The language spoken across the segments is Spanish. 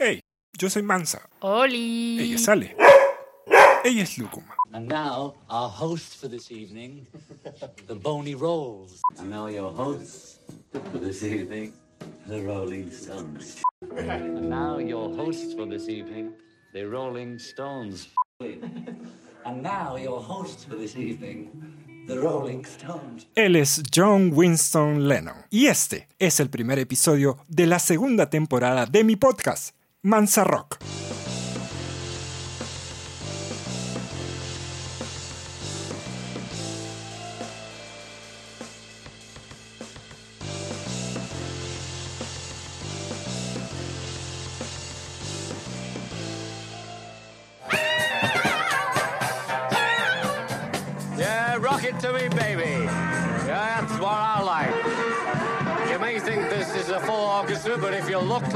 Hey, yo soy Mansa. Oli. Ella sale. Ella es Lúcuma. And now, our host for this evening, the Boney Rolls. And now, your hosts for this evening, the Rolling Stones. And now, your hosts for this evening, the Rolling Stones. And now, your hosts for this evening, the Rolling Stones. Él es John Winston Lennon. Y este es el primer episodio de la segunda temporada de mi podcast, Mansa Rock.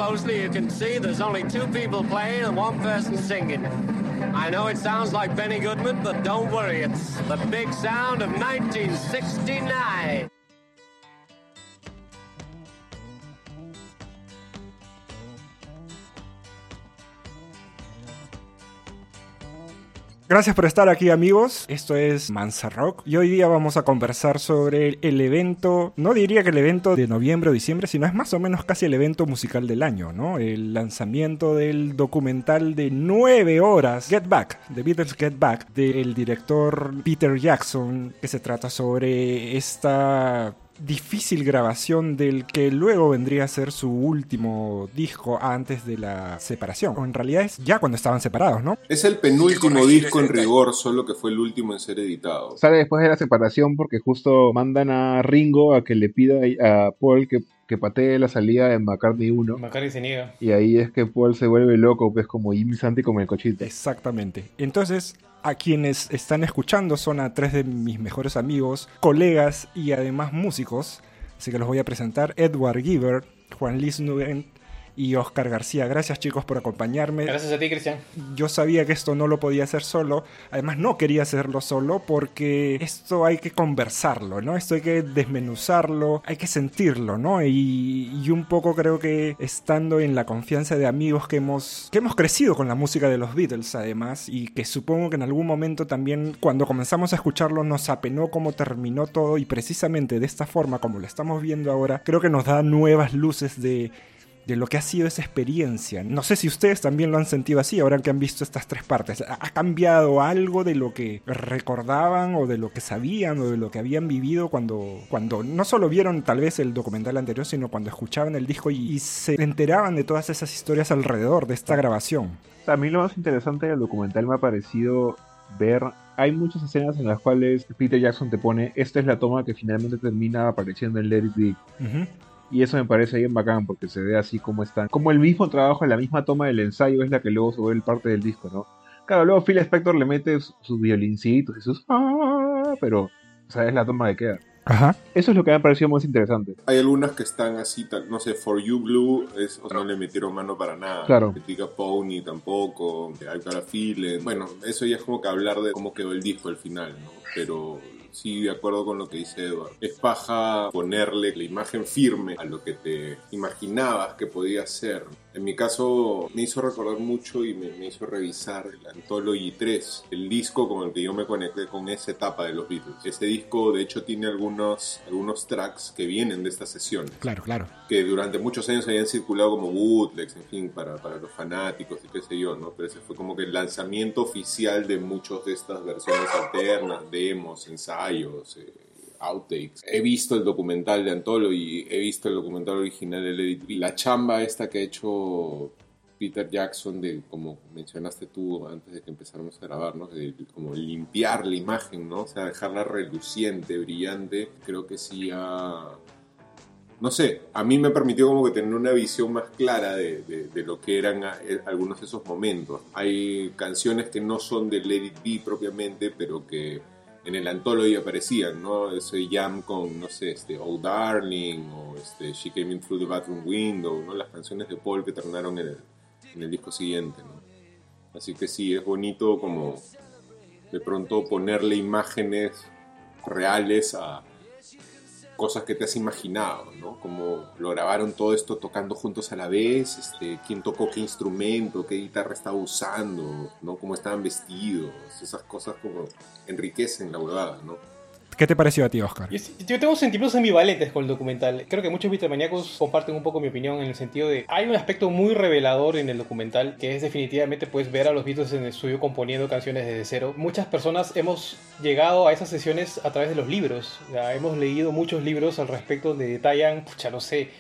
Closely, you can see there's only two people playing and one person singing. I know it sounds like Benny Goodman, but don't worry, it's the big sound of 1969. Gracias por estar aquí amigos, esto es Mansa Rock y hoy día vamos a conversar sobre el evento, no diría que el evento de noviembre o diciembre, sino es más o menos casi el evento musical del año, ¿no? El lanzamiento del documental de nueve horas, Get Back, The Beatles Get Back, del director Peter Jackson, que se trata sobre esta difícil grabación del que luego vendría a ser su último disco antes de la separación. O en realidad es ya cuando estaban separados, ¿no? Es el penúltimo disco en rigor, solo que fue el último en ser editado. Sale después de la separación porque justo mandan a Ringo a que le pida a Paul que, que patee la salida de McCartney 1. Macari se niega. Y ahí es que Paul se vuelve loco, pues como Jimmy Santi como el cochito. Exactamente. Entonces, a quienes están escuchando son a tres de mis mejores amigos, colegas y además músicos. Así que los voy a presentar. Edward Giver, Juan Luis Nugent y Oscar García. Gracias chicos por acompañarme. Gracias a ti, Cristian. Yo sabía que esto no lo podía hacer solo. Además no quería hacerlo solo porque esto hay que conversarlo, ¿no? Esto hay que desmenuzarlo, hay que sentirlo, ¿no? Y, y un poco creo que estando en la confianza de amigos que hemos, que hemos crecido con la música de los Beatles además y que supongo que en algún momento también cuando comenzamos a escucharlo nos apenó cómo terminó todo y precisamente de esta forma como lo estamos viendo ahora creo que nos da nuevas luces de de lo que ha sido esa experiencia. No sé si ustedes también lo han sentido así, ahora que han visto estas tres partes. ¿Ha cambiado algo de lo que recordaban o de lo que sabían o de lo que habían vivido cuando, cuando no solo vieron tal vez el documental anterior, sino cuando escuchaban el disco y, y se enteraban de todas esas historias alrededor de esta grabación? A mí lo más interesante del documental me ha parecido ver... Hay muchas escenas en las cuales Peter Jackson te pone, esta es la toma que finalmente termina apareciendo en Let It Be. Y eso me parece bien bacán porque se ve así como están. Como el mismo trabajo, la misma toma del ensayo es la que luego se vuelve parte del disco, ¿no? Claro, luego Phil Spector le mete sus, violincitos y sus... "Ah", pero, o sea, es la toma que queda. Ajá. Eso es lo que me ha parecido más interesante. Hay algunas que están así, tal- no sé, For You Blue, es, o sea, no le metieron mano para nada. Claro. Critica Pony tampoco, I Got a Feeling. Bueno, eso ya es como que hablar de cómo quedó el disco al final, ¿no? Pero sí, de acuerdo con lo que dice Edward. Es paja ponerle la imagen firme a lo que te imaginabas que podía ser. En mi caso, me hizo recordar mucho y me, me hizo revisar el Anthology 3, el disco con el que yo me conecté con esa etapa de los Beatles. Ese disco, de hecho, tiene algunos, algunos tracks que vienen de estas sesiones Claro, claro. que durante muchos años habían circulado como bootlegs, en fin, para, para los fanáticos y qué sé yo, ¿no? Pero ese fue como que el lanzamiento oficial de muchos de estas versiones alternas, demos, ensayos, eh, outtakes. He visto el documental de Anthology, he visto el documental original de It Be. La chamba esta que ha hecho Peter Jackson de, como mencionaste tú antes de que empezáramos a grabar, ¿no? De, como limpiar la imagen, ¿no? O sea, dejarla reluciente, brillante. Creo que sí ha no sé, a mí me permitió como que tener una visión más clara de, de- de lo que eran eh, algunos de esos momentos. Hay canciones que no son de It Be propiamente, pero que en el Anthology aparecían, ¿no? Ese jam con, no sé, este, Oh Darling, o este, She Came In Through the Bathroom Window, ¿no? Las canciones de Paul que terminaron en en el disco siguiente, ¿no? Así que sí, es bonito como de pronto ponerle imágenes reales a, cosas que te has imaginado, ¿no? Como lo grabaron todo esto tocando juntos a la vez, este, quién tocó qué instrumento, qué guitarra estaba usando, ¿no? Cómo estaban vestidos, esas cosas como enriquecen la huevada, ¿no? ¿Qué te pareció a ti, Oscar? Yo, tengo sentimientos ambivalentes con el documental. Creo que muchos vitamaniacos comparten un poco mi opinión en el sentido de hay un aspecto muy revelador en el documental que es definitivamente pues ver a los Beatles en el estudio componiendo canciones desde cero. Muchas personas hemos llegado a esas sesiones a través de los libros. Ya hemos leído muchos libros al respecto donde detallan, pucha, no sé,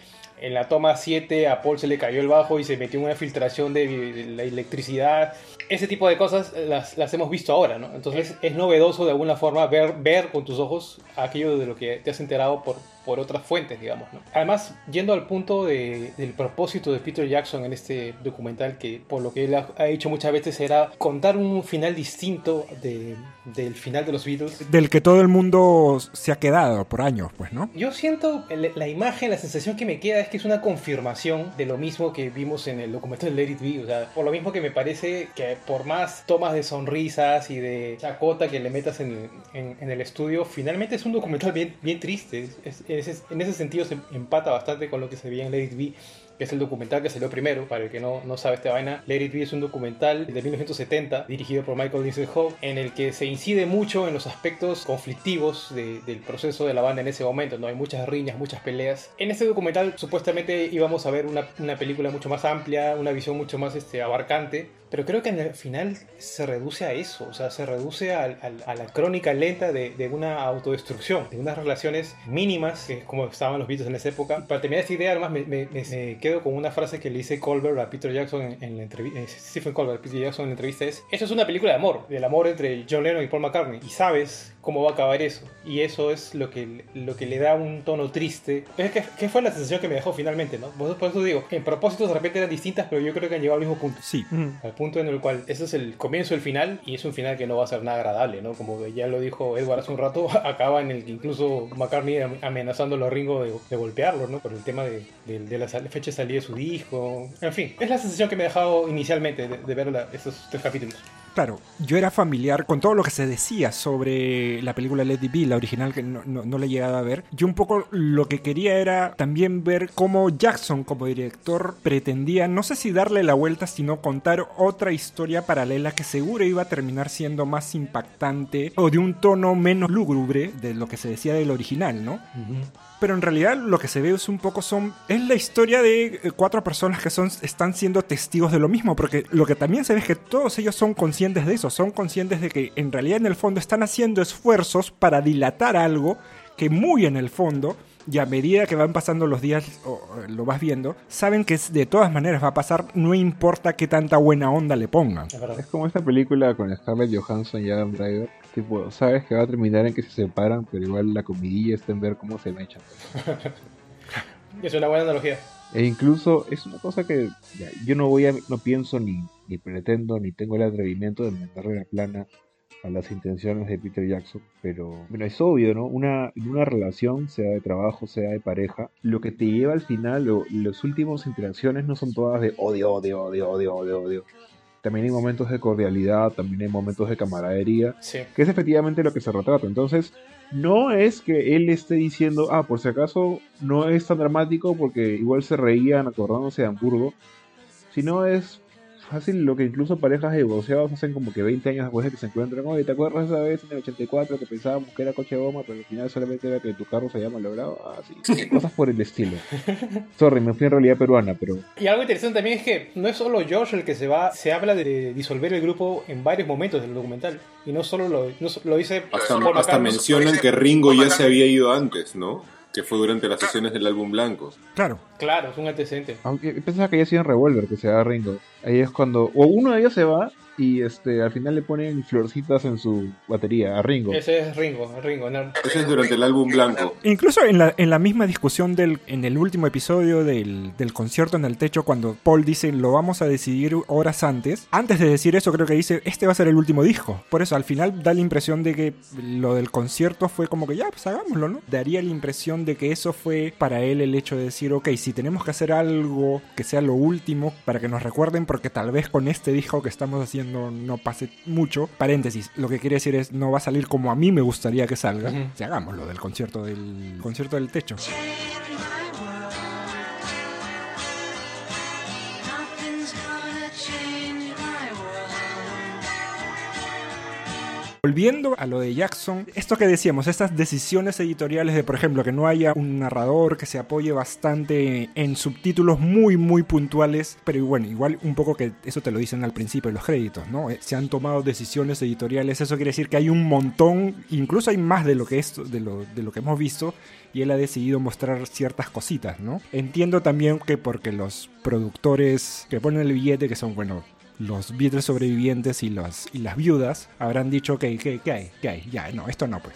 en la toma 7 a Paul se le cayó el bajo y se metió una filtración de, la electricidad. Ese tipo de cosas las, las, hemos visto ahora, ¿no? Entonces es novedoso de alguna forma ver, ver con tus ojos aquello de lo que te has enterado por, por otras fuentes, digamos, ¿no? Además, yendo al punto de, del propósito de Peter Jackson en este documental, que por lo que él ha, ha dicho muchas veces era contar un final distinto de, del final de los Beatles. Del que todo el mundo se ha quedado por años, pues, ¿no? Yo siento la imagen, la sensación que me queda es que es una confirmación de lo mismo que vimos en el documental de Let It Be, o sea, por lo mismo que me parece que por más tomas de sonrisas y de chacota que le metas en, en, en el estudio, finalmente es un documental bien, bien triste. Es, es, en ese sentido se empata bastante con lo que se veía en Let It Be que es el documental que salió primero, para el que no, no sabe esta vaina. Let It Be es un documental de 1970 dirigido por Michael Lindsay Howe, en el que se incide mucho en los aspectos conflictivos de, del proceso de la banda en ese momento. ¿no? Hay muchas riñas, muchas peleas. En este documental supuestamente íbamos a ver una, una película mucho más amplia, una visión mucho más este, abarcante, pero creo que en el final se reduce a eso, o sea, se reduce a, la crónica lenta de, una autodestrucción, de unas relaciones mínimas, que como estaban los Beatles en esa época. Para terminar esta idea, además me, quedo con una frase que le dice Colbert a Peter Jackson en, en la entrevista, eh, Stephen Colbert a Peter Jackson en la entrevista es, eso es una película de amor, del amor entre John Lennon y Paul McCartney, y sabes cómo va a acabar eso, y eso es lo que, lo que le da un tono triste. Es que, que fue la sensación que me dejó finalmente, ¿no? Por eso digo, en propósitos de repente eran distintas, pero yo creo que han llegado al mismo punto. Sí. Al punto en el cual ese es el comienzo del final y es un final que no va a ser nada agradable, ¿no? Como ya lo dijo Edward hace un rato, acaba en el que incluso McCartney amenazando a Ringo de, de golpearlo, ¿no? Por el tema de, de, de, la fecha de salida de su disco. En fin, es la sensación que me ha dejado inicialmente de, de ver la, estos tres capítulos. Claro, yo era familiar con todo lo que se decía sobre la película It Be, la original que no, no, no le he llegado a ver. Yo un poco lo que quería era también ver cómo Jackson como director pretendía, no sé si darle la vuelta, sino contar otra historia paralela que seguro iba a terminar siendo más impactante o de un tono menos lúgubre de lo que se decía del original, ¿no? Pero en realidad lo que se ve es un poco son es la historia de cuatro personas que son están siendo testigos de lo mismo porque lo que también se ve es que todos ellos son conscientes de eso son conscientes de que en realidad en el fondo están haciendo esfuerzos para dilatar algo que muy en el fondo y a medida que van pasando los días o lo vas viendo, saben que de todas maneras va a pasar, no importa qué tanta buena onda le pongan. Es como esta película con Scarlett Johansson y Adam Driver, tipo, sabes que va a terminar en que se separan, pero igual la comidilla está en ver cómo se mechan. es una buena analogía. E incluso es una cosa que ya, yo no voy a, no pienso ni, ni pretendo, ni tengo el atrevimiento de meterle la plana a las intenciones de Peter Jackson, pero bueno, es obvio, ¿no? Una, una relación, sea de trabajo, sea de pareja, lo que te lleva al final, o las últimas interacciones no son todas de odio, odio, odio, odio, odio, odio. También hay momentos de cordialidad, también hay momentos de camaradería, sí. que es efectivamente lo que se retrata. Entonces, no es que él esté diciendo, ah, por si acaso no es tan dramático porque igual se reían acordándose de Hamburgo, sino es fácil lo que incluso parejas divorciados hacen como que 20 años después de que se encuentran. Oye, ¿te acuerdas esa vez en el 84 que pensábamos que era coche de goma, pero al final solamente era que tu carro se había malogrado? Ah, sí. Cosas por el estilo. Sorry, me fui en realidad peruana, pero... Y algo interesante también es que no es solo George el que se va, se habla de disolver el grupo en varios momentos del documental. Y no solo lo, no, lo dice... Hasta, hasta mencionan que Ringo ya se había ido antes, ¿no? Que fue durante las sesiones del álbum blanco. Claro. Claro, es un antecedente. Aunque pensaba que había sido en Revolver que se va Ringo. Ahí es cuando. O uno de ellos se va y este al final le ponen florcitas en su batería a Ringo. Ese es Ringo, Ringo. No. Ese es durante el álbum blanco. Incluso en la, en la misma discusión del en el último episodio del, del concierto en el techo cuando Paul dice lo vamos a decidir horas antes, antes de decir eso creo que dice este va a ser el último disco. Por eso al final da la impresión de que lo del concierto fue como que ya, pues hagámoslo, ¿no? Daría la impresión de que eso fue para él el hecho de decir, ok, si tenemos que hacer algo que sea lo último para que nos recuerden porque tal vez con este disco que estamos haciendo no, no pase mucho. Paréntesis, lo que quiere decir es no va a salir como a mí me gustaría que salga. Ujú. Si hagamos lo del concierto del concierto del techo. Volviendo a lo de Jackson, esto que decíamos, estas decisiones editoriales de, por ejemplo, que no haya un narrador que se apoye bastante en subtítulos muy, muy puntuales, pero bueno, igual un poco que eso te lo dicen al principio de los créditos, ¿no? Eh, Se han tomado decisiones editoriales, eso quiere decir que hay un montón, incluso hay más de lo que, esto, de lo, de lo que hemos visto, y él ha decidido mostrar ciertas cositas, ¿no? Entiendo también que porque los productores que ponen el billete, que son, bueno, los Beatles sobrevivientes y, los, y las viudas habrán dicho, ok, ¿qué, hay? ¿Qué hay? Ya, no, esto no, pues.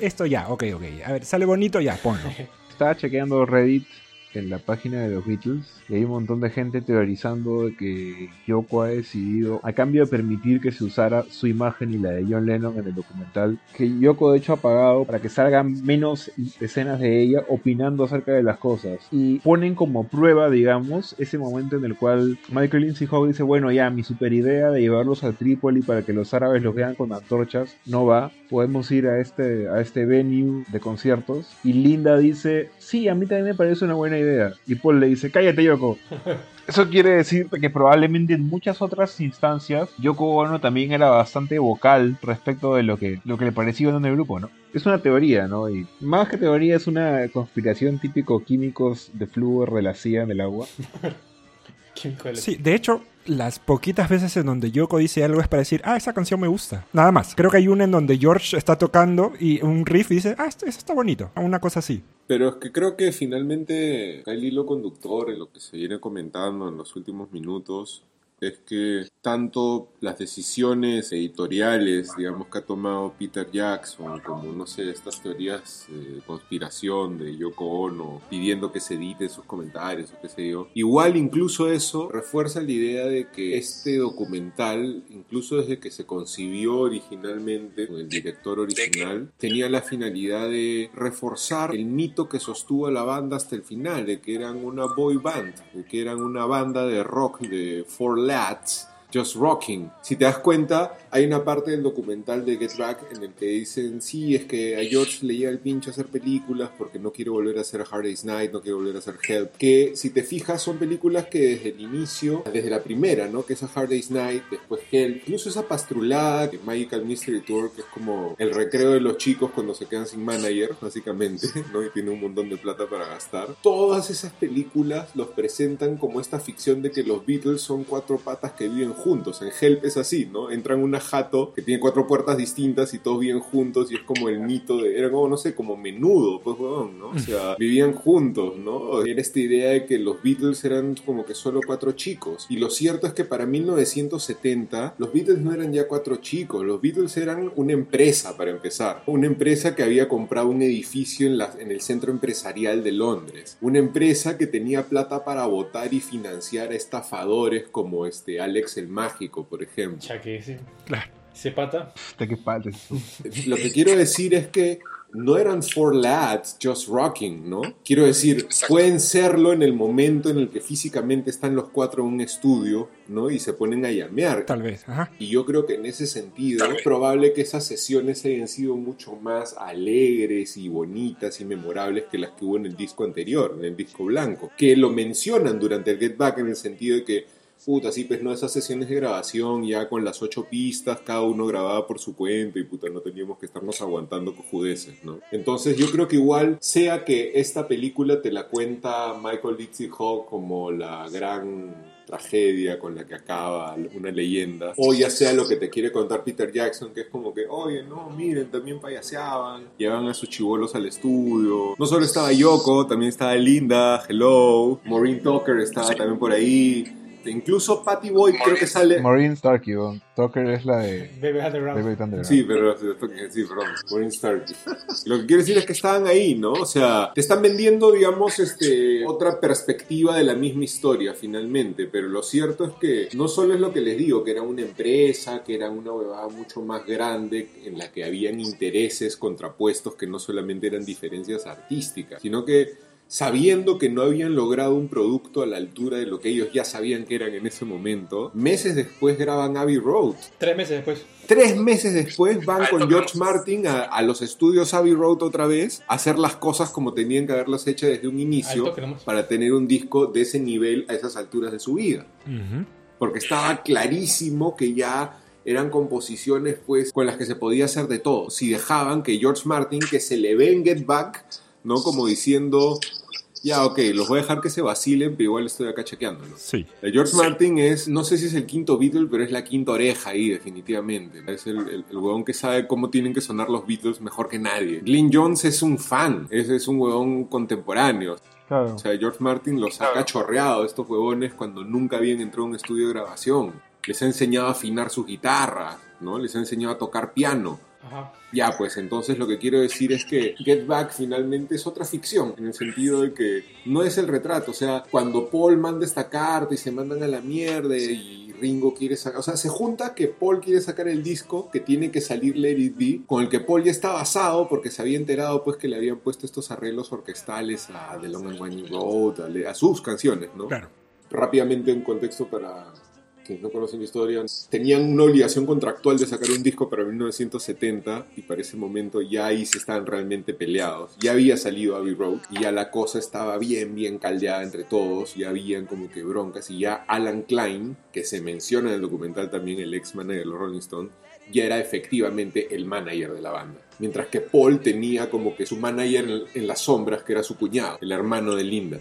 Esto ya, ok, ok. A ver, sale bonito, ya, ponlo. Estaba chequeando Reddit en la página de los Beatles y hay un montón de gente teorizando de que Yoko ha decidido, a cambio de permitir que se usara su imagen y la de John Lennon en el documental, que Yoko de hecho ha pagado para que salgan menos escenas de ella opinando acerca de las cosas. Y ponen como prueba, digamos, ese momento en el cual Michael Lindsay Hogg dice, bueno, ya, mi super idea de llevarlos a Trípoli para que los árabes los vean con antorchas no va. Podemos ir a este, a este venue de conciertos. Y Linda dice, sí, a mí también me parece una buena idea. Y Paul le dice, cállate Yoko. Eso quiere decir que probablemente en muchas otras instancias Yoko Ono también era bastante vocal respecto de lo que, lo que le parecía en el grupo, ¿no? Es una teoría, ¿no? Y más que teoría es una conspiración típico químicos de flúor de la CIA en el agua. Sí, de hecho, las poquitas veces en donde Yoko dice algo es para decir, ah, esa canción me gusta. Nada más. Creo que hay una en donde George está tocando y un riff y dice, ah, esto, eso está bonito. Una cosa así. Pero es que creo que finalmente el hilo conductor en lo que se viene comentando en los últimos minutos es que tanto las decisiones editoriales, digamos, que ha tomado Peter Jackson, como, no sé, estas teorías de conspiración de Yoko Ono, pidiendo que se editen sus comentarios o qué sé yo, igual incluso eso refuerza la idea de que este documental, incluso desde que se concibió originalmente con el director original, tenía la finalidad de reforzar el mito que sostuvo a la banda hasta el final, de que eran una boy band, de que eran una banda de rock de four lads Just Rocking. Si te das cuenta, hay una parte del documental de Get Back en el que dicen, sí, es que a George le llega el pincho hacer películas porque no quiere volver a hacer Hard Day's Night, no quiere volver a hacer Help. Que si te fijas son películas que desde el inicio, desde la primera, ¿no? Que es a Hard Day's Night, después Help, incluso esa pastrulada Magical Mystery Tour, que es como el recreo de los chicos cuando se quedan sin manager, básicamente, ¿no? Y tiene un montón de plata para gastar. Todas esas películas los presentan como esta ficción de que los Beatles son cuatro patas que viven juntos. En Help es así, ¿no? Entran en una jato que tiene cuatro puertas distintas y todos viven juntos y es como el mito de... Era como, no sé, como menudo, pues, weón, ¿no? O sea, vivían juntos, ¿no? Era esta idea de que los Beatles eran como que solo cuatro chicos. Y lo cierto es que para 1970 los Beatles no eran ya cuatro chicos, los Beatles eran una empresa para empezar. Una empresa que había comprado un edificio en, la- en el centro empresarial de Londres. Una empresa que tenía plata para votar y financiar a estafadores como este Alex el Mágico, por ejemplo. Ya que sí. Claro. Se pata. Lo que quiero decir es que no eran four lads just rocking, ¿no? Quiero decir, pueden serlo en el momento en el que físicamente están los cuatro en un estudio, ¿no? Y se ponen a llamear. Tal vez. Ajá. Y yo creo que en ese sentido es probable que esas sesiones hayan sido mucho más alegres y bonitas y memorables que las que hubo en el disco anterior, en el disco blanco. Que lo mencionan durante el Get Back en el sentido de que, puta, sí, pues no, esas sesiones de grabación ya con las ocho pistas, cada uno grababa por su cuenta y puta, no teníamos que estarnos aguantando cojudeces, ¿no? Entonces yo creo que igual, sea que esta película te la cuenta Michael Dixie Hawk como la gran tragedia con la que acaba una leyenda, o ya sea lo que te quiere contar Peter Jackson, que es como que, oye, no, miren, también payaseaban, llevan a sus chivolos al estudio. No solo estaba Yoko, también estaba Linda, Hello, Maureen Tucker estaba también por ahí. Incluso Patty Boyd creo que sale. Maureen Starkey, weón. Tucker es la de Bebe Underground. David Underground. Sí, pero sí, perdón, Maureen Starkey. Lo que quiero decir es que estaban ahí, ¿no? O sea, te están vendiendo, digamos, este, otra perspectiva de la misma historia finalmente, pero lo cierto es que no solo es lo que les digo, que era una empresa, que era una huevada mucho más grande en la que habían intereses contrapuestos que no solamente eran diferencias artísticas, sino que sabiendo que no habían logrado un producto a la altura de lo que ellos ya sabían que eran en ese momento, meses después graban Abbey Road. Tres meses después. Tres meses después van con George Martin a, a los estudios Abbey Road otra vez a hacer las cosas como tenían que haberlas hecho desde un inicio para tener un disco de ese nivel a esas alturas de su vida. Porque estaba clarísimo que ya eran composiciones pues con las que se podía hacer de todo. Si dejaban que George Martin, que se le ve en Get Back, ¿no? Como diciendo, ya ok, los voy a dejar que se vacilen, pero igual estoy acá chequeándolo. Sí. El George Martin es, no sé si es el quinto Beatle, pero es la quinta oreja ahí, definitivamente. Es el, el, el huevón que sabe cómo tienen que sonar los Beatles mejor que nadie. Glyn Jones es un fan, es, es un huevón contemporáneo. Claro. O sea, George Martin los ha cachorreado estos huevones cuando nunca habían entrado a un estudio de grabación. Les ha enseñado a afinar sus guitarras, ¿no? Les ha enseñado a tocar piano. Ajá. Ya, pues entonces lo que quiero decir es que Get Back finalmente es otra ficción, en el sentido de que no es el retrato. O sea, cuando Paul manda esta carta y se mandan a la mierda y Ringo quiere sacar. O sea, se junta que Paul quiere sacar el disco que tiene que salir Let It Be, con el que Paul ya está basado porque se había enterado pues que le habían puesto estos arreglos orquestales a The Long and Winding Road, a, a sus canciones, ¿no? Claro. rápidamente un contexto para quienes no conocen la historia, tenían una obligación contractual de sacar un disco para 1970 y para ese momento ya ahí se estaban realmente peleados. Ya había salido Abbey Road y ya la cosa estaba bien, bien caldeada entre todos, ya habían como que broncas y ya Alan Klein, que se menciona en el documental también, el ex manager de los Rolling Stones, ya era efectivamente el manager de la banda. Mientras que Paul tenía como que su manager en, en las sombras, que era su cuñado, el hermano de Linda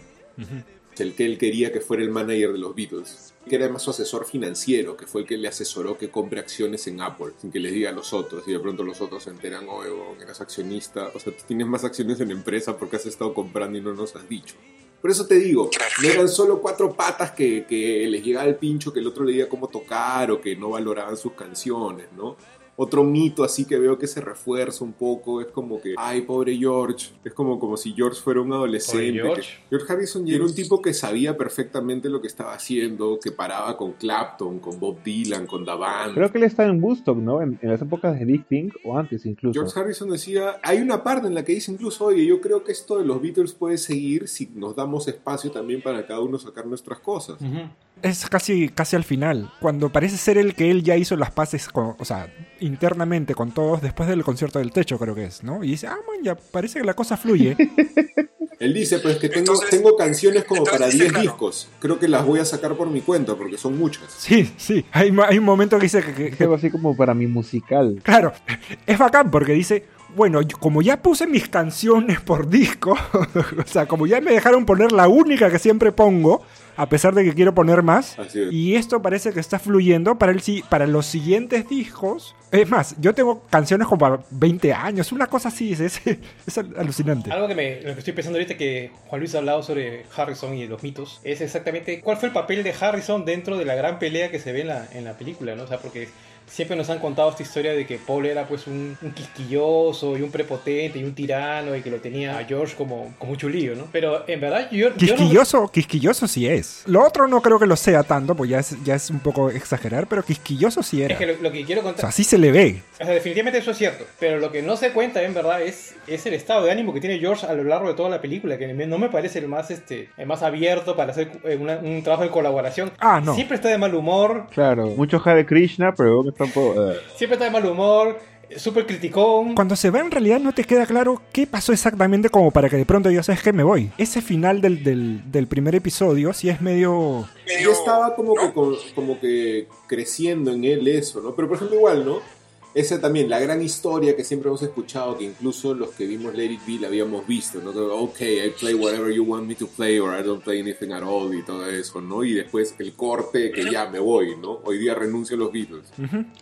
el que él quería que fuera el manager de los Beatles, que era además su asesor financiero, que fue el que le asesoró que compre acciones en Apple, sin que les diga a los otros, y de pronto los otros se enteran, oye, huevón, eras accionista, o sea, tú tienes más acciones en empresa porque has estado comprando y no nos has dicho. Por eso te digo, no eran solo cuatro patas que, que les llegaba el pincho, que el otro le diga cómo tocar o que no valoraban sus canciones, ¿no? Otro mito así que veo que se refuerza un poco es como que, ay, pobre George. Es como, como si George fuera un adolescente. George. que- George Harrison ya era un tipo que sabía perfectamente lo que estaba haciendo, que paraba con Clapton, con Bob Dylan, con Band. Creo que él está en Woodstock, ¿no? En, en las épocas de Big Pink o antes incluso. George Harrison decía, hay una parte en la que dice incluso, oye, yo creo que esto de los Beatles puede seguir si nos damos espacio también para cada uno sacar nuestras cosas. Ujú. Es casi, casi al final, cuando parece ser el que él ya hizo las paces, con, o sea, internamente con todos después del concierto del techo, creo que es, ¿no? Y dice, ah, man, ya parece que la cosa fluye. Él dice, pues que tengo, Entonces- tengo canciones como para dice, 10 claro. discos. Creo que las voy a sacar por mi cuenta porque son muchas. sí, sí. Hay, hay un momento que dice que, que- así como para mi musical. Claro, es bacán porque dice, bueno, como ya puse mis canciones por disco, o sea, como ya me dejaron poner la única que siempre pongo, a pesar de que quiero poner más, Así es. y esto parece que está fluyendo para, el, si- para los siguientes discos. Es más, yo tengo canciones como para 20 años, una cosa así, es, es, es alucinante. Algo que, me, lo que estoy pensando ahorita que Juan Luis ha hablado sobre Harrison y los mitos es exactamente cuál fue el papel de Harrison dentro de la gran pelea que se ve en la, en la película, ¿no? O sea, porque siempre nos han contado esta historia de que Paul era pues un, un quisquilloso y un prepotente y un tirano y que lo tenía a George como, como un chulillo, ¿no? Pero en verdad yo, yo no- Quisquilloso, quisquilloso sí es. Lo otro no creo que lo sea tanto, pues ya es, ya es un poco exagerar, pero quisquilloso sí era. es que lo, lo que quiero O contar... sea, así se le ve. O sea, definitivamente eso es cierto. Pero lo que no se cuenta, en verdad, es, es el estado de ánimo que tiene George a lo largo de toda la película, que no me parece el más, este, el más abierto para hacer eh, una- un trabajo de colaboración. Ah, no. Siempre está de mal humor, Claro, mucho Hare Krishna, pero eh, siempre está de mal humor, súper criticón. Cuando se ve en realidad no te queda claro qué pasó exactamente como para que de pronto yo sabes que me voy. Ese final del, del, del primer episodio sí es medio... ya estaba como que, como, como que creciendo en él eso, ¿no? Pero por ejemplo igual, ¿no? Esa también, la gran historia que siempre hemos escuchado, que incluso los que vimos Let It Be la habíamos visto, ¿no? Ok, I play whatever you want me to play or I don't play anything at all y todo eso, ¿no? Y después el corte que ya me voy, ¿no? Hoy día renuncio a los Beatles.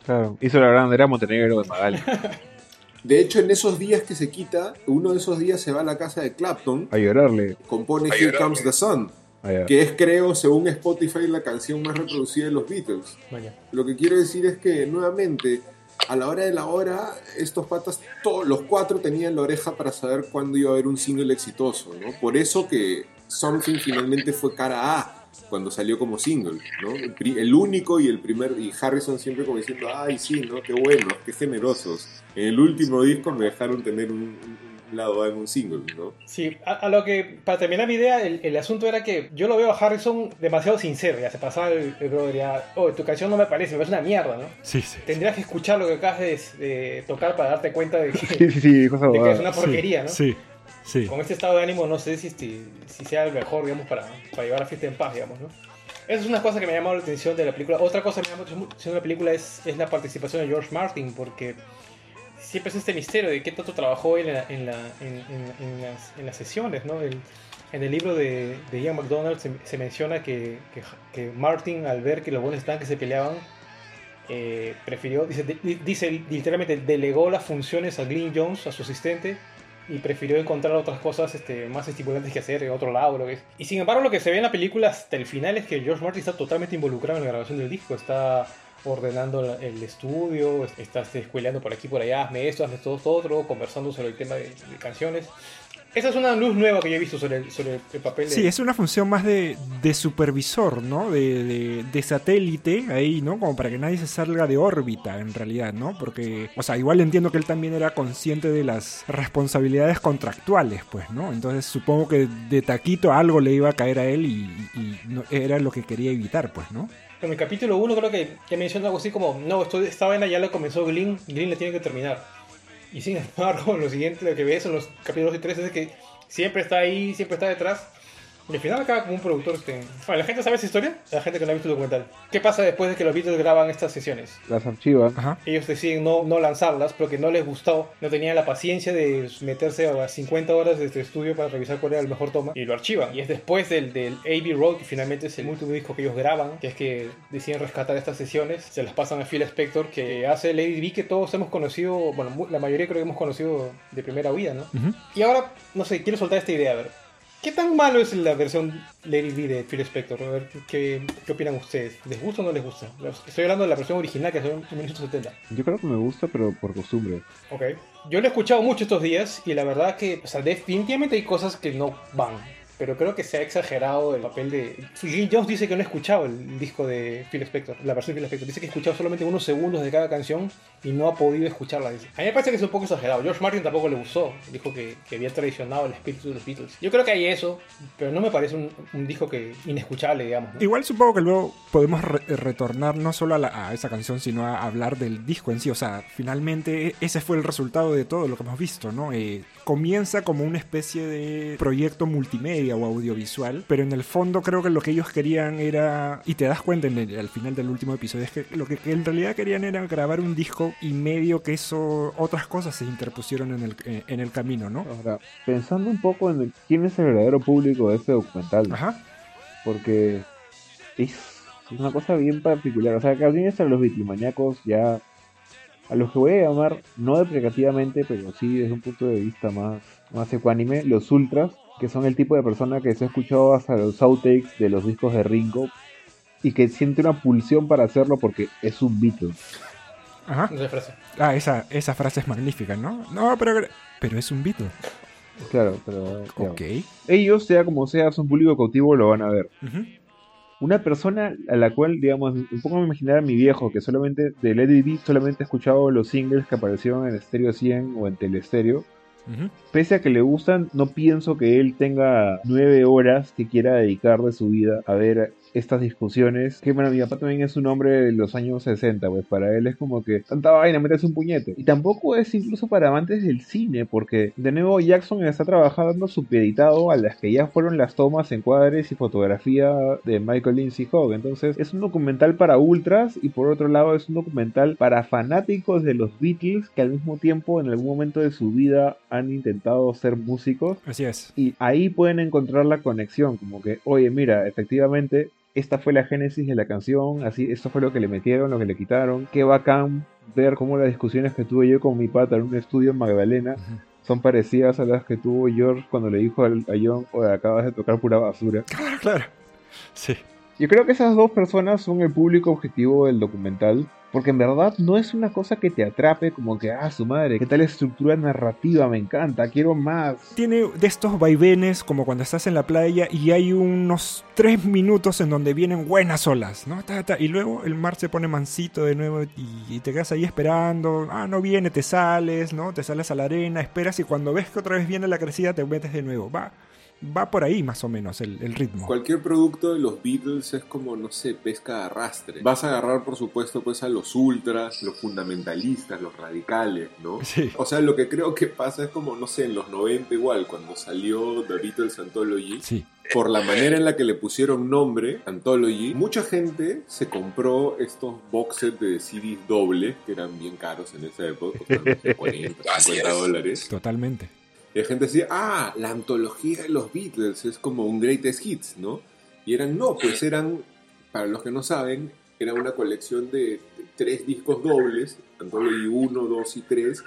claro, hizo la gran era Montenegro de Magali. De hecho, en esos días que se quita, uno de esos días se va a la casa de Clapton, A llorarle. compone A Here llorarle. Comes the Sun, Allá. que es, creo, según Spotify, la canción más reproducida de los Beatles. Vaya. Lo que quiero decir es que, nuevamente, a la hora de la hora, estos patas, todos los cuatro tenían la oreja para saber cuándo iba a haber un single exitoso, ¿no? Por eso que Something finalmente fue cara A cuando salió como single, ¿no? El, único y el primer, y Harrison siempre como diciendo, ay, sí, ¿no? Qué buenos, qué generosos. En el último disco me dejaron tener un- un lado A en un single, ¿no? Sí, a, a lo que, para terminar mi idea, el, el asunto era que yo lo veo a Harrison demasiado sincero, ya se pasaba el, el brother, ya, oh, tu canción no me parece, me parece una mierda, ¿no? Sí, sí. Tendrías que escuchar lo que acabas de, de tocar para darte cuenta de que, Sí, sí, sí, de que es una porquería, ¿no? Sí, sí. Con este estado de ánimo no sé si, este- si sea el mejor, digamos, para, para llevar a fiesta en paz, digamos, ¿no? Esa es una cosa que me ha llamado la atención de la película. Otra cosa que me ha llamado la atención de la película es, es la participación de George Martin, porque siempre es este misterio de qué tanto trabajó él en, la- en, la- en- en- en las, en las sesiones, ¿no? El- en el libro de, Ian McDonald se, se menciona que, que, Martin, al ver que los buenos estaban que se peleaban, eh, prefirió, dice, di- dice literalmente, delegó las funciones a Glyn Jones, a su asistente, y prefirió encontrar otras cosas este, más estimulantes que hacer en otro lado. Lo que es. Y sin embargo, lo que se ve en la película hasta el final es que George Martin está totalmente involucrado en la grabación del disco. Está ordenando el estudio, está este, escueleando por aquí por allá, hazme esto, hazme todo esto otro, conversando sobre el tema de, de canciones. Esa es una luz nueva que yo he visto sobre el, sobre el papel de... Sí, es una función más de, de supervisor, ¿no? De, de- de satélite ahí, ¿no? Como para que nadie se salga de órbita, en realidad, ¿no? Porque, o sea, igual entiendo que él también era consciente de las responsabilidades contractuales, pues, ¿no? Entonces supongo que de taquito algo le iba a caer a él y, y no- era lo que quería evitar, pues, ¿no? En el capítulo 1 creo que ya menciona algo así como, no, esto, esta vaina ya lo comenzó Glyn, Glyn la tiene que terminar. Y sin embargo, lo siguiente, lo que ves en los capítulos 2 y 3 es que siempre está ahí, siempre está detrás. Y al final acaba como un productor. Este... Bueno, ¿La gente sabe esa historia? La gente que no ha visto el documental. ¿Qué pasa después de que los Beatles graban estas sesiones? Las archivan. Ajá. Ellos deciden no, no lanzarlas porque no les gustó, no tenían la paciencia de meterse a las 50 horas de este estudio para revisar cuál era el mejor toma y lo archivan. Y es después del, del AB Road, que finalmente es el último disco que ellos graban, que es que deciden rescatar estas sesiones, se las pasan a Phil Spector, que hace Lady B que todos hemos conocido, bueno, la mayoría creo que hemos conocido de primera oída, ¿no? Ujú. Y ahora, no sé, quiero soltar esta idea, a ver. ¿Qué tan malo es la versión Lady B de Phil Spector? A ver, ¿qué, qué opinan ustedes? ¿Les gusta o no les gusta? Estoy hablando de la versión original que es en 1970. Yo creo que me gusta, pero por costumbre. Ok. Yo lo he escuchado mucho estos días y la verdad que, o sea, definitivamente hay cosas que no van. Pero creo que se ha exagerado el papel de... Jim Jones dice que no ha escuchado el disco de Phil Spector, la versión de Phil Spector. Dice que ha escuchado solamente unos segundos de cada canción y no ha podido escucharla. dice. A mí me parece que es un poco exagerado. George Martin tampoco le gustó. Dijo que, que había traicionado el espíritu de los Beatles. Yo creo que hay eso, pero no me parece un, un disco que inescuchable, digamos. ¿no? Igual supongo que luego podemos re- retornar no solo a, la- a esa canción, sino a hablar del disco en sí. O sea, finalmente e- ese fue el resultado de todo lo que hemos visto, ¿no? Eh, comienza como una especie de proyecto multimedia o audiovisual, pero en el fondo creo que lo que ellos querían era, y te das cuenta en el- al final del último episodio, es que lo que, que en realidad querían era grabar un disco y medio que eso, otras cosas se interpusieron en el, eh, en el camino, ¿no? Ahora, pensando un poco en quién es el verdadero público de este documental, Ajá. porque es una cosa bien particular. O sea, que alguien a los bitlomaniacos ya, a los que voy a llamar, no deprecativamente, pero sí desde un punto de vista más, más ecuánime, los ultras, que son el tipo de persona que se ha escuchado hasta los outtakes de los discos de Ringo y que siente una pulsión para hacerlo porque es un Beatle. Ajá. Frase. Ah, esa, esa frase es magnífica, ¿no? No, pero, pero es un Beatle. Claro, pero claro. Ok. ellos, sea como sea, son público cautivo, lo van a ver. Una persona a la cual, digamos, un poco me imaginar a mi viejo, que solamente de Lady B solamente ha escuchado los singles que aparecieron en Stereo 100 o en Telestereo. Pese a que le gustan, no pienso que él tenga nueve horas que quiera dedicar de su vida a ver estas discusiones. Que bueno, mi papá también es un hombre de los años 60, pues para él es como que tanta vaina, metes un puñete. Y tampoco es incluso para amantes del cine, porque de nuevo Jackson está trabajando supeditado a las que ya fueron las tomas, encuadres y fotografía de Michael Lindsay Hogg. Entonces es un documental para ultras y por otro lado es un documental para fanáticos de los Beatles que al mismo tiempo en algún momento de su vida han intentado ser músicos Así es. y ahí pueden encontrar la conexión, como que, oye, mira, efectivamente, esta fue la génesis de la canción, así, esto fue lo que le metieron, lo que le quitaron, qué bacán ver cómo las discusiones que tuve yo con mi pata en un estudio en Magdalena son parecidas a las que tuvo George cuando le dijo al- a John, oye, acabas de tocar pura basura. Claro, claro. Sí. Yo creo que esas dos personas son el público objetivo del documental. Porque en verdad no es una cosa que te atrape como que, ah, su madre, qué tal estructura narrativa, me encanta, quiero más. Tiene de estos vaivenes como cuando estás en la playa y hay unos tres minutos en donde vienen buenas olas, ¿no? Ta, y luego el mar se pone mansito de nuevo y, y te quedas ahí esperando. Ah, no viene, te sales, ¿no? Te sales a la arena, esperas y cuando ves que otra vez viene la crecida te metes de nuevo. Va, va por ahí más o menos el, el ritmo. Cualquier producto de los Beatles es como, no sé, pesca de arrastre. Vas a agarrar, por supuesto, pues a los ultras, los fundamentalistas, los radicales, ¿no? Sí. O sea, lo que creo que pasa es como, no sé, en los 90 igual, cuando salió The Beatles Anthology, Sí. por la manera en la que le pusieron nombre, Anthology, mucha gente se compró estos box sets de CDs doble, que eran bien caros en esa época, costaban, no sé, 40, 50 dólares. Totalmente. Y la gente decía, ah, la antología de los Beatles es como un greatest hits, ¿no? Y eran, no, pues eran, para los que no saben, era una colección de, tres discos dobles, Anthology 1, 2 y 3,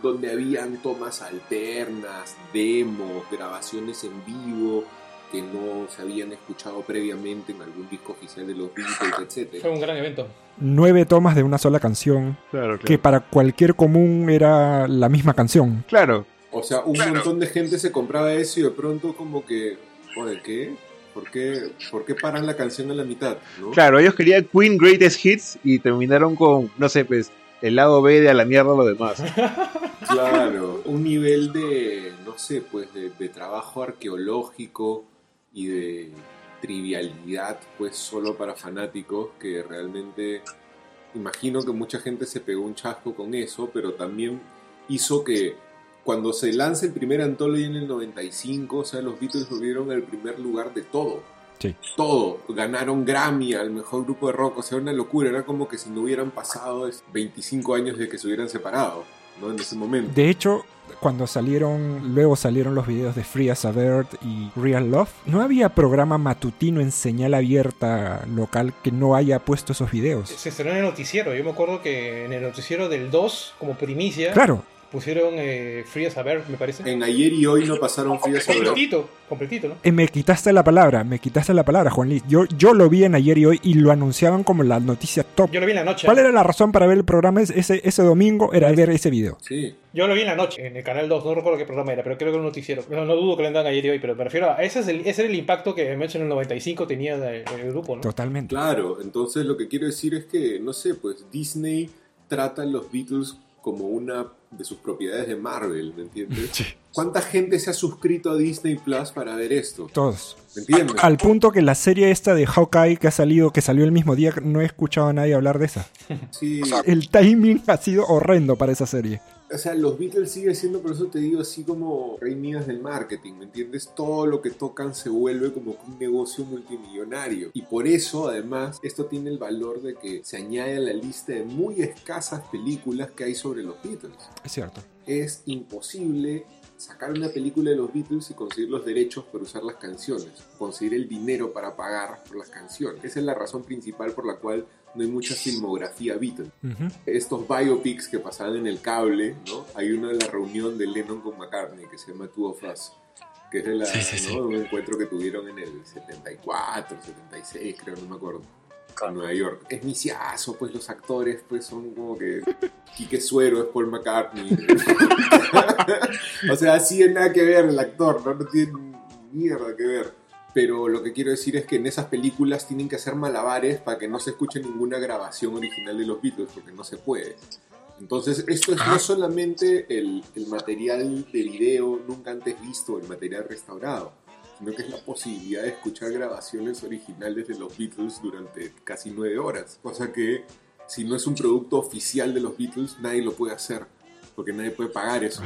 donde habían tomas alternas, demos, grabaciones en vivo que no se habían escuchado previamente en algún disco oficial de los Beatles, etc. Fue un gran evento. Nueve tomas de una sola canción, Claro, que para cualquier común era la misma canción. Claro, sea, un montón de gente se compraba eso y de pronto como que, oye, ¿qué? ¿Por qué, ¿Por qué paran la canción a la mitad? ¿no? claro, ellos querían Queen Greatest Hits y terminaron con, no sé, pues, el lado B de a la mierda lo demás. Claro, un nivel de, no sé, pues de, de trabajo arqueológico y de trivialidad, pues solo para fanáticos, que realmente imagino que mucha gente se pegó un chasco con eso, pero también hizo que cuando se lance el primer Anthology en el 95, o sea, los Beatles volvieron al primer lugar de todo. Sí. Todo, ganaron Grammy al mejor grupo de rock, o sea, una locura, era como que si no hubieran pasado es, 25 años de que se hubieran separado, ¿no? En ese momento. De hecho, cuando salieron, luego salieron los videos de Free as a Bird y Real Love, no había programa matutino en señal abierta local que no haya puesto esos videos. Se estrenó en el noticiero. Yo me acuerdo que en el noticiero del 2, como primicia, Claro, pusieron eh, Free as a Bird, me parece. En ayer y hoy no pasaron Free as a Bird. Completito, completito, ¿no? eh, me quitaste la palabra, me quitaste la palabra, Juan Luis. Yo, yo lo vi en ayer y hoy y lo anunciaban como la noticia top. Yo lo vi en la noche. ¿Cuál era la razón para ver el programa ese, ese domingo? Era ver ese video. Sí. Yo lo vi en la noche, en el canal 2, no recuerdo qué programa era, pero creo que era un noticiero. No, no dudo que lo andan ayer y hoy, pero me refiero a ese, es el, ese era el impacto que me hecho en el 95 tenía de- el grupo, ¿no? Totalmente. Claro, entonces lo que quiero decir es que, no sé, pues Disney trata a los Beatles como una de sus propiedades de Marvel, ¿me entiendes? Sí. ¿Cuánta gente se ha suscrito a Disney Plus para ver esto? Todos. ¿Me entiendes? Al punto que la serie esta de Hawkeye que ha salido, que salió el mismo día, no he escuchado a nadie hablar de esa. Sí, El timing ha sido horrendo para esa serie. O sea, los Beatles siguen siendo, por eso te digo, así como rey Midas del marketing, ¿me entiendes? Todo lo que tocan se vuelve como un negocio multimillonario. Y por eso, además, esto tiene el valor de que se añade a la lista de muy escasas películas que hay sobre los Beatles. Es cierto. es imposible sacar una película de los Beatles y conseguir los derechos para usar las canciones, conseguir el dinero para pagar por las canciones. Esa es la razón principal por la cual no hay mucha filmografía Beatles. Ujú. Estos biopics que pasaban en el cable, ¿no? Hay uno de la reunión de Lennon con McCartney que se llama Two of Us, que es de, la, ¿no? de un encuentro que tuvieron en el 74, 76, creo, no me acuerdo. Nueva York. Es misiazo, pues los actores pues son como que Quique Suero es Paul McCartney. o sea, así es nada que ver el actor, ¿no? No tiene mierda que ver. Pero lo que quiero decir es que en esas películas tienen que hacer malabares para que no se escuche ninguna grabación original de los Beatles, porque no se puede. Entonces, esto es no solamente el, el material de video nunca antes visto, el material restaurado, sino que es la posibilidad de escuchar grabaciones originales de los Beatles durante casi nueve horas. Cosa que, si no es un producto oficial de los Beatles, nadie lo puede hacer, porque nadie puede pagar eso.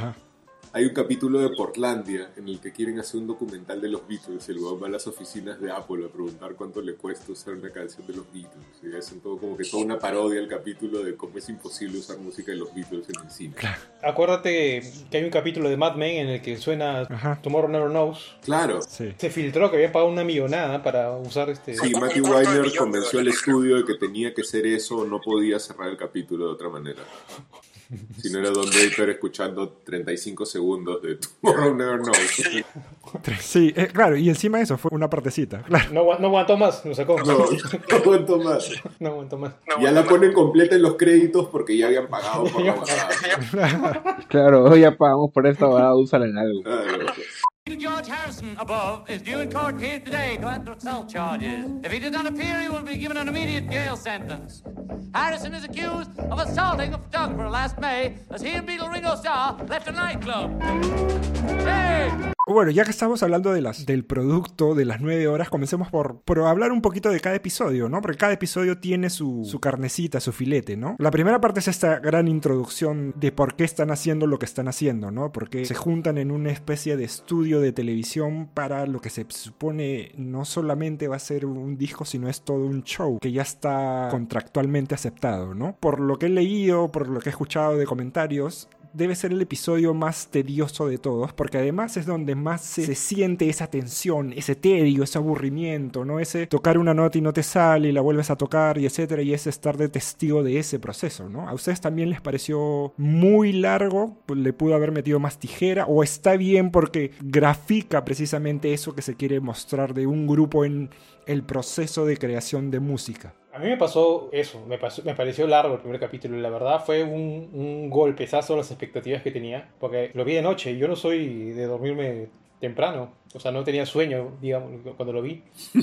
Hay un capítulo de Portlandia en el que quieren hacer un documental de los Beatles. El weón va a las oficinas de Apple a preguntar cuánto le cuesta usar una canción de los Beatles. Y hacen todo como que toda una parodia al capítulo de cómo es imposible usar música de los Beatles en el cine. Acuérdate que hay un capítulo de Mad Men en el que suena Ajá. Tomorrow Never Knows. Claro. Sí. Se filtró que había pagado una millonada para usar este... Sí, Matthew Weiner convenció al estudio de que tenía que ser eso, no podía cerrar el capítulo de otra manera. Si no era Don Draper escuchando 35 segundos de Tomorrow Never Knows. Sí, eh, claro, y encima eso fue una partecita. Claro. No, no aguantó más, nos sacó. No, no aguanto más. No aguantó más. Ya la ponen completa en los créditos porque ya habían pagado por la. Claro, hoy ya pagamos por esta bajada, úsala en algo. Claro. George Harrison above is due in court here today to answer assault charges. If he does not appear, he will be given an immediate jail sentence. Harrison is accused of assaulting a photographer last May as he and Beatle Ringo Starr left a nightclub. Hey! Bueno, ya que estamos hablando de las, del producto de las nueve horas, comencemos por, por hablar un poquito de cada episodio, ¿no? Porque cada episodio tiene su, su carnecita, su filete, ¿no? La primera parte es esta gran introducción de por qué están haciendo lo que están haciendo, ¿no? Porque se juntan en una especie de estudio de televisión para lo que se supone no solamente va a ser un disco, sino es todo un show que ya está contractualmente aceptado, ¿no? Por lo que he leído, por lo que he escuchado de comentarios, debe ser el episodio más tedioso de todos, porque además es donde más se, se siente esa tensión, ese tedio, ese aburrimiento, ¿no? Ese tocar una nota y no te sale y la vuelves a tocar y etcétera, y ese estar de testigo de ese proceso, ¿no? ¿A ustedes también les pareció muy largo? ¿Le pudo haber metido más tijera? ¿O está bien porque grafica precisamente eso que se quiere mostrar de un grupo en el proceso de creación de música? A mí me pasó eso, me, pasó- me pareció largo el primer capítulo y la verdad fue un, un golpezazo a las expectativas que tenía, porque lo vi de noche y yo no soy de dormirme temprano, o sea, no tenía sueño, digamos, cuando lo vi.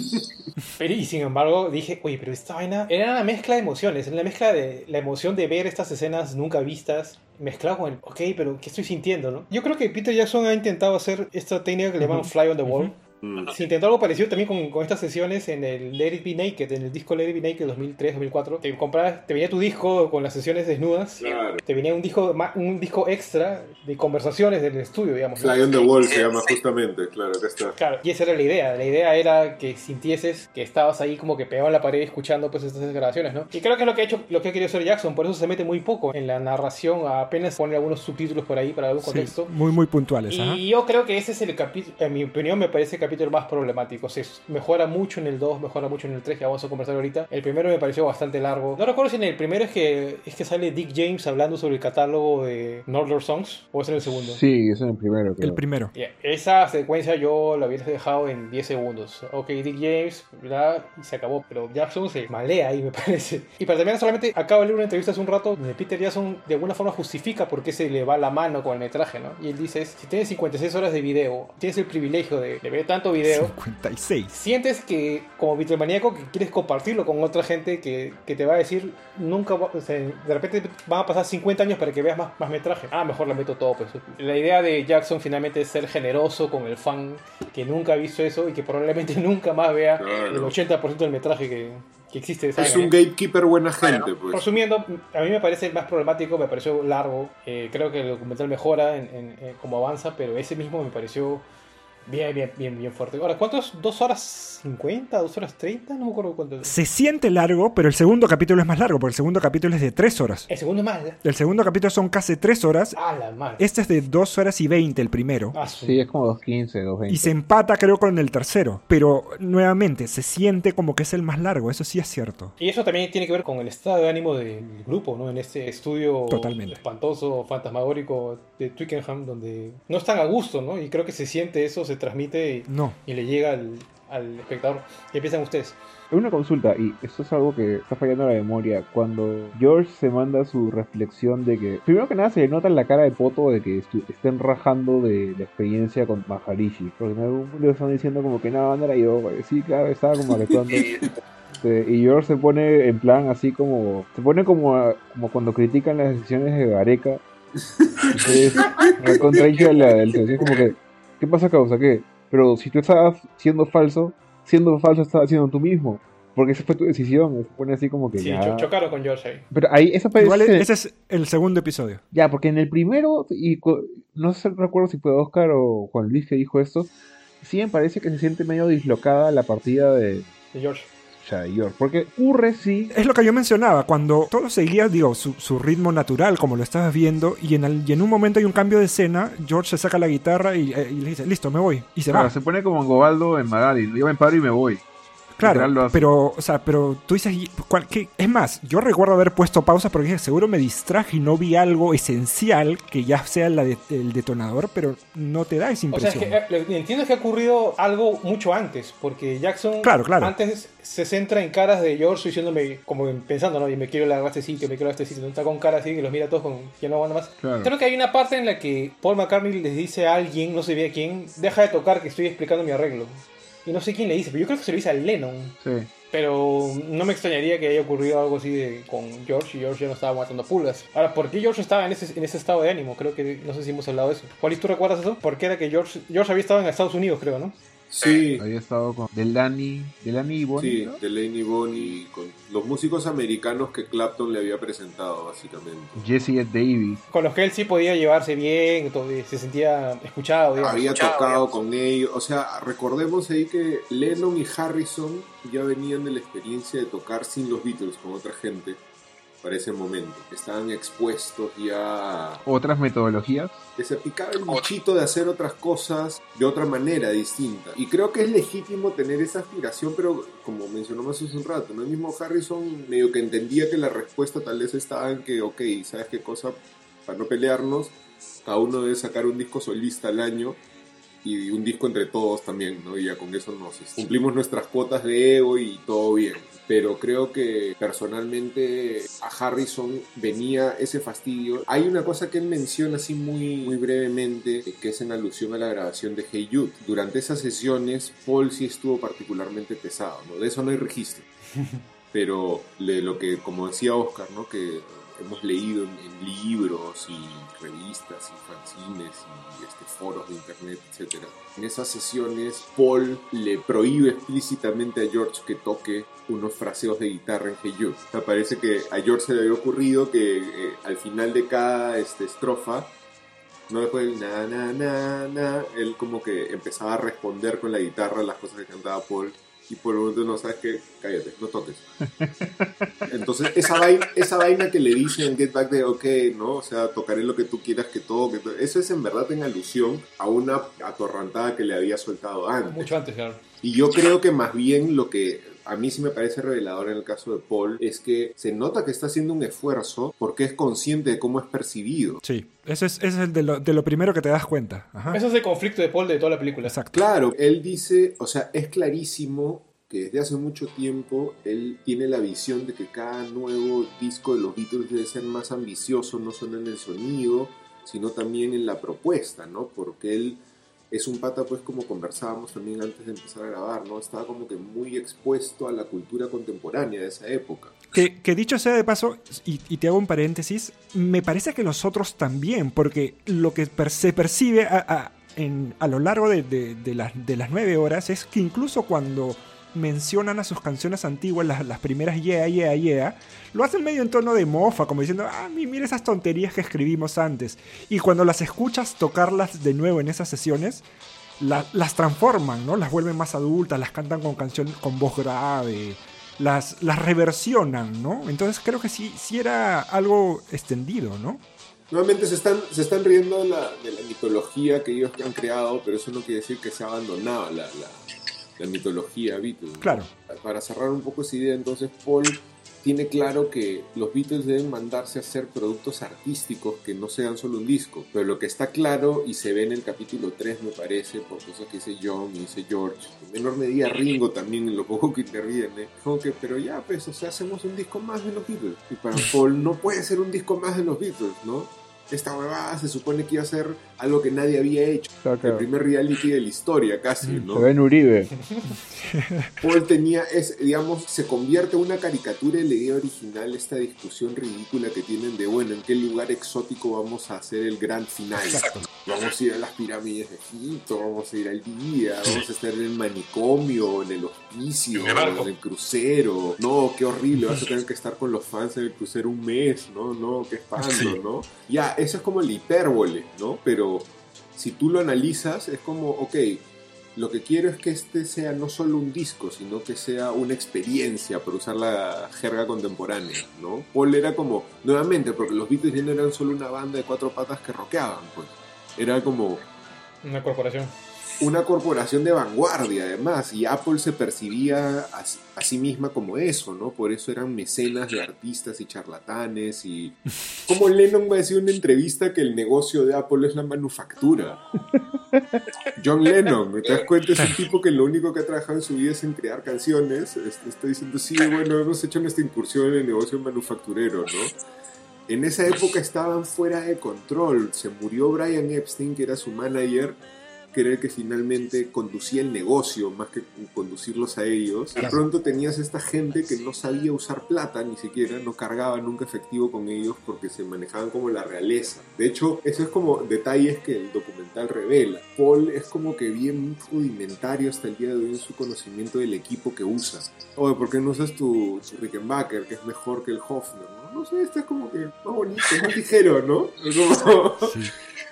Pero, y sin embargo dije, oye, pero esta vaina era una mezcla de emociones, era una mezcla de la emoción de ver estas escenas nunca vistas, mezclado con el, ok, pero ¿qué estoy sintiendo, no? Yo creo que Peter Jackson ha intentado hacer esta técnica que le llaman Fly on the Wall. Mm. Se intentó algo parecido también con, con estas sesiones en el Let It Be Naked, en el disco Let It Be Naked 2003-2004. Te comprabas, te venía tu disco con las sesiones desnudas, Claro. te venía un disco, un disco extra de conversaciones del estudio, digamos. ¿no? Fly on the Wall se llama justamente, claro, acá está. Claro, y esa era la idea. La idea era que sintieses que estabas ahí como que pegado a la pared escuchando pues estas grabaciones, ¿no? Y creo que es lo que ha hecho, lo que ha querido hacer Jackson, por eso se mete muy poco en la narración, apenas pone algunos subtítulos por ahí para algún Sí, contexto. muy, muy puntuales, ajá. Y yo creo que ese es el capítulo, en mi opinión, me parece el capítulo más problemático. Se mejora mucho en el 2, mejora mucho en el 3, que vamos a conversar ahorita. El primero me pareció bastante largo. No recuerdo si en el primero es que, es que sale Dick James hablando sobre el catálogo de Northern Songs, o es en el segundo. Sí, es el primero. creo. El primero. Esa secuencia yo la hubiera dejado en 10 segundos. Ok, Dick James, ¿verdad? Y se acabó. Pero Jackson se malea ahí, me parece. Y para terminar, solamente acabo de leer una entrevista hace un rato donde Peter Jackson de alguna forma justifica por qué se le va la mano con el metraje, ¿no? Y él dice, si tienes 56 horas de video, tienes el privilegio de, de ver tanto video, 56. sientes que como vitromaníaco que quieres compartirlo con otra gente que, que te va a decir nunca va- o sea, de repente van a pasar 50 años para que veas más, más metraje ah mejor la meto todo pues la idea de Jackson finalmente es ser generoso con el fan que nunca ha visto eso y que probablemente nunca más vea Claro. el 80% del metraje que, que existe Es un gatekeeper buena gente, pues. Resumiendo, a mí me parece más problemático, me pareció largo. eh, creo que el documental mejora en, en- en cómo avanza, pero ese mismo me pareció bien, bien, bien, bien fuerte. Ahora, ¿cuántos? ¿Dos horas 50? ¿Dos horas 30? No me acuerdo cuánto. Se siente largo, pero el segundo capítulo es más largo, porque el segundo capítulo es de 3 horas. El segundo es más. El segundo capítulo son casi 3 horas. Ah, la madre. Este es de 2 horas y 20 el primero. Ah, Sí, es como 2.15, 2.20. Y se empata creo con el tercero. Pero nuevamente, se siente como que es el más largo, eso sí es cierto. Y eso también tiene que ver con el estado de ánimo del grupo, ¿no? En este estudio Totalmente. espantoso, fantasmagórico de Twickenham, donde no están a gusto, ¿no? Y creo que se siente eso, se transmite y, No. y le llega al, al espectador. Y empiezan ustedes. Una consulta, y esto es algo que está fallando la memoria. Cuando George se manda su reflexión de que, primero que nada, se le nota en la cara de Poto de que estén rajando de la experiencia con Maharishi. Porque en algún punto le están diciendo como que no, no era yo. güey. Sí, claro, estaba como actuando. Y George se pone en plan así como. Se pone como, a- como cuando critican las decisiones de Gareca. Entonces, me contradice la del es como que. ¿Qué pasa, causa? ¿Qué? Pero si tú estabas siendo falso, siendo falso estabas siendo tú mismo. Porque esa fue tu decisión. Se pone así como que Sí, ya. cho- chocaron con George ahí. Pero ahí, esa parece. Igual ese es el segundo episodio. Ya, porque en el primero, y no sé, recuerdo si fue Oscar o Juan Luis que dijo esto, sí me parece que se siente medio dislocada la partida de, De George. Sea. Porque Urre sí, Es lo que yo mencionaba, cuando todo seguía, digo, su, su ritmo natural, como lo estabas viendo, y en, el- y en un momento hay un cambio de escena, George se saca la guitarra y, eh, y le dice, listo, me voy. Y se va. se pone como en Gobaldo en Magali, yo me paro y me voy. Claro, pero, o sea, pero tú dices, "¿Y cuál- qué?". es más, yo recuerdo haber puesto pausa porque dije, seguro me distraje y no vi algo esencial que ya sea la de- el detonador, pero no te da esa O sea, es impresión. que eh, entiendo que ha ocurrido algo mucho antes, porque Jackson Claro, claro. antes se centra en caras de George diciéndome, como pensando, ¿no? Y me quiero largar a este sitio, me quiero a este sitio, está con cara así que los mira a todos con que no aguanta más. Claro. Creo que hay una parte en la que Paul McCartney les dice a alguien, no sé bien a quién, deja de tocar que estoy explicando mi arreglo. Y no sé quién le dice, pero yo creo que se lo dice a Lennon. Sí. Pero no me extrañaría que haya ocurrido algo así de, con George y George ya no estaba aguantando pulgas. Ahora, ¿por qué George estaba en ese, en ese estado de ánimo? Creo que no sé si hemos hablado de eso. Juanis, ¿tú recuerdas eso? ¿Por qué era que George, George había estado en Estados Unidos, creo, no? Sí, Había estado con Delany, Delany y Bonnie, sí, ¿no? Delaney Bonnie, con los músicos americanos que Clapton le había presentado, básicamente. Jesse Ed Davis. Con los que él sí podía llevarse bien, y se sentía escuchado, digamos. Había Escuchado, tocado digamos. con ellos, o sea, recordemos ahí que Lennon y Harrison ya venían de la experiencia de tocar sin los Beatles, con otra gente, para ese momento. Estaban expuestos ya a Otras metodologías. que se picaba el bichito de hacer otras cosas de otra manera distinta. Y creo que es legítimo tener esa aspiración, pero como mencionamos hace un rato, ¿no? el mismo Harrison medio que entendía que la respuesta tal vez estaba en que, ok, ¿sabes qué cosa? Para no pelearnos, cada uno debe sacar un disco solista al año y un disco entre todos también, ¿no? Y ya con eso nos cumplimos nuestras cuotas de ego y todo bien. Pero creo que personalmente a Harrison venía ese fastidio. Hay una cosa que él menciona así muy, muy brevemente, que es en alusión a la grabación de Hey Jude. Durante esas sesiones, Paul sí estuvo particularmente pesado, ¿no? De eso no hay registro. Pero de lo que, como decía Oscar, ¿no? Que hemos leído en, en libros y revistas y fanzines y este, foros de internet, etcétera. En esas sesiones, Paul le prohíbe explícitamente a George que toque unos fraseos de guitarra en Hey Jude. O sea, parece que a George se le había ocurrido que eh, al final de cada este, estrofa, no después del na na na na, él como que empezaba a responder con la guitarra las cosas que cantaba Paul. Y por un momento no sabes qué, cállate, no toques. Entonces, esa vaina, esa vaina que le dicen en Get Back de, ok, ¿no? O sea, tocaré lo que tú quieras que toque. Eso es en verdad en alusión a una atorrantada que le había soltado antes. Mucho antes, claro. Y yo creo que más bien lo que a mí sí me parece revelador en el caso de Paul es que se nota que está haciendo un esfuerzo porque es consciente de cómo es percibido. Sí, eso es, eso es de, lo, de lo primero que te das cuenta. Ajá. Ese es el conflicto de Paul de toda la película. Exacto. Claro, él dice, o sea, es clarísimo que desde hace mucho tiempo él tiene la visión de que cada nuevo disco de los Beatles debe ser más ambicioso, no solo en el sonido, sino también en la propuesta, ¿no? Porque él es un pata, pues como conversábamos también antes de empezar a grabar, ¿no? Estaba como que muy expuesto a la cultura contemporánea de esa época. Que, dicho sea de paso, y, te hago un paréntesis, me parece que los otros también, porque lo que per- se percibe a, a- en- a lo largo de- de las, de las nueve horas es que incluso cuando mencionan a sus canciones antiguas, las, las primeras Yeah, Yeah, Yeah, lo hacen medio en tono de mofa, como diciendo, ah, mi- mira esas tonterías que escribimos antes. Y cuando las escuchas tocarlas de nuevo en esas sesiones, la- las transforman, ¿no? Las vuelven más adultas, las cantan con canción con voz grave, las, las reversionan, ¿no? Entonces creo que sí, sí era algo extendido, ¿no? Nuevamente se están, se están riendo de la, de la mitología que ellos han creado, pero eso no quiere decir que se la, la, la mitología Beatles. Claro. Para cerrar un poco esa idea, entonces Paul tiene claro que los Beatles deben mandarse a hacer productos artísticos que no sean solo un disco. Pero lo que está claro y se ve en el capítulo 3, me parece, por cosas que dice John y dice George, en menor medida Ringo también, en lo poco que interviene, como que, pero ya, pues, o sea, hacemos un disco más de los Beatles. Y para Paul no puede ser un disco más de los Beatles, ¿no? Esta huevada se supone que iba a ser algo que nadie había hecho. El primer reality de la historia, casi, ¿no? Se ve en Uribe. Paul tenía, es, digamos, se convierte en una caricatura de la idea original, esta discusión ridícula que tienen de, bueno, ¿en qué lugar exótico vamos a hacer el gran final? Vamos a ir a las pirámides de Egipto, vamos a ir al día, vamos a estar en el manicomio, en el hospicio, En el barco. en el crucero. No, qué horrible, vas a tener que estar con los fans en el crucero un mes, ¿no? No, qué espanto, ¿no? Ya, eso es como la hipérbole, ¿no? Pero si tú lo analizas, es como, ok, lo que quiero es que este sea no solo un disco, sino que sea una experiencia, por usar la jerga contemporánea, ¿no? Paul era como, nuevamente, porque los Beatles ya no eran solo una banda de cuatro patas que rockeaban, pues. Era como, Una corporación. Una corporación de vanguardia además y Apple se percibía a, sí misma como eso, ¿no? Por eso eran mecenas de artistas y charlatanes y como Lennon va a decir en una entrevista que el negocio de Apple es la manufactura. John Lennon, ¿te das cuenta? Es un tipo que lo único que ha trabajado en su vida es en crear canciones. Este, Está diciendo, sí, bueno, hemos hecho nuestra incursión en el negocio manufacturero, ¿no? En esa época estaban fuera de control. Se murió Brian Epstein, que era su manager, que era el que finalmente conducía el negocio más que conducirlos a ellos. De pronto tenías esta gente que no sabía usar plata ni siquiera, no cargaba nunca efectivo con ellos porque se manejaban como la realeza. De hecho, eso es como detalles que el documental revela. Paul es como que bien rudimentario hasta el día de hoy en su conocimiento del equipo que usa. Oye, ¿por qué no usas tu, tu Rickenbacker, que es mejor que el Hoffner? No, no sé, este es como que más bonito, más ligero, ¿no? Como-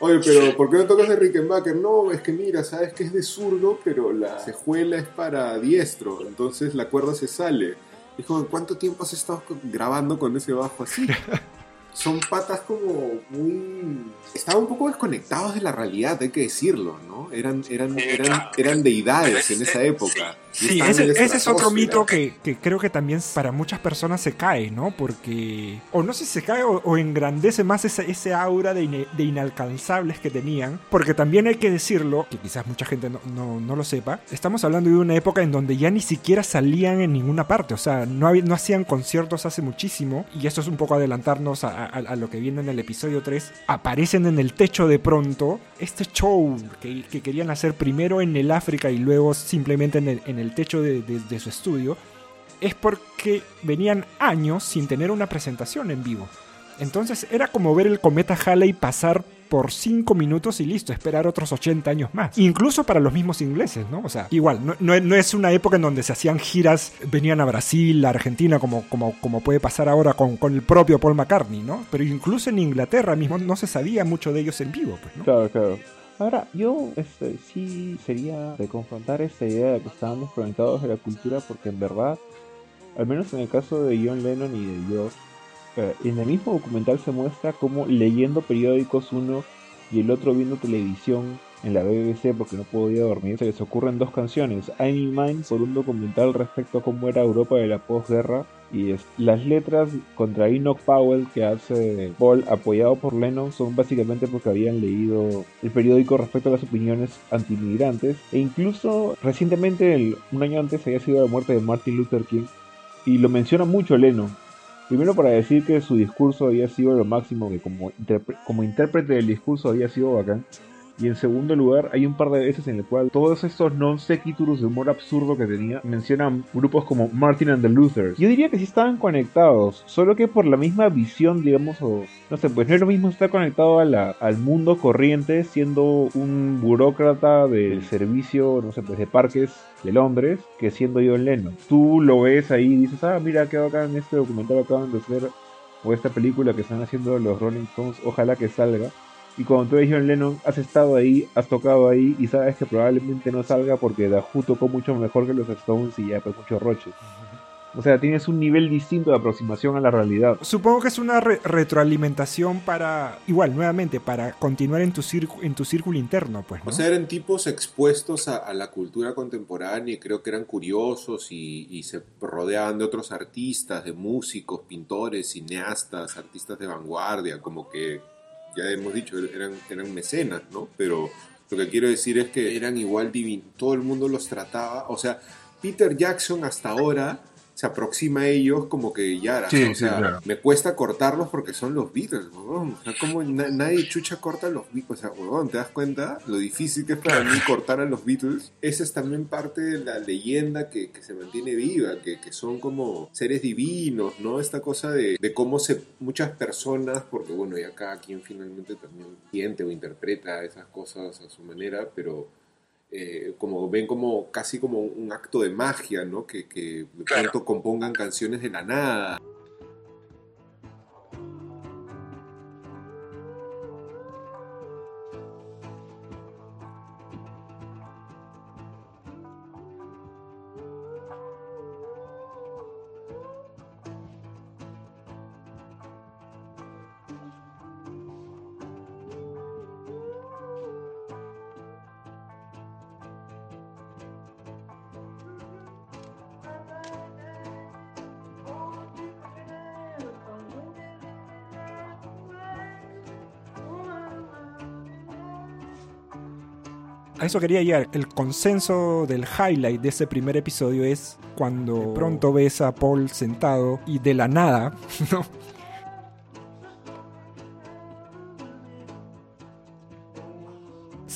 Oye, pero ¿por qué no tocas de Rickenbacker? No, es que mira, sabes que es de zurdo, pero la cejuela es para diestro, entonces la cuerda se sale. Dijo, ¿cuánto tiempo has estado grabando con ese bajo así? Son patas como muy... Estaban un poco desconectados de la realidad, hay que decirlo, ¿no? Eran, eran, eran, eran deidades en es- esa época. Sí, ese, ese es otro mito que, que creo que también para muchas personas se cae, ¿no? Porque, o no sé si se cae o, o engrandece más esa, ese aura de, ine- de inalcanzables que tenían. Porque también hay que decirlo, que quizás mucha gente no, no- no lo sepa, estamos hablando de una época en donde ya ni siquiera salían en ninguna parte, o sea, no, había- no hacían conciertos hace muchísimo. Y esto es un poco adelantarnos a, a- lo que viene en el episodio 3. Aparecen en el techo de pronto este show que, que querían hacer primero en el África y luego simplemente en el, en el techo de, de- de su estudio, es porque venían años sin tener una presentación en vivo. Entonces era como ver el cometa Halley pasar por 5 minutos y listo, esperar otros 80 años más. Incluso para los mismos ingleses, ¿no? O sea, igual, no, no- es una época en donde se hacían giras, venían a Brasil, a Argentina, como, como, como puede pasar ahora con, con el propio Paul McCartney, ¿no? Pero incluso en Inglaterra mismo no se sabía mucho de ellos en vivo, pues, ¿no? Claro, claro. Ahora, yo este, sí sería de confrontar esta idea de que estaban desconectados de la cultura porque en verdad, al menos en el caso de John Lennon y de George, en el mismo documental se muestra como leyendo periódicos uno y el otro viendo televisión en la BBC porque no podía dormir, se les ocurren dos canciones, I'm in Mine por un documental respecto a cómo era Europa de la posguerra y es- las letras contra Enoch Powell que hace Paul apoyado por Lennon son básicamente porque habían leído el periódico respecto a las opiniones antimigrantes e incluso recientemente, un año antes, había sido la muerte de Martin Luther King y lo menciona mucho Lennon. Primero para decir que su discurso había sido lo máximo, que como, como intérprete del discurso había sido bacán. Y en segundo lugar, hay un par de veces en el cual todos estos non sequituros de humor absurdo que tenía mencionan grupos como Martin and the Luthers. Yo diría que sí estaban conectados, solo que por la misma visión, digamos, o no sé, pues no es lo mismo estar conectado a la- al mundo corriente siendo un burócrata del servicio, no sé, pues de parques de Londres, que siendo John Lennon. Tú lo ves ahí y dices, ah, mira qué bacán este documental acaban de hacer, o esta película que están haciendo los Rolling Stones, ojalá que salga. Y cuando tú eres John Lennon, has estado ahí, has tocado ahí y sabes que probablemente no salga porque Who tocó mucho mejor que los Stones y ya pues muchos roches. O sea, tienes un nivel distinto de aproximación a la realidad. Supongo que es una re- retroalimentación para, igual, nuevamente, para continuar en tu, en tu círculo interno, pues, ¿no? O sea, eran tipos expuestos a, a la cultura contemporánea y creo que eran curiosos y, y se rodeaban de otros artistas, de músicos, pintores, cineastas, artistas de vanguardia, como que ya hemos dicho, eran, eran mecenas, ¿no? Pero lo que quiero decir es que eran igual divinos, todo el mundo los trataba, o sea, Peter Jackson hasta ahora se aproxima a ellos como que ya era, Sí, o sí, sea, claro. me cuesta cortarlos porque son los Beatles, huevón. O sea, como na- nadie chucha corta a los Beatles, o sea, huevón, ¿te das cuenta? Lo difícil que es para mí cortar a los Beatles. Esa es también parte de la leyenda que, que se mantiene viva, que, que son como seres divinos, ¿no? Esta cosa de, de cómo se, muchas personas, porque bueno, ya cada quien finalmente también siente o interpreta esas cosas a su manera, pero eh, como ven como casi como un acto de magia, ¿no? Que, que de Claro. pronto compongan canciones de la nada. A eso quería llegar. El consenso del highlight de ese primer episodio es cuando de pronto ves a Paul sentado y de la nada, ¿no?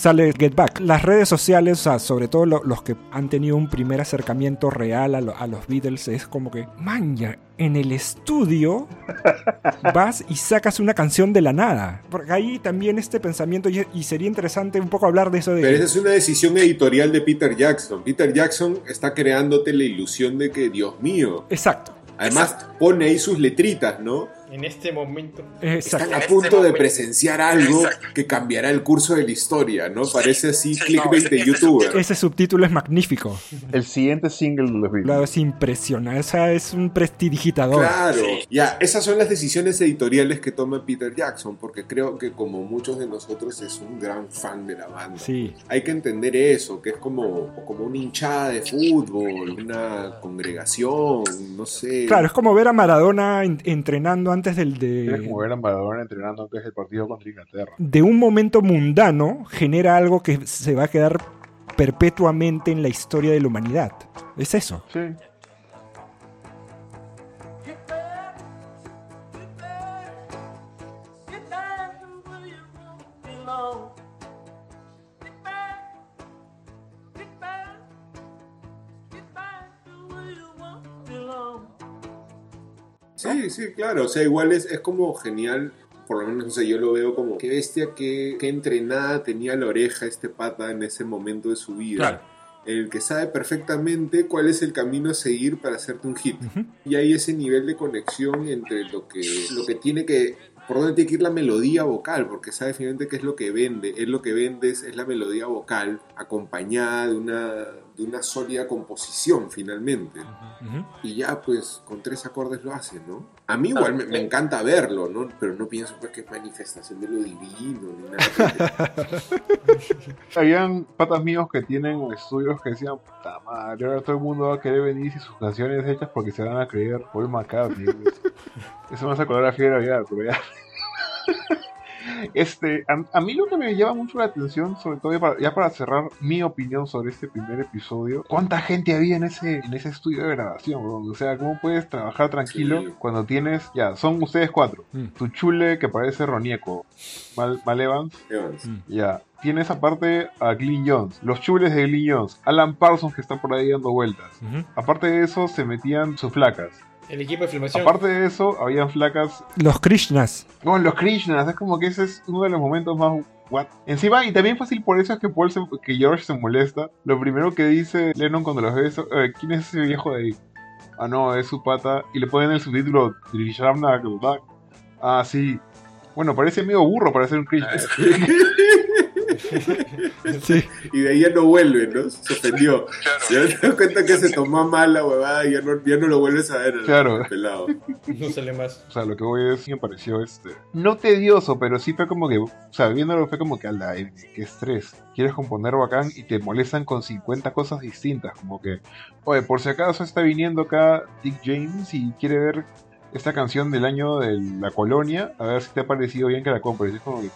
Sale Get Back. Las redes sociales, o sea, sobre todo lo- los que han tenido un primer acercamiento real a, lo- a los Beatles, es como que, manja, en el estudio vas y sacas una canción de la nada. Porque ahí también este pensamiento, y, y sería interesante un poco hablar de eso de... Pero esa es una decisión editorial de Peter Jackson. Peter Jackson está creándote la ilusión de que, Dios mío. Exacto. Además, pone ahí sus letritas, ¿no? En este momento. Exacto. Están a punto de presenciar algo que cambiará el curso de la historia, ¿no? Parece así clickbait de youtuber. Ese subtítulo es magnífico. El siguiente single de los Beatles. Claro, es impresionante. O sea, es un prestidigitador. Claro, ya, esas son las decisiones editoriales que toma Peter Jackson, porque creo que como muchos de nosotros es un gran fan de la banda. Sí. Hay que entender eso, que es como, como una hinchada de fútbol, una congregación, no sé. Claro, es como ver a Maradona en- entrenando antes del Tienes de, como ver a Maradona entrenando antes del partido contra Inglaterra. de un momento mundano, genera algo que se va a quedar perpetuamente en la historia de la humanidad. Es eso. Sí. Sí, sí, claro. O sea, igual es, es como genial. Por lo menos, o sea, yo lo veo como qué bestia, qué, qué entrenada tenía la oreja este pata en ese momento de su vida. Claro. El que sabe perfectamente cuál es el camino a seguir para hacerte un hit. Y hay ese nivel de conexión entre lo que, lo que tiene que. Por dónde tiene que ir la melodía vocal, porque sabe finalmente qué es lo que vende. Es lo que vendes, es la melodía vocal, acompañada de una, de una sólida composición, finalmente. Y ya, pues, con tres acordes lo hace, ¿no? A mí igual me, me encanta verlo, ¿no? Pero no pienso pues, que es manifestación de lo divino ni nada. Habían patas míos que tienen estudios que decían, puta madre, ahora todo el mundo va a querer venir y sus canciones hechas porque se van a creer Paul McCartney. Eso me hace acordar a Fiebre pero ya. Este, a, a mí lo que me llama mucho la atención, sobre todo ya para, ya para cerrar mi opinión sobre este primer episodio, ¿cuánta gente había en ese, en ese estudio de grabación? bro? O sea, ¿cómo puedes trabajar tranquilo Sí. cuando tienes, ya, son ustedes cuatro, Mm. tu chule que parece Ronieco, Mal, Mal Evans, Evans. Mm. ya, tienes aparte a Glyn Jones, los chules de Glyn Jones, Alan Parsons que están por ahí dando vueltas. Aparte de eso, se metían sus flacas. El equipo de filmación. Aparte de eso, habían flacas. Los Krishnas. No, los Krishnas, es como que ese es uno de los momentos más. What? Encima, y también fácil por eso es que Paul se- que George se molesta. Lo primero que dice Lennon cuando los ve es: "Eh, ¿Quién es ese viejo de ahí? Ah, no, es su pata. Y le ponen el subtítulo. Ah, sí. Bueno, parece medio burro para ser un Krishna. Sí. Y de ahí ya no vuelve, ¿no? Se ofendió. Ya te das cuenta que se tomó mal la huevada y ya no, ya no lo vuelves a ver. Claro. pelado. No sale más. O sea, lo que voy es, sí me pareció este. No tedioso, pero sí fue como que. O sea, viéndolo fue como que a la M, qué estrés. Quieres componer bacán y te molestan con 50 cosas distintas. Como que, oye, por si acaso está viniendo acá Dick James y quiere ver esta canción del año de la colonia, a ver si te ha parecido bien que la compres. Es como que.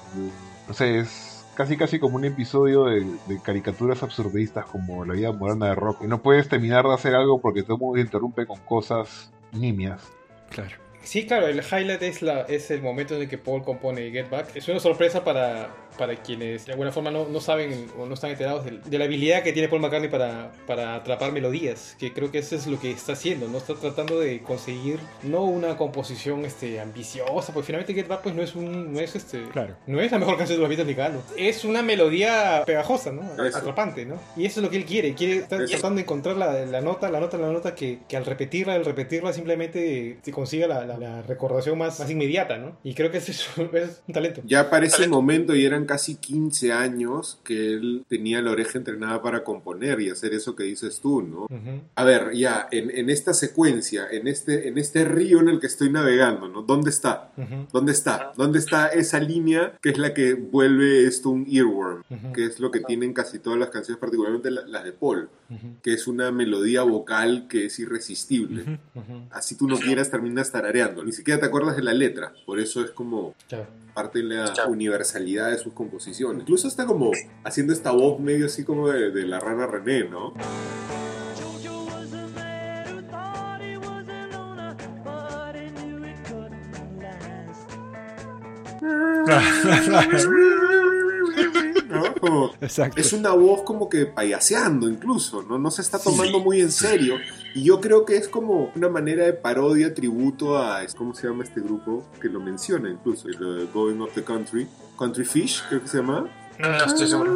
No sé, es. Casi casi como un episodio de, de caricaturas absurdistas como la vida moderna de rock. Y no puedes terminar de hacer algo porque todo el mundo te interrumpe con cosas nimias. Claro. Sí, claro, el highlight es, la, es el momento en el que Paul compone Get Back. Es una sorpresa para, para quienes de alguna forma no, no saben o no están enterados de, de la habilidad que tiene Paul McCartney para, para atrapar melodías, que creo que eso es lo que está haciendo, ¿no? Está tratando de conseguir no una composición este, ambiciosa, porque finalmente Get Back pues no es un, no es este, Claro. no es la mejor canción de los Beatles ni cagando. Es una melodía pegajosa, ¿no? Eso. Atrapante, ¿no? Y eso es lo que él quiere. Quiere estar Eso. tratando de encontrar la, la nota, la nota, la nota que, que al repetirla, al repetirla simplemente se consiga la, la- la recordación más, más inmediata, ¿no? Y creo que ese es, un- es un talento. Ya para ese momento, y eran casi 15 años que él tenía la oreja entrenada para componer y hacer eso que dices tú, ¿no? Ujú. A ver, ya, en, en esta secuencia, en este, en este río en el que estoy navegando, ¿no? ¿Dónde está? ¿Dónde está? ¿Dónde está esa línea que es la que vuelve esto un earworm? Que es lo que tienen casi todas las canciones, particularmente la- las de Paul. Que es una melodía vocal que es irresistible. Así tú no quieras, terminas tarareando. Ni siquiera te acuerdas de la letra. Por eso es como Claro. parte de la universalidad de sus composiciones. Incluso está como haciendo esta voz medio así como de, de la rana René, ¿no? ¿No? Como- Exacto. es una voz como que payaseando incluso, ¿no? No se está tomando muy en serio. Y yo creo que es como una manera de parodia, tributo a, ¿cómo se llama este grupo? Que lo menciona incluso, el Going of the Country. Country Fish, creo que se llama. No estoy seguro.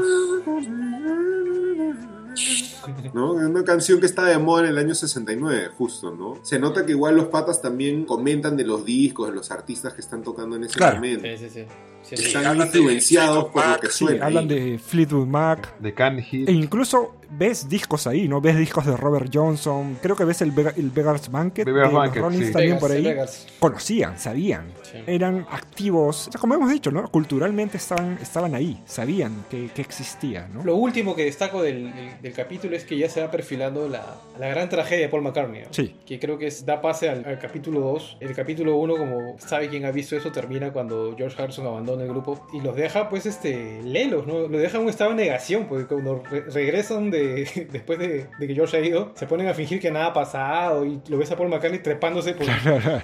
¿no? Es una canción que está de moda en el año 69, justo, ¿no? Se nota que igual los patas también comentan de los discos, de los artistas que están tocando en ese Claro. momento. Sí, sí, sí. Sí, sí. Están hablan de influenciados por lo Mac, que Sí, suena. hablan de Fleetwood Mac. De Can Hit. E incluso ves discos ahí, ¿no? Ves discos de Robert Johnson. Creo que ves el, Bega- el Beggar's Banquet. Beggar's de los Banquet, Rollins sí. también Vegas, por ahí. Vegas. Conocían, sabían. Sí. Eran activos. O sea, como hemos dicho, ¿no? Culturalmente estaban, estaban ahí. Sabían que, que existía, ¿no? Lo último que destaco del, del- del capítulo es que ya se va perfilando la, la gran tragedia de Paul McCartney. ¿no? Sí. Que creo que es- da pase al, al capítulo 2. El capítulo 1, como sabe quien ha visto eso, termina cuando George Harrison abandona el grupo y los deja, pues, este, lelos, ¿no? Los deja en un estado de negación, porque cuando re- regresan de, después de, de que George ha ido, se ponen a fingir que nada ha pasado y lo ves a Paul McCartney trepándose, por,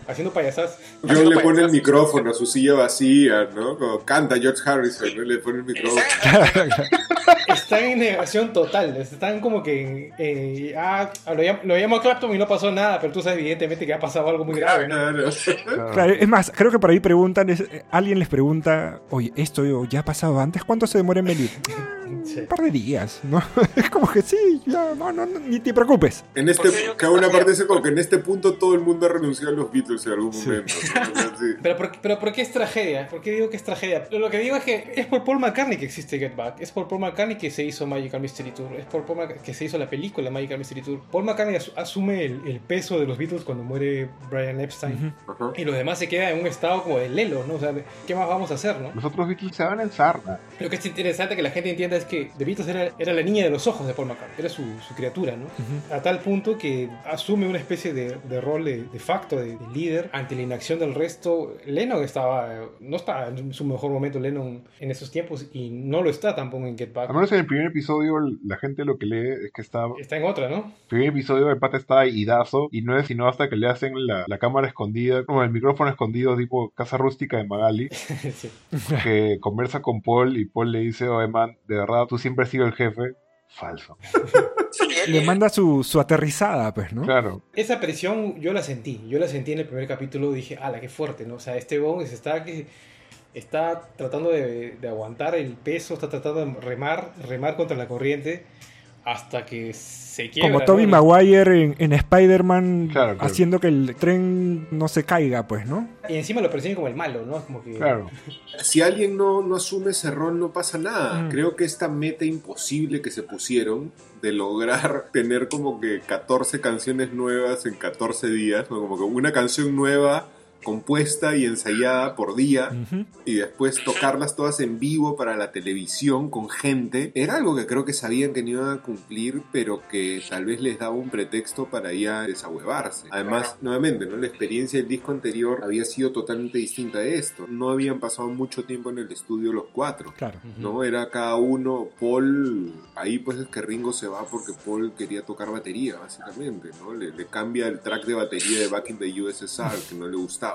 haciendo payasadas. John le pone el micrófono a su silla vacía, ¿no? Como canta George Harrison, ¿no? Le pone el micrófono. Están en negación total, están como que, eh, ah, lo, llam- lo llamo a Clapton y no pasó nada, pero tú sabes evidentemente que ha pasado algo muy grave, ¿no? Claro. Claro, es más, creo que por ahí preguntan, es- eh, alguien les pregunta, oye, ¿esto ya ha pasado antes? ¿Cuánto se demora en venir? Sí. Un par de días, ¿no? Es como que sí, ya, no, no, no, ni te preocupes. En este, cada una parte como que en este punto todo el mundo ha renunciado a los Beatles en algún Sí. momento. Pero por, pero ¿por qué es tragedia? ¿Por qué digo que es tragedia? Lo que digo es que es por Paul McCartney que existe Get Back. Es por Paul McCartney que se hizo Magical Mystery Tour. Es por Paul McCartney que se hizo la película Magical Mystery Tour. Paul McCartney asu- asume el, el peso de los Beatles cuando muere Brian Epstein. Y los demás se quedan en un estado como de lelo, ¿no? O sea, ¿qué más vamos a hacer, no? Los otros Beatles se van en sarna. Lo que es interesante que la gente entienda es que The Beatles era, era la niña de los ojos de Paul McCartney, era su, su criatura, ¿no? A tal punto que asume una especie de, de rol de, de facto, de, de líder, ante la inacción del resto. Lennon estaba, no estaba en su mejor momento, Lennon, en esos tiempos, y no lo está tampoco en Get Back. Al menos en el primer episodio, la gente lo que lee es que está. El Está en otra, ¿no? primer episodio, el pata está idazo. Y no es sino hasta que le hacen la, la cámara escondida, como el micrófono escondido, tipo casa rústica de Magali, Sí. que conversa con Paul. Y Paul le dice: Oye, man, de verdad, tú siempre has sido el jefe. Falso. Le manda su, su aterrizada, pues, ¿no? Claro. Esa presión yo la sentí, yo la sentí en el primer capítulo, dije, ala, qué fuerte, ¿no? O sea, este Bones está que está tratando de, de aguantar el peso, está tratando de remar, remar contra la corriente hasta que se quiebra. Como ¿no? Toby Y- Maguire en, en Spider-Man Claro, claro. haciendo que el tren no se caiga, pues, ¿no? Y encima lo perciben como el malo, ¿no? Como que... Claro. Si alguien no, no asume ese rol, no pasa nada. Mm. Creo que esta meta imposible que se pusieron de lograr tener como que 14 canciones nuevas en 14 días, ¿no? como que una canción nueva compuesta y ensayada por día Ujú. y después tocarlas todas en vivo para la televisión con gente, era algo que creo que sabían que no iban a cumplir, pero que tal vez les daba un pretexto para ya desahuevarse. Además, nuevamente, ¿no? la experiencia del disco anterior había sido totalmente distinta de esto. No habían pasado mucho tiempo en el estudio los cuatro. Claro. ¿no? Era cada uno, Paul, ahí pues es que Ringo se va porque Paul quería tocar batería, básicamente, ¿no? Le, le cambia el track de batería de Back in the USSR, que no le gustaba,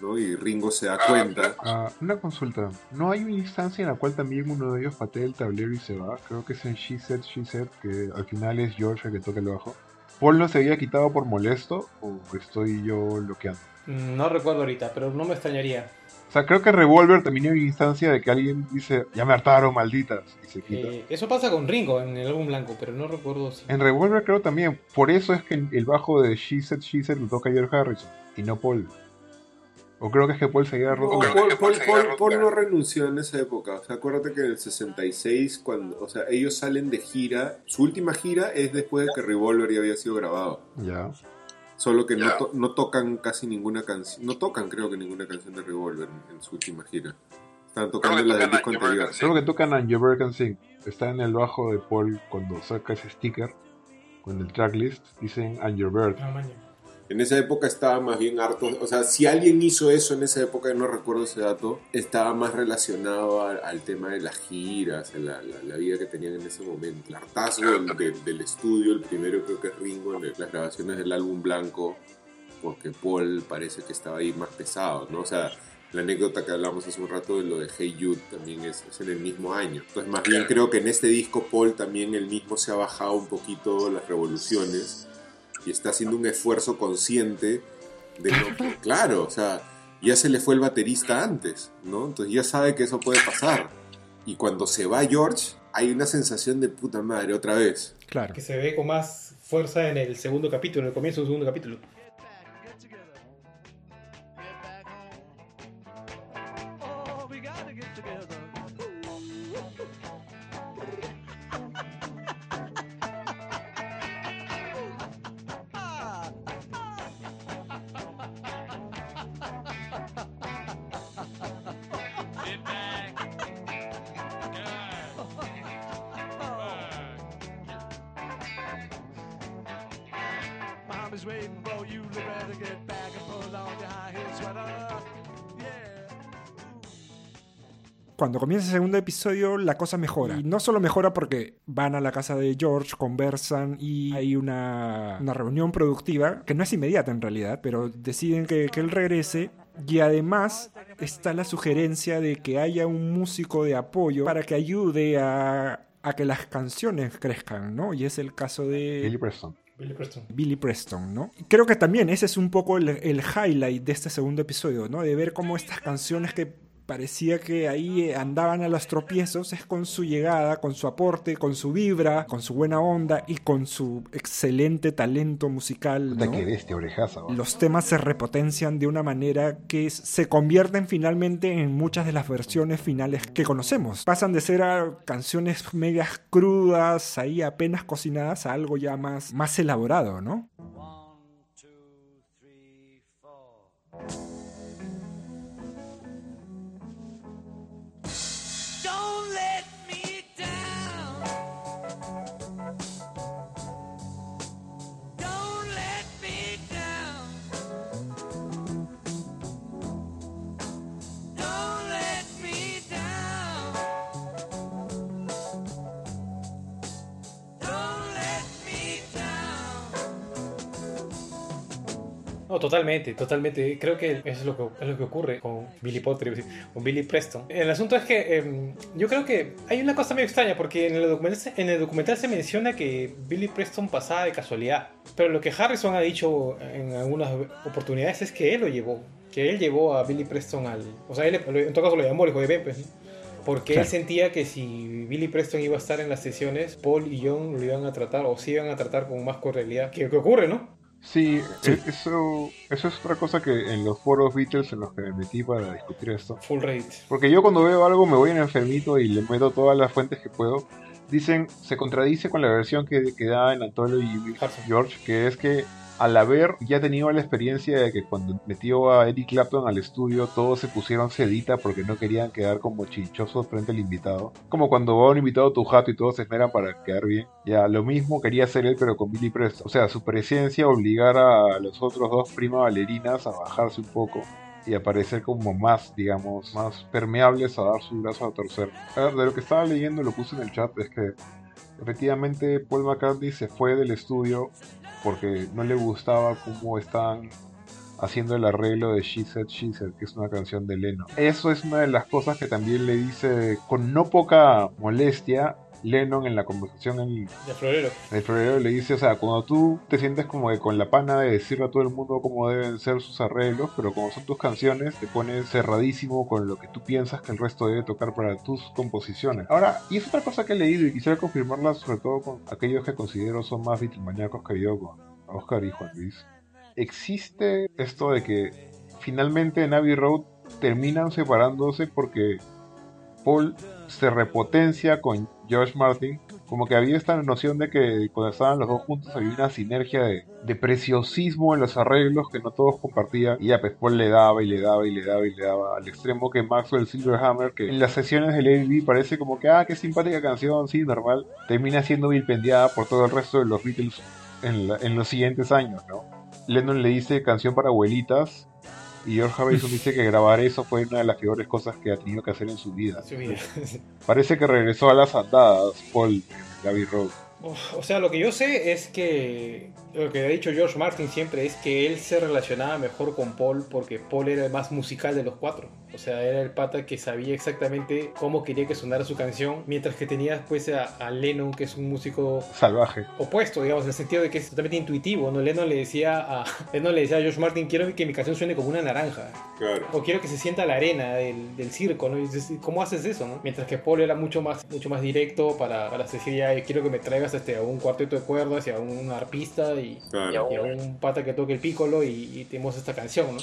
¿no? Y Ringo se da cuenta. Ah, una consulta. ¿No hay una instancia en la cual también uno de ellos patea el tablero y se va? Creo que es en She Said, She Said, que al final es George el que toca el bajo. ¿Paul no se había quitado por molesto o estoy yo bloqueando? Mm, No recuerdo ahorita, pero no me extrañaría. O sea, creo que en Revolver también hay una instancia de que alguien dice, ya me hartaron, malditas, y se quita. Eh, eso pasa con Ringo en el álbum blanco, pero no recuerdo si... En Revolver creo también, por eso es que el bajo de She Said, She Said lo toca George Harrison y no Paul. O creo que es que Paul se había roto. No, Paul, Paul- Paul no renunció en esa época. O sea, acuérdate que en el 66, cuando, o sea, ellos salen de gira, su última gira es después de que Revolver ya había sido grabado. Ya. Solo que no, to- no tocan casi ninguna canción, no tocan creo que ninguna canción de Revolver en, en su última gira. Estaban tocando la del tocan disco anterior. Creo que tocan And Your Can Sing. Está en el bajo de Paul cuando saca ese sticker. con el tracklist, dicen And Your Bird. Maña. En esa época estaba más bien harto, o sea, si alguien hizo eso en esa época, no recuerdo ese dato, estaba más relacionado a- al tema de las giras, a la, la- la vida que tenían en ese momento. El hartazgo del, del- del estudio, el primero creo que es Ringo, en las grabaciones del álbum Blanco, porque Paul parece que estaba ahí más pesado, ¿no? O sea, la anécdota que hablamos hace un rato de lo de Hey Jude también es, es en el mismo año. Entonces, más bien creo que en este disco Paul también él mismo se ha bajado un poquito las revoluciones y está haciendo un esfuerzo consciente de lo que, claro, o sea, ya se le fue el baterista antes, ¿no? Entonces ya sabe que eso puede pasar. Y cuando se va George, hay una sensación de puta madre otra vez. Claro. Que se ve con más fuerza en el segundo capítulo, en el comienzo del segundo capítulo. Cuando comienza el segundo episodio, la cosa mejora. Y no solo mejora porque van a la casa de George, conversan y hay una, una reunión productiva, que no es inmediata en realidad, pero deciden que, que él regrese. Y además está la sugerencia de que haya un músico de apoyo para que ayude a, a que las canciones crezcan, ¿no? Y es el caso de... Billy Preston. Billy Preston. Billy Preston, ¿no? Creo que también ese es un poco el, el highlight de este segundo episodio, ¿no? De ver cómo estas canciones que parecía que ahí eh, andaban a los tropiezos es con su llegada, con su aporte, con su vibra, con su buena onda y con su excelente talento musical, ¿no? que bestia, orejaza. Los temas se repotencian de una manera que se convierten finalmente en muchas de las versiones finales que conocemos. Pasan de ser a canciones medias crudas, ahí apenas cocinadas, a algo ya más, más elaborado, ¿no? No, totalmente, totalmente. Creo que eso es lo que, es lo que ocurre con Billy Potter, con Billy Preston. El asunto es que em, yo creo que hay una cosa medio extraña, porque en el, documental, se- en el documental se menciona que Billy Preston pasaba de casualidad. Pero lo que Harrison ha dicho en algunas oportunidades es que él lo llevó. Que él llevó a Billy Preston al... O sea, él en todo caso lo llamó, le dijo, ven, pues. ¿no? Porque él Claro. sentía que si Billy Preston iba a estar en las sesiones, Paul y John lo iban a tratar, o se iban a tratar con más cordialidad. Que, que ocurre, ¿no? Sí, Sí. e- Eso, eso es otra cosa que en los foros Beatles en los que me metí para discutir esto. Full rate. Porque yo cuando veo algo me voy en enfermito y le meto todas las fuentes que puedo. Dicen, se contradice con la versión que, que da en Antonio y. George, que es que al haber ya tenido la experiencia de que cuando metió a Eric Clapton al estudio todos se pusieron sedita porque no querían quedar como chichosos frente al invitado. Como cuando va un invitado a tu jato y todos se esmeran para quedar bien. Ya, lo mismo quería hacer él pero con Billy Preston. O sea, su presencia obligar a los otros dos primas bailarinas a bajarse un poco y aparecer como más, digamos, más permeables a dar su brazo a torcer. De lo que estaba leyendo, lo puse en el chat, es que efectivamente Paul McCartney se fue del estudio porque no le gustaba cómo estaban haciendo el arreglo de She Said, She Said, que es una canción de Lennon. Eso es una de las cosas que también le dice con no poca molestia Lennon en la conversación en, De florero. el febrero le dice, o sea, cuando tú te sientes como que con la pana de decirle a todo el mundo cómo deben ser sus arreglos, pero como son tus canciones, te pones cerradísimo con lo que tú piensas que el resto debe tocar para tus composiciones. Ahora, y es otra cosa que he leído y quisiera confirmarla sobre todo con aquellos que considero son más Beatlemaníacos que yo, con Oscar y Juan Luis. Existe esto de que finalmente en Abbey Road terminan separándose porque Paul se repotencia con George Martin Como que había esta noción de que cuando estaban los dos juntos había una sinergia de, de preciosismo en los arreglos que no todos compartían. Y ya, pues le daba y le daba y le daba y le daba al extremo que Maxwell Silverhammer, que en las sesiones del AV parece como que, ah, qué simpática canción, sí, normal, termina siendo vilpendiada por todo el resto de los Beatles en, en los siguientes años, ¿no? Lennon le dice canción para abuelitas y George Harrison dice que grabar eso fue una de las peores cosas que ha tenido que hacer en su vida. Su vida. Parece que regresó a las andadas, Paul, Road. Uf, O sea, lo que yo sé es que lo que ha dicho George Martin siempre es que él se relacionaba mejor con Paul porque Paul era el más musical de los cuatro. O sea, era el pata que sabía exactamente cómo quería que sonara su canción, mientras que tenía después a, a Lennon, que es un músico Salvaje. opuesto, digamos, en el sentido de que es totalmente intuitivo, ¿no? Lennon le decía a, Lennon le decía a George Martin, quiero que mi canción suene como una naranja. Claro. O quiero que se sienta la arena del, del circo, ¿no? Y dices, ¿Cómo haces eso, no? Mientras que Paul era mucho más, mucho más directo para, para decir, ya, quiero que me traigas este, a un cuarteto de cuerdas y a un arpista y, Claro. y a un pata que toque el pícolo y, y tenemos esta canción, ¿no?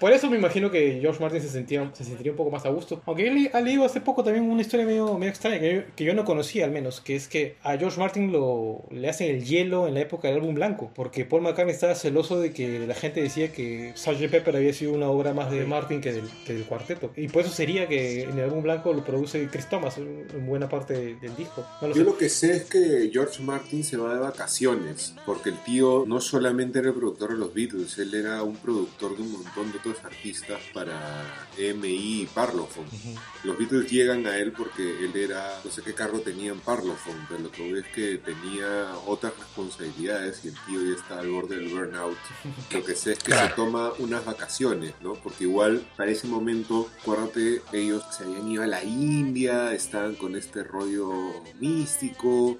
Por eso me imagino que George Martin se, sentía, se sentiría un poco más a gusto. Aunque yo le- leído hace poco también una historia medio, medio extraña que yo, que yo no conocía al menos, que es que a George Martin lo, le hacen el hielo en la época del álbum blanco, porque Paul McCartney estaba celoso de que la gente decía que Sgt. Pepper había sido una obra más de Martin que del, que del cuarteto. Y por eso sería que en el álbum blanco lo produce Chris Thomas en en buena parte de- del disco. No lo Yo sé. lo que sé es que George Martin se va de vacaciones, porque el tío no solamente era el productor de los Beatles, él era un productor de un montón de otros artistas para EMI y Parlophone. Los Beatles llegan a él porque él era, no sé qué cargo tenía en Parlophone, pero lo que veo es que tenía otras responsabilidades y el tío ya está al borde del burnout. Lo que sé es que se toma unas vacaciones, ¿no? Porque igual para ese momento, acuérdate, ellos se habían ido a la India, estaban con este rollo místico,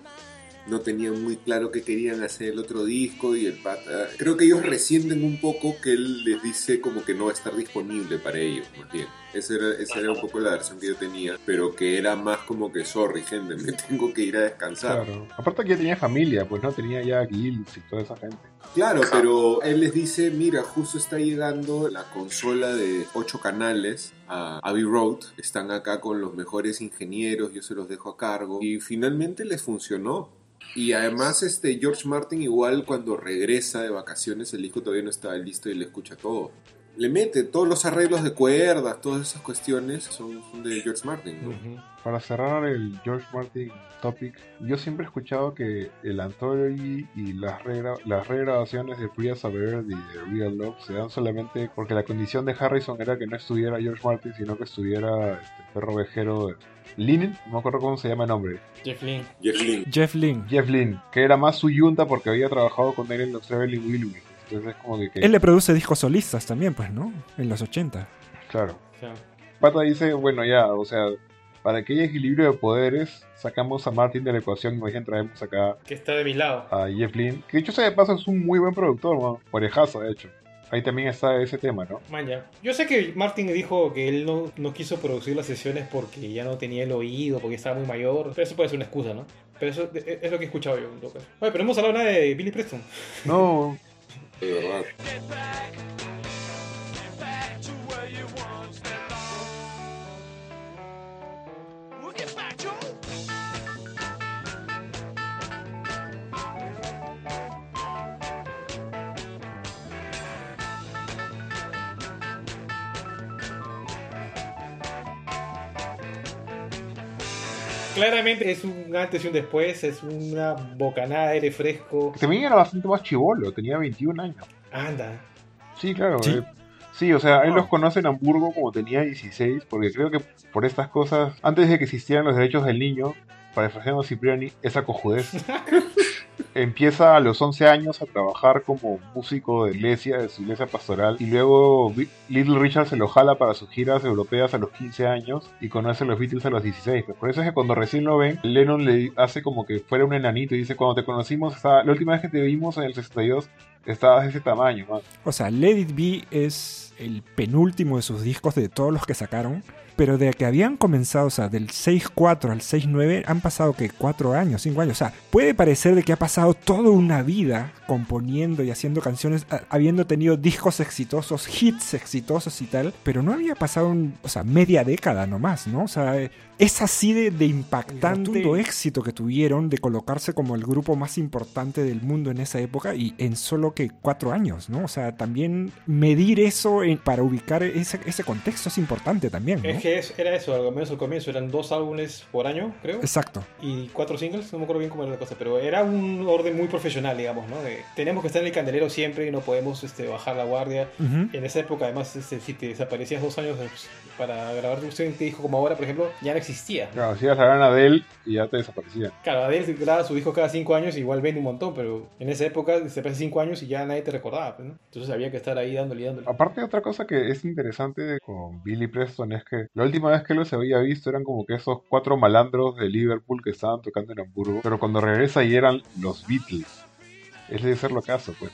no tenían muy claro qué querían hacer el otro disco y el pata... Creo que ellos resienten un poco que él les dice como que no va a estar disponible para ellos, más bien. Esa era, esa era un poco la versión que yo tenía, pero que era más como que, sorry, gente, me tengo que ir a descansar. Claro. Aparte que ya tenía familia, pues no tenía ya Gills y toda esa gente. Claro, pero él les dice, mira, justo está llegando la consola de 8 canales a Abbey Road, están acá con los mejores ingenieros, yo se los dejo a cargo, y finalmente les funcionó. Y además, este George Martin igual cuando regresa de vacaciones, el disco todavía no estaba listo y le escucha todo. Le mete todos los arreglos de cuerdas, todas esas cuestiones son, son de George Martin. Para cerrar el George Martin topic, yo siempre he escuchado que el Anthology y las, regra- las regrabaciones de Priya Saber y de Real Love se dan solamente porque la condición de Harrison era que no estuviera George Martin, sino que estuviera este perro vejero de Lynn, no me acuerdo cómo se llama el nombre, Jeff Lynne. Jeff Lynne. Jeff Lynne. Jeff Lynn, que era más su yunta porque había trabajado con él en los Traveling Wilburys. Entonces es como que, que- Él le produce discos solistas también, pues, ¿no? En los 80. claro. Pata dice, bueno ya, o sea, para que haya equilibrio de poderes, sacamos a Martin de la ecuación y más bien traemos acá que está de mi lado. a Jeff Lynne, que dicho sea de paso es un muy buen productor, ¿no? orejazo de hecho. Ahí también está ese tema, ¿no? Man, ya. Yo sé que Martin dijo que él no, no quiso producir las sesiones porque ya no tenía el oído, porque estaba muy mayor. Pero eso puede ser una excusa, ¿no? Pero eso es lo que he escuchado yo. Oye, pero no hemos hablado nada de Billy Preston. No, De verdad. Claramente es un antes y un después, es una bocanada de aire fresco. también era bastante más chivolo, tenía 21 años. Anda. Sí, claro. Sí. eh, sí, o sea, él los conoce en Hamburgo como tenía 16, porque creo que por estas cosas, antes de que existieran los derechos del niño, para Efragiano Cipriani, esa cojudez. Empieza a los 11 años a trabajar como músico de iglesia, de su iglesia pastoral, y luego Little Richard se lo jala para sus giras europeas a los 15 años y conoce a los Beatles a los 16. Pues por eso es que cuando recién lo ven, Lennon le hace como que fuera un enanito y dice, cuando te conocimos, estaba- la última vez que te vimos en el 62, estaba de ese tamaño, man. O sea, Let It Be es el penúltimo de sus discos de todos los que sacaron. Pero de que habían comenzado, o sea, del 6.4 al 6.9 han pasado que 4 años, 5 años. O sea, puede parecer de que ha pasado toda una vida componiendo y haciendo canciones, habiendo tenido discos exitosos, hits exitosos y tal, pero no había pasado, un- o sea, media década nomás, ¿no? O sea, es así de, de impactante el éxito que tuvieron de colocarse como el grupo más importante del mundo en esa época y en solo que cuatro años, ¿no? O sea, también medir eso en- para ubicar ese, ese contexto es importante también, ¿no? Es que es- era eso, al menos al comienzo eran dos álbumes por año, creo. Exacto. y cuatro singles, no me acuerdo bien cómo era la cosa, pero era un orden muy profesional, digamos, ¿no? De, tenemos que estar en el candelero siempre y no podemos este, bajar la guardia. En esa época, además, este, si te desaparecías dos años pues, para grabar un disco como ahora, por ejemplo, ya no existía. Claro, si ibas a gran Adele y ya te desaparecían. Claro, Adele graba su disco cada cinco años, igual vende un montón, pero en esa época se pasó cinco años y ya nadie te recordaba, pues, ¿no? Entonces había que estar ahí dándole y dándole. Aparte, otra cosa que es interesante con Billy Preston es que la última vez que los había visto eran como que esos cuatro malandros de Liverpool que estaban tocando en Hamburgo, pero cuando regresa y eran los Beatles. Es de ser lo caso, pues.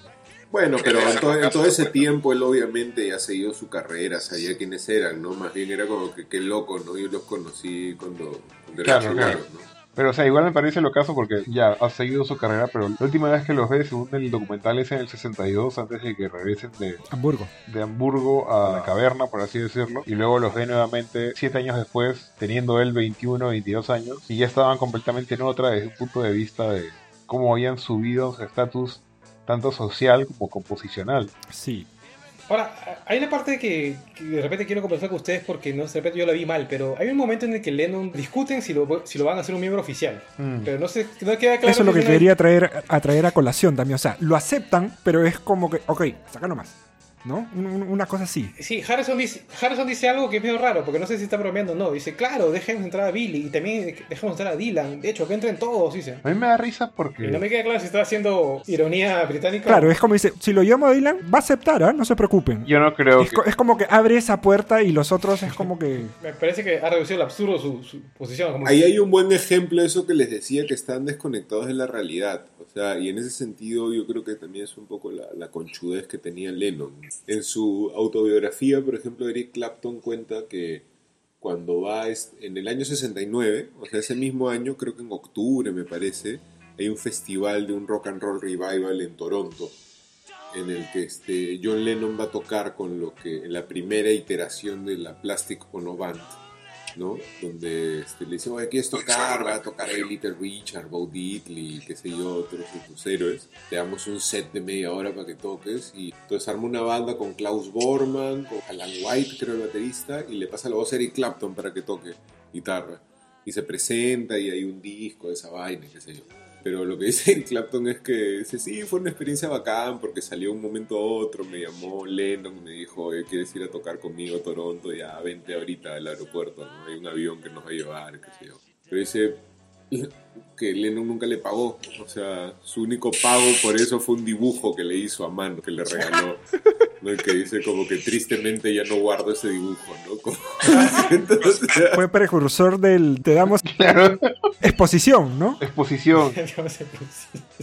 Bueno, pero en todo, en todo ese tiempo él obviamente ya ha seguido su carrera, sabía quiénes eran, ¿no? Más bien era como que qué loco, ¿no? Yo los conocí cuando, cuando eran Claro, claro. ¿no? Pero, o sea, igual me parece lo caso porque ya ha seguido su carrera, pero la última vez que los ves, según el documental, es en el 62, antes de que regresen de, Hamburgo. de Hamburgo a la caverna, por así decirlo, y luego los ve nuevamente siete años después, teniendo él 21, 22 años, y ya estaban completamente en otra desde un punto de vista de cómo habían subido su estatus tanto social como composicional. Sí. Ahora, hay una parte que, que de repente quiero conversar con ustedes porque no sé, de repente yo la vi mal, pero hay un momento en el que Lennon discuten si lo, si lo van a hacer un miembro oficial. Mm. Pero no sé, no queda claro. Eso es lo que quería traer, a traer a colación también. O sea, lo aceptan, pero es como que, ok, saca nomás. ¿No? Un- un- una cosa así. Sí, Harrison dice, Harrison dice algo que es medio raro, porque no sé si está bromeando o no. Dice, claro, dejemos entrar a Billy y también dejemos entrar a Dylan. De hecho, que entren todos, dice. A mí me da risa porque... Y no me queda claro si está haciendo ironía británica. Claro, es como dice, si lo llamo a Dylan, va a aceptar, ¿ah? No se preocupen. Yo no creo Es, que... co- es como que abre esa puerta y los otros es como que... Me parece que ha reducido el absurdo su, su posición. Como Ahí hay un buen ejemplo de eso que les decía que están desconectados de la realidad. O sea, y en ese sentido yo creo que también es un poco la, la conchudez que tenía Lennon. En su autobiografía, por ejemplo, Eric Clapton cuenta que cuando va en el año 69, o sea, ese mismo año, creo que en octubre me parece, hay un festival de un rock and roll revival en Toronto en el que este, John Lennon va a tocar con lo que en la primera iteración de la Plastic Ono Band, ¿no? Donde este, le dicen, oye, ¿quieres tocar? Va a tocar ahí Little Richard, Bo Diddley, qué sé yo, otros de tus héroes. Te damos un set de media hora para que toques. Y entonces arma una banda con Klaus Bormann, con Alan White, creo el baterista, y le pasa la voz a Eric Clapton para que toque guitarra. Y se presenta y hay un disco de esa vaina, qué sé yo. Pero lo que dice Clapton es que dice, sí, fue una experiencia bacán porque salió un momento a otro, me llamó Lennon, me dijo, oye, ¿quieres ir a tocar conmigo a Toronto? Ya, vente ahorita al aeropuerto, ¿no? Hay un avión que nos va a llevar, qué sé yo. Pero dice que Lennon nunca le pagó, o sea, su único pago por eso fue un dibujo que le hizo a mano, que le regaló. ¿no? Y que dice como que tristemente ya no guardo ese dibujo, ¿no? Como- Entonces, Fue precursor del... Te damos Claro, exposición, ¿no? exposición.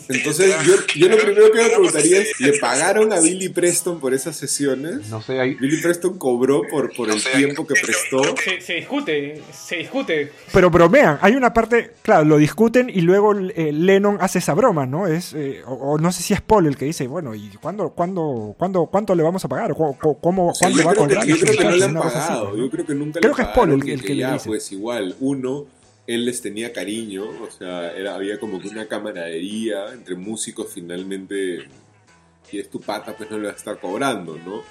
Entonces, yo, yo lo primero que me preguntaría es, ¿le pagaron a Billy Preston por esas sesiones? No sé, hay... Billy Preston cobró por, por el tiempo que prestó. Se, se discute, se discute. Pero bromean. Hay una parte, claro, lo discuten y luego eh, Lennon hace esa broma, ¿no? Es, eh, o, o no sé si es Paul el que dice, bueno, ¿y cuándo, cuándo, cuándo, cuánto le vamos a pagar? ¿Cómo, cómo, O sea, cuánto yo, va a creo cobrar? yo creo que no le han así, pagado. pues, ¿no? Yo creo que nunca Creo le que es Paul el el que le ya, dice. pues igual, uno, él les tenía cariño, o sea, era, había como que una camaradería entre músicos finalmente. Y es tu pata, pues no le va a estar cobrando, ¿no?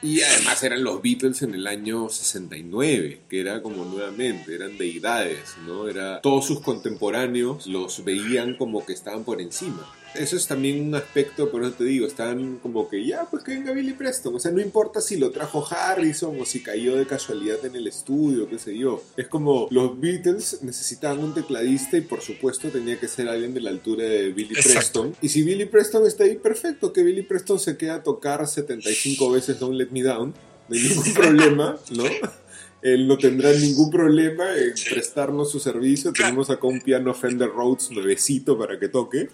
Y además eran los Beatles en el año 69, que era como nuevamente, eran deidades, ¿no? Era, todos sus contemporáneos los veían como que estaban por encima. Eso es también un aspecto, por eso te digo, están como que ya, pues que venga Billy Preston. O sea, no importa si lo trajo Harrison o si cayó de casualidad en el estudio, qué sé yo. Es como los Beatles necesitaban un tecladista y por supuesto tenía que ser alguien de la altura de Billy Preston. Y si Billy Preston está ahí, perfecto, que Billy Preston se queda a tocar 75 veces Don't Let Me Down. No hay ningún problema, ¿no? Él no tendrá ningún problema en prestarnos su servicio. Tenemos acá un piano Fender Rhodes nuevecito para que toque.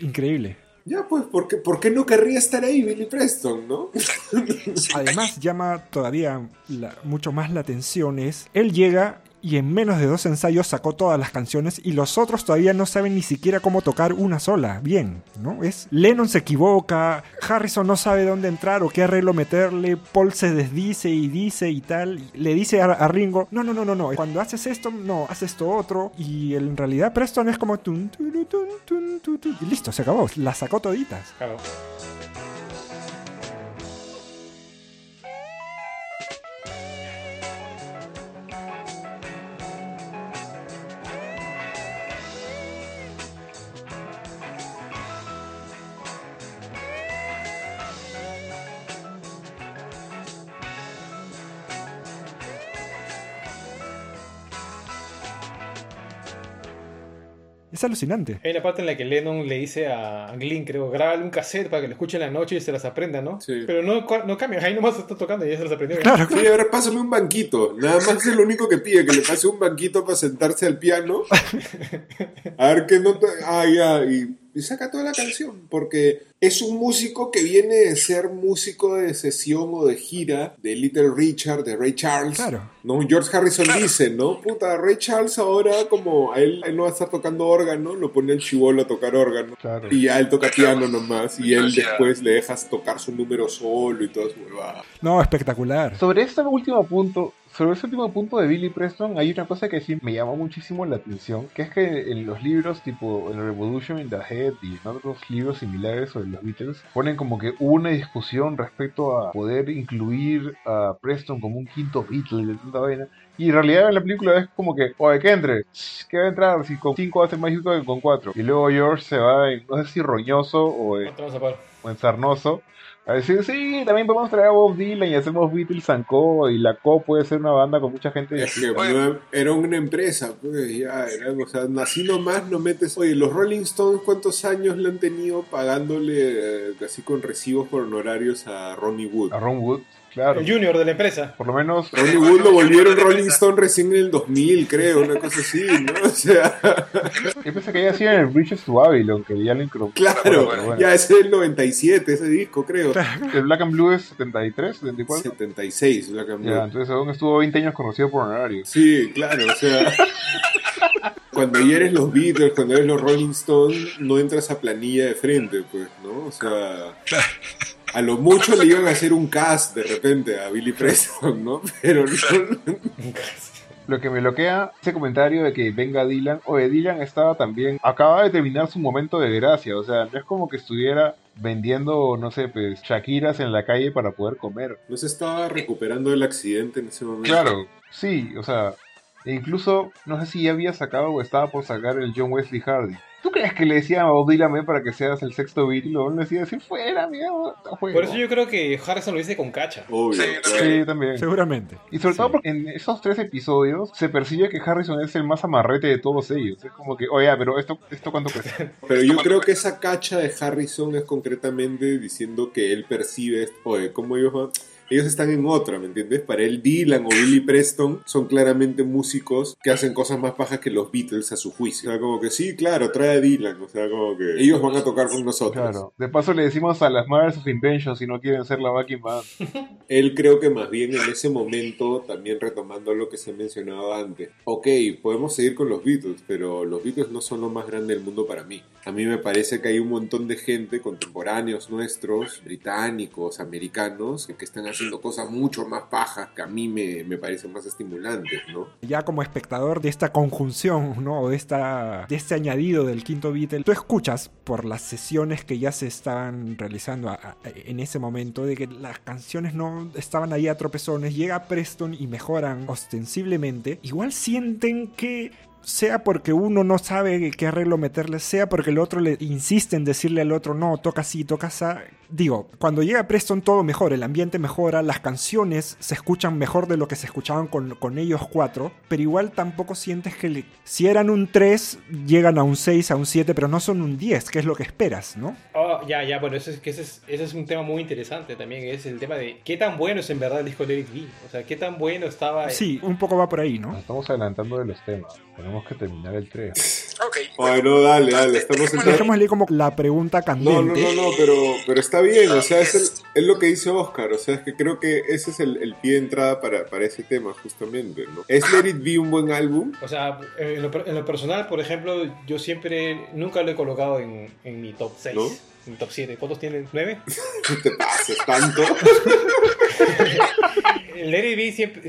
Increíble. Ya, pues, ¿por qué, por qué no querría estar ahí Billy Preston, no? Además, llama todavía la- mucho más la atención es, él llega y en menos de dos ensayos sacó todas las canciones y los otros todavía no saben ni siquiera cómo tocar una sola, bien, ¿no? Es Lennon se equivoca, Harrison no sabe dónde entrar o qué arreglo meterle, Paul se desdice y dice y tal, le dice a, Ringo, no, no, no, no, no, cuando haces esto, no, haces esto otro, y en realidad Preston es como y listo, se acabó, la sacó toditas. Claro. Es alucinante. Hay la parte en la que Lennon le dice a Glyn, creo, grábale un cassette para que lo escuche en la noche y se las aprenda, ¿no? Sí. Pero no, no cambia, ahí nomás está tocando y ya se las aprendió. Claro, Sí, ahora pásame un banquito. Nada más es lo único que pide, que le pase un banquito para sentarse al piano. A ver qué nota. Ah, ya. Y, y saca toda la canción. Porque es un músico que viene de ser músico de sesión o de gira de Little Richard, de Ray Charles. Claro. ¿no? George Harrison dice, ¿no? Puta, Ray Charles ahora, como a él, él no va a estar tocando órgano, lo pone el chivolo a tocar órgano. Claro. Y ya él toca piano nomás. Y él después le dejas tocar su número solo y todo su huevada. no, espectacular. Sobre este último punto, sobre ese último punto de Billy Preston, hay una cosa que sí me llamó muchísimo la atención, que es que en los libros tipo en Revolution in the Head y en otros libros similares sobre los Beatles, ponen como que hubo una discusión respecto a poder incluir a Preston como un quinto Beatle de tanta vaina. Y en realidad en la película es como que, oye, que entre, que va a entrar si con cinco hace más que con cuatro. Y luego George se va en, no sé si roñoso o en, o en sarnoso. A decir, sí, también podemos traer a Bob Dylan y hacemos Beatles and Co. Y la Co puede ser una banda con mucha gente. Es que no, era una empresa, pues ya, era, o sea, así nomás no metes. Oye, los Rolling Stones, ¿cuántos años le han tenido pagándole eh, así con recibos por honorarios a Ronnie Wood? A Ron Wood, claro. El junior de la empresa. Por lo menos. Ronnie Wood lo volvieron Rolling Stone recién en el 2000, creo, una cosa así, ¿no? O sea, Yo pensé que ya hacían el Bridges to Babylon, que ya lo incrustó. claro, Pero bueno. ya ese es el 97, ese disco, creo. El Black and Blue es 73, 74. 76, Black and Blue. Ya, entonces aún estuvo 20 años conocido por honorarios. Sí, claro, o sea. Cuando ya eres los Beatles, cuando eres los Rolling Stones, no entras a planilla de frente, pues, ¿no? O sea. A lo mucho le iban a hacer un cast de repente a Billy Preston, ¿no? Pero no. Lo que me bloquea ese comentario de que venga Dylan, oye, Dylan estaba también, acaba de terminar su momento de gracia, o sea, no es como que estuviera vendiendo, no sé, pues, Shakiras en la calle para poder comer. No se estaba recuperando del accidente en ese momento. Claro, sí, o sea, e incluso, no sé si ya había sacado o estaba por sacar el John Wesley Hardy. ¿Tú crees que le decían a Bob Dylan "Ven para que seas el sexto Beatle? Y luego le decía, si fuera, mierda, está juego". Por eso yo creo que Harrison lo dice con cacha. Obvio. claro. Sí, también. Seguramente. Y sobre Sí. todo porque en esos tres episodios se percibe que Harrison es el más amarrete de todos ellos. Es como que, oye, pero esto, esto cuánto cuesta. Pero yo creo que esa cacha de Harrison es concretamente diciendo que él percibe, oye, como ellos van- Ellos están en otra, ¿me entiendes? Para él, Dylan o Billy Preston son claramente músicos que hacen cosas más bajas que los Beatles a su juicio. O sea, como que sí, claro, trae a Dylan. O sea, como que ellos van a tocar con nosotros. Claro. De paso le decimos a las Mothers of Invention si no quieren ser la backing band. Él creo que más bien en ese momento, también retomando lo que se ha mencionado antes, ok, podemos seguir con los Beatles, pero los Beatles no son lo más grande del mundo para mí. A mí me parece que hay un montón de gente, contemporáneos nuestros, británicos, americanos, que están haciendo cosas mucho más pajas que a mí me, me parecen más estimulantes, ¿no? Ya como espectador de esta conjunción, ¿no? O de, esta, de este añadido del quinto Beatle, tú escuchas por las sesiones que ya se estaban realizando en ese momento de que las canciones no estaban ahí a tropezones, llega Preston y mejoran ostensiblemente, igual sienten que sea porque uno no sabe qué arreglo meterle, sea porque el otro le insiste en decirle al otro, no, toca así, toca así. Digo, cuando llega Preston todo mejora, el ambiente mejora, las canciones se escuchan mejor de lo que se escuchaban con, con ellos cuatro, pero igual tampoco sientes que le- si eran un 3, llegan a un 6, a un 7, pero no son un 10, que es lo que esperas, ¿no? Oh, ya, ya, bueno, eso es, que ese, es, ese es un tema muy interesante también, es el tema de qué tan bueno es en verdad el disco de Eric V. O sea, qué tan bueno estaba... Sí, un poco va por ahí, ¿no? Nos estamos adelantando de los temas. Tenemos que terminar el 3. Ok. Ay, no, dale, dale, estamos. Dejémosle como la pregunta No, no, candente. no, no, pero, pero está bien, o sea, es, el- es lo que dice Oscar, o sea, es que creo que ese es el, el pie de entrada para, para ese tema, justamente, ¿no? ¿Es Let It Be un buen álbum? O sea, en lo, en lo personal, por ejemplo, yo siempre, nunca lo he colocado en, en mi top 6, ¿No? en mi top 7. ¿Cuántos tienen? ¿9? ¿Qué te pases tanto? El Be siempre,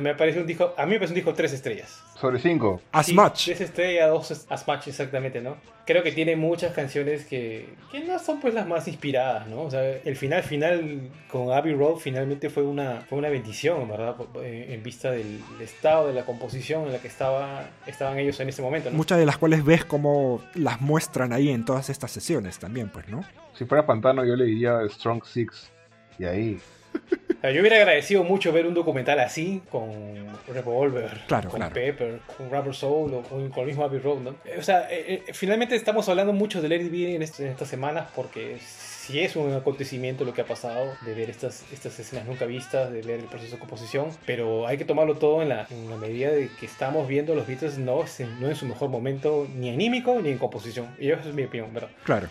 me parece un disco, a mí me parece un disco 3 estrellas. Sobre 5. As Sí, much. Tres estrellas, dos as much, exactamente, ¿no? Creo que tiene muchas canciones que, que no son pues las más inspiradas, ¿no? O sea, el final final con Abbey Road finalmente fue una, fue una bendición, ¿verdad? Por- eh, En vista del estado de la composición en la que estaba, estaban ellos en ese momento, ¿no? Muchas de las cuales ves como las muestran ahí en todas estas sesiones también, pues, ¿no? Si fuera Pantano, yo le diría Strong Six. Y ahí. Yo hubiera agradecido mucho ver un documental así, con Revolver, Claro, con claro. Pepper, con Rubber Soul o con, el mismo Abbey Road, ¿no? O sea, eh, eh, finalmente estamos hablando mucho de It Be en, este- en estas semanas porque sí es un acontecimiento lo que ha pasado, de ver estas, estas escenas nunca vistas, de ver el proceso de composición, pero hay que tomarlo todo en la, en la medida de que estamos viendo los Beatles no, no en su mejor momento, ni anímico ni en composición. Y eso es mi opinión, ¿verdad? Claro.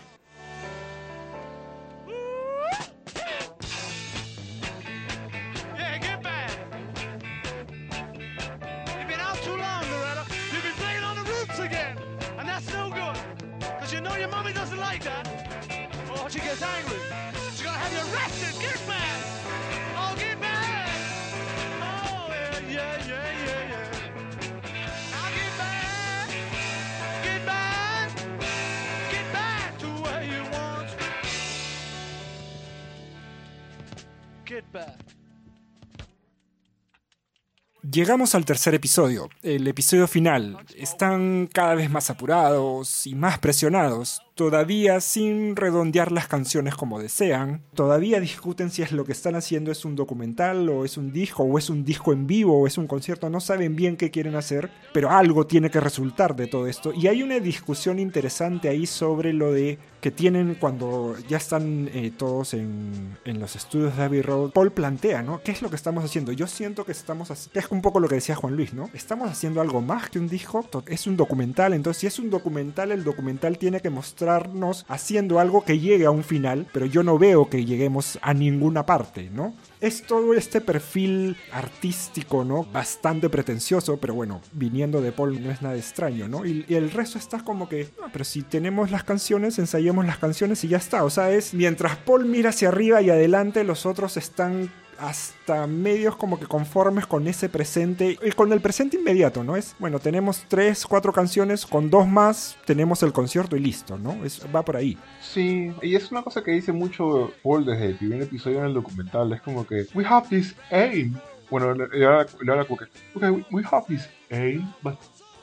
Llegamos al tercer episodio, el episodio final. Están cada vez más apurados y más presionados, todavía sin redondear las canciones como desean. Todavía discuten si es lo que están haciendo es un documental o es un disco o es un disco en vivo o es un concierto. No saben bien qué quieren hacer, pero algo tiene que resultar de todo esto. Y hay una discusión interesante ahí sobre lo de que tienen cuando ya están eh, todos en, en los estudios de Abbey Road. Paul plantea, ¿no? ¿Qué es lo que estamos haciendo? Yo siento que estamos. Es un poco lo que decía Juan Luis, ¿no? Estamos haciendo algo más que un disco. Es un documental. Entonces, si es un documental, el documental tiene que mostrarnos haciendo algo que llegue a un final. Pero yo no veo que lleguemos a ninguna parte, ¿no? Es todo este perfil artístico, ¿no? Bastante pretencioso, pero bueno, viniendo de Paul no es nada extraño, ¿no? Y, el resto está como que, no, pero si tenemos las canciones, ensayemos las canciones y ya está. O sea, es mientras Paul mira hacia arriba y adelante, los otros están hasta medios como que conformes con ese presente y con el presente inmediato, ¿no? Es, bueno, tenemos tres, cuatro canciones, con dos más tenemos el concierto y listo, ¿no? Es, va por ahí. Sí, y es una cosa que dice mucho Paul desde el primer episodio en el documental. Es como que, we have this aim. Bueno, le le habla le habla como que, okay, we- have this aim, but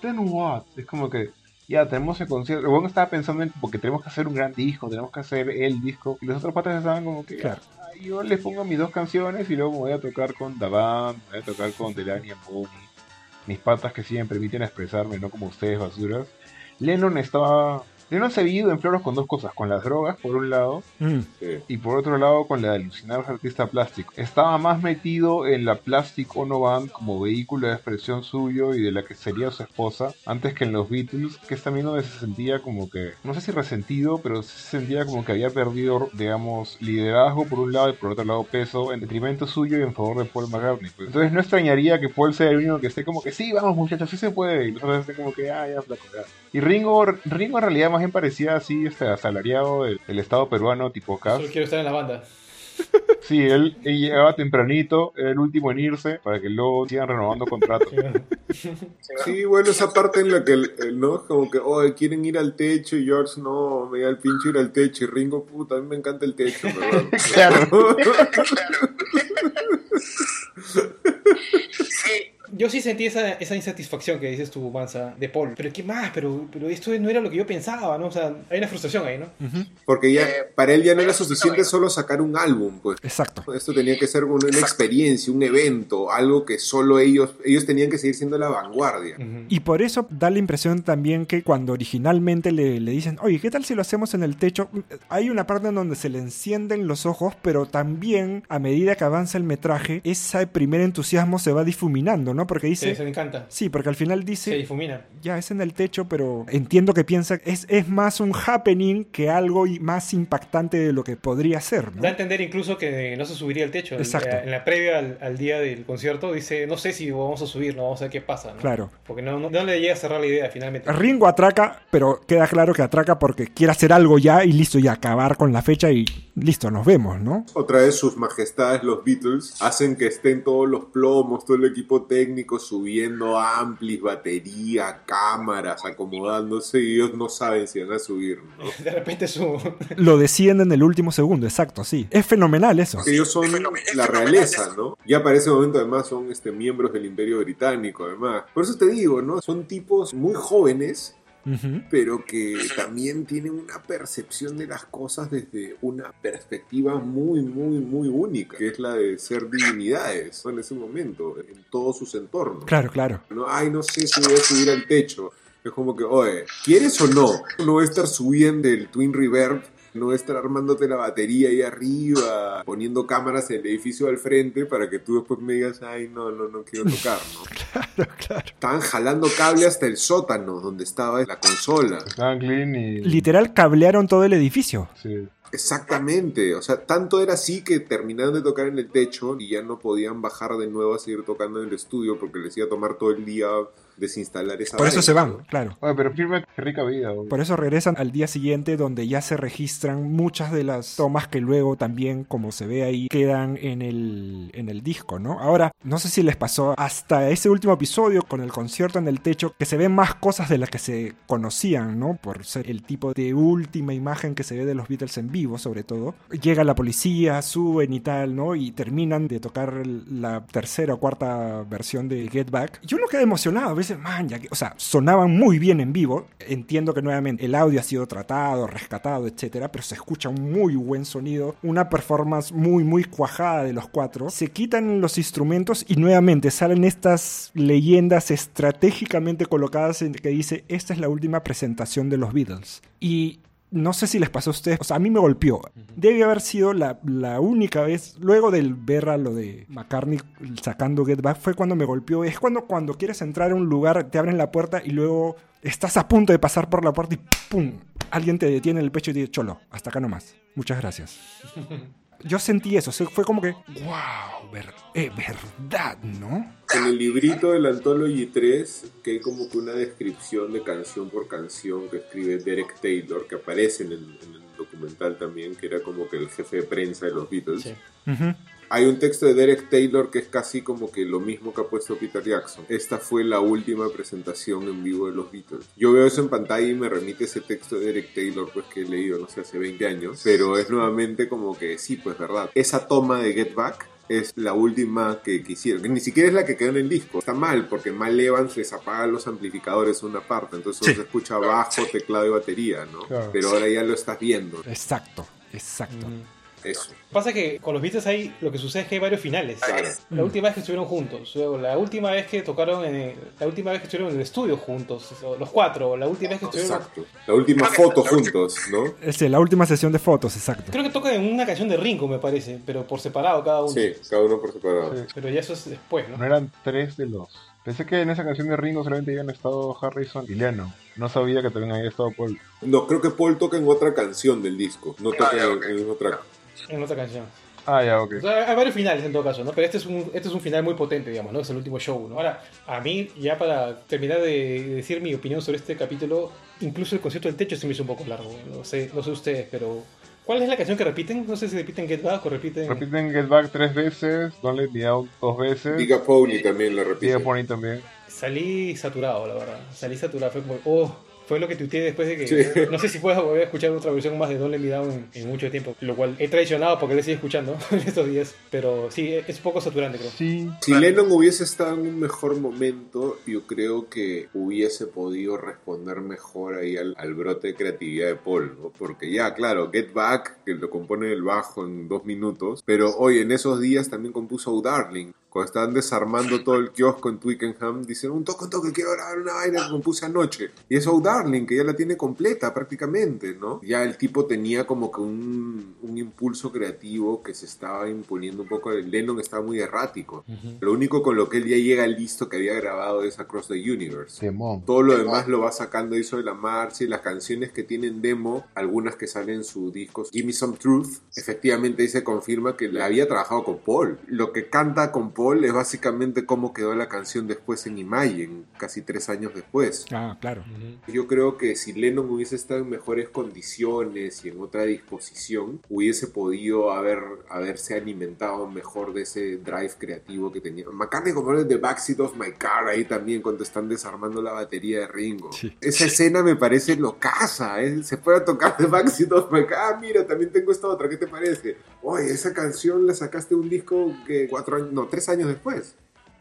then what? Es como que, ya tenemos el concierto. Luego estaba pensando en porque tenemos que hacer un gran disco, tenemos que hacer el disco. Y los otros patas estaban como que, Claro. "Ah, yo les pongo mis dos canciones y luego voy a tocar con Davan, me voy a tocar con Delany and. Mis patas que sí me permiten expresarme, no como ustedes, basuras. Lennon estaba. Lennon se ha vivido en floros con dos cosas: con las drogas, por un lado, Mm, y por otro lado con la de alucinar al artista plástico. Estaba más metido en la Plastic Ono Band como vehículo de expresión suyo y de la que sería su esposa, antes que en los Beatles, que es también donde se sentía como que, no sé si resentido, pero se sentía como que había perdido, digamos, liderazgo por un lado y por otro lado peso en detrimento suyo y en favor de Paul McCartney. pues. Entonces no extrañaría que Paul sea el único que esté como que, sí, vamos muchachos, sí se puede, y los otros estén como que, ah, ya, flaco, ya". Y Ringo, Ringo en realidad más bien parecía así, este, asalariado del, del Estado peruano tipo Cas. Solo quiero estar en la banda. Sí, él, él llegaba tempranito, era el último en irse, para que luego sigan renovando contratos. Sí, bueno, esa parte en la que, el- el- ¿no? Como que, oh, quieren ir al techo y George, no, me da el pincho ir al techo y Ringo, puta, a mí me encanta el techo, ¿verdad? Claro. Sí, Yo sí sentí esa, esa insatisfacción que dices tú, Mansa, de Paul. Pero ¿qué más? Pero, pero esto no era lo que yo pensaba, ¿no? O sea, hay una frustración ahí, ¿no? Porque ya, Eh, para él ya no era pero- suficiente solo sacar un álbum, pues. exacto. Esto tenía que ser una, una experiencia, un evento, algo que solo ellos, ellos tenían que seguir siendo la vanguardia. Y por eso da la impresión también que cuando originalmente le, le dicen, oye, ¿qué tal si lo hacemos en el techo? Hay una parte en donde se le encienden los ojos, pero también a medida que avanza el metraje, ese primer entusiasmo se va difuminando, ¿no? Porque Sí, dice... eso me encanta. Sí, porque al final Se dice... difumina. Ya es en el techo, pero entiendo que piensa es, es más un happening que algo más impactante de lo que podría ser, ¿no? Da a entender incluso que no se subiría al techo. Exacto. En la previa al, al día del concierto dice, no sé si vamos a subir, no vamos a ver qué pasa. ¿no? Claro. Porque no, no, no le llega a cerrar la idea finalmente. Ringo atraca, pero queda claro que atraca porque quiere hacer algo ya y listo, y acabar con la fecha y listo, nos vemos, ¿no? Otra vez sus majestades los Beatles hacen que estén todos los plomos, todo el equipo técnico subiendo amplis, batería, cámaras, acomodándose y ellos no saben si van a subir, ¿no? De repente su... Lo deciden en el último segundo, exacto, sí. Es fenomenal eso. Que ellos son la realeza, ¿no? Ya para ese momento además son este, miembros del Imperio Británico, además. Por eso te digo, ¿no? Son tipos muy jóvenes Pero que también tienen una percepción de las cosas desde una perspectiva muy, muy, muy única, que es la de ser divinidades ¿no? en ese momento, en todos sus entornos. Claro, claro. ¿no? Ay, no sé si voy a subir al techo. Es como que, oye, ¿quieres o no? No voy a estar subiendo el Twin Reverb, no estar armándote la batería ahí arriba, poniendo cámaras en el edificio al frente para que tú después me digas, ay, no, no, no quiero tocar, ¿no? Claro, claro. Estaban jalando cable hasta el sótano donde estaba la consola. Estaban clean y... Literal cablearon todo el edificio. Sí. Exactamente, o sea, tanto era así que terminaron de tocar en el techo y ya no podían bajar de nuevo a seguir tocando en el estudio porque les iba a tomar todo el día desinstalar esa Por eso se van, claro. Oye, pero firme, qué rica vida. güey. Por eso regresan al día siguiente donde ya se registran muchas de las tomas que luego también, como se ve ahí, quedan en el, en el disco, ¿no? Ahora, no sé si les pasó hasta ese último episodio con el concierto en el techo que se ven más cosas de las que se conocían, ¿no? Por ser el tipo de última imagen que se ve de los Beatles en vivo, sobre todo. Llega la policía, suben y tal, ¿no? Y terminan de tocar la tercera o cuarta versión de Get Back. Y uno queda emocionado, ya que, o sea, sonaban muy bien en vivo. Entiendo que nuevamente el audio ha sido tratado, rescatado, etcétera, pero se escucha un muy buen sonido, una performance muy, muy cuajada de los cuatro. Se quitan los instrumentos y nuevamente salen estas leyendas estratégicamente colocadas en que dice: Esta es la última presentación de los Beatles. Y no sé si les pasó a ustedes, o sea, a mí me golpeó. Debe haber sido la, la única vez, luego del ver a lo de McCartney sacando Get Back, fue cuando me golpeó. Es cuando, cuando quieres entrar a un lugar, te abren la puerta y luego estás a punto de pasar por la puerta y ¡pum! Alguien te detiene en el pecho y te dice, cholo, hasta acá nomás. Muchas gracias. Yo sentí eso, fue como que, wow, ver- eh, verdad, ¿no? En el librito del Anthology 3, que hay como que una descripción de canción por canción que escribe Derek Taylor, que aparece en el, en el documental también, que era como que el jefe de prensa de los Beatles. Sí. Ujú. Hay un texto de Derek Taylor que es casi como que lo mismo que ha puesto Peter Jackson. Esta fue la última presentación en vivo de los Beatles. Yo veo eso en pantalla y me remite ese texto de Derek Taylor, pues que he leído, no sé, hace 20 años. Pero es nuevamente como que sí, pues verdad. Esa toma de Get Back es la última que, hicieron. Que ni siquiera es la que quedó en el disco. Está mal, porque Mal Evans les apaga los amplificadores en una parte. Entonces Sí. se escucha bajo, teclado y batería, ¿no? Claro. Pero ahora ya lo estás viendo. Exacto, exacto. Eso. Pasa que con los Beatles hay lo que sucede es que hay varios finales. Claro. La última vez que estuvieron juntos, luego la última vez que tocaron en el- la última vez que estuvieron en el estudio juntos, los cuatro, la última vez que estuvieron Exacto. La última foto juntos, ¿no? Es la última sesión de fotos, exacto. Creo que tocan en una canción de Ringo, me parece, pero por separado cada uno. Sí, cada uno por separado. Sí. Pero ya eso es después, ¿no? No eran tres de los. Pensé que en esa canción de Ringo solamente habían estado Harrison y Lennon. No sabía que también había estado Paul. No, creo que Paul toca en otra canción del disco. No toca en, en el mismo track. En otra canción. Ah, ya, ok. O sea, hay varios finales en todo caso, ¿no? Pero este es un, este es un final muy potente, digamos, ¿no? Es el último show, ¿no? Ahora, a mí, ya para terminar de decir mi opinión sobre este capítulo, incluso el concierto del techo se me hizo un poco largo. No sé, no sé ustedes, pero... ¿Cuál es la canción que repiten? No sé si repiten Get Back o repiten... Repiten Get Back tres veces, Don't Let Me Out dos veces. Diga Pony también la repite. Diga Pony también. Salí saturado, la verdad. Salí saturado. Fue como, oh, fue lo que tuiteé después de que. Sí. No sé si puedo volver a escuchar otra versión más de Don't Let Me Down en, en mucho tiempo. Lo cual he traicionado porque le sigo escuchando en estos días. Pero sí, es un poco saturante, creo. Sí. Si Lennon hubiese estado en un mejor momento, yo creo que hubiese podido responder mejor ahí al, al brote de creatividad de Paul, ¿no? Porque ya, claro, Get Back, que lo compone el bajo en dos minutos, pero hoy en esos días también compuso Oh Darling, Cuando estaban desarmando todo el kiosco en Twickenham, dicen, un toque, un toque, quiero grabar una vaina que compuse anoche. Y es Oh Darling, que ya la tiene completa prácticamente, ¿no? Ya el tipo tenía como que un, un impulso creativo que se estaba imponiendo un poco. Lennon estaba muy errático. Lo único con lo que él ya llega listo que había grabado es Across the Universe. Temón. Todo lo demás lo va sacando ahí sobre la marcha y las canciones que tienen demo, algunas que salen en su disco Give Me Some Truth, efectivamente ahí se confirma que le había trabajado con Paul. Lo que canta con Paul es básicamente cómo quedó la canción después en Imagine, casi tres años después. Ah, claro. Yo creo que si Lennon hubiese estado en mejores condiciones y en otra disposición, hubiese podido haber, haberse alimentado mejor de ese drive creativo que tenía. McCartney como el de Backseat of My Car ahí también cuando están desarmando la batería de Ringo. Sí. Esa escena me parece locaza, ¿eh? se puede tocar de Backseat of My Car, ah, mira, también tengo esta otra, ¿qué te parece? Oye, esa canción la sacaste de un disco que cuatro años, no, tres años después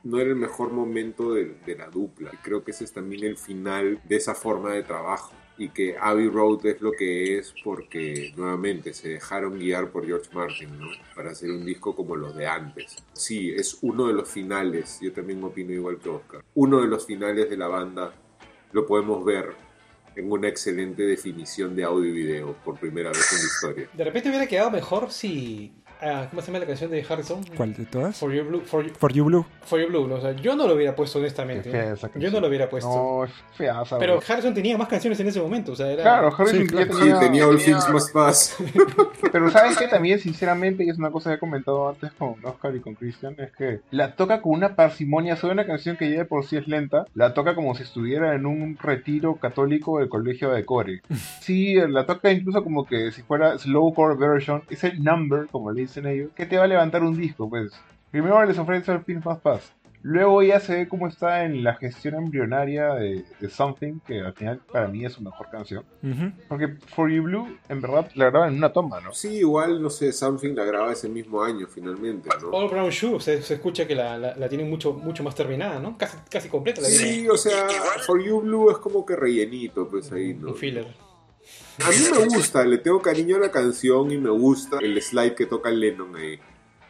no era el mejor momento de, de la dupla. Creo que ese es también el final de esa forma de trabajo. Y que Abbey Road es lo que es porque nuevamente se dejaron guiar por George Martin, ¿no? Para hacer un disco como los de antes. Sí, es uno de los finales, yo también opino igual que Oscar. Uno de los finales de la banda lo podemos ver en una excelente definición de audio y video por primera vez en la historia. De repente hubiera quedado mejor si. Ah, ¿Cómo se llama la canción de Harrison? ¿Cuál de todas? For Your Blue. For, You- For You Blue. For Your Blue. ¿no? O sea, yo no lo hubiera puesto honestamente. Es fea esa yo no lo hubiera puesto. No, es feaza. Pero. Harrison tenía más canciones en ese momento. O sea, era. Claro, Harrison Sí, claro. Sí, tenía... tenía All Things Must Pass. Pero ¿sabes qué? También, sinceramente, y es una cosa que he comentado antes con Oscar y con Christian, es que la toca con una parsimonia, sobre una canción que ya de por sí es lenta, la toca como si estuviera en un retiro católico del colegio de Core. Sí, la toca incluso como que si fuera slowcore version, es el number, como le dicen ellos, que te va a levantar un disco, pues. Primero les ofrece el Pin Más Pass. Luego ya se ve cómo está en la gestión embrionaria de, de Something, que al final para mí es su mejor canción. Ujú. Porque For You Blue, en verdad, la graban en una toma, ¿no? Sí, igual, no sé, Something la graba ese mismo año finalmente, ¿no? All Brown Shoe se, se escucha que la, la, la tienen mucho, mucho más terminada, ¿no? Casi, casi completa la tienen. Sí, o sea, For You Blue es como que rellenito, pues ahí, ¿no? Un filler. A mí me gusta, le tengo cariño a la canción y me gusta el slide que toca Lennon ahí.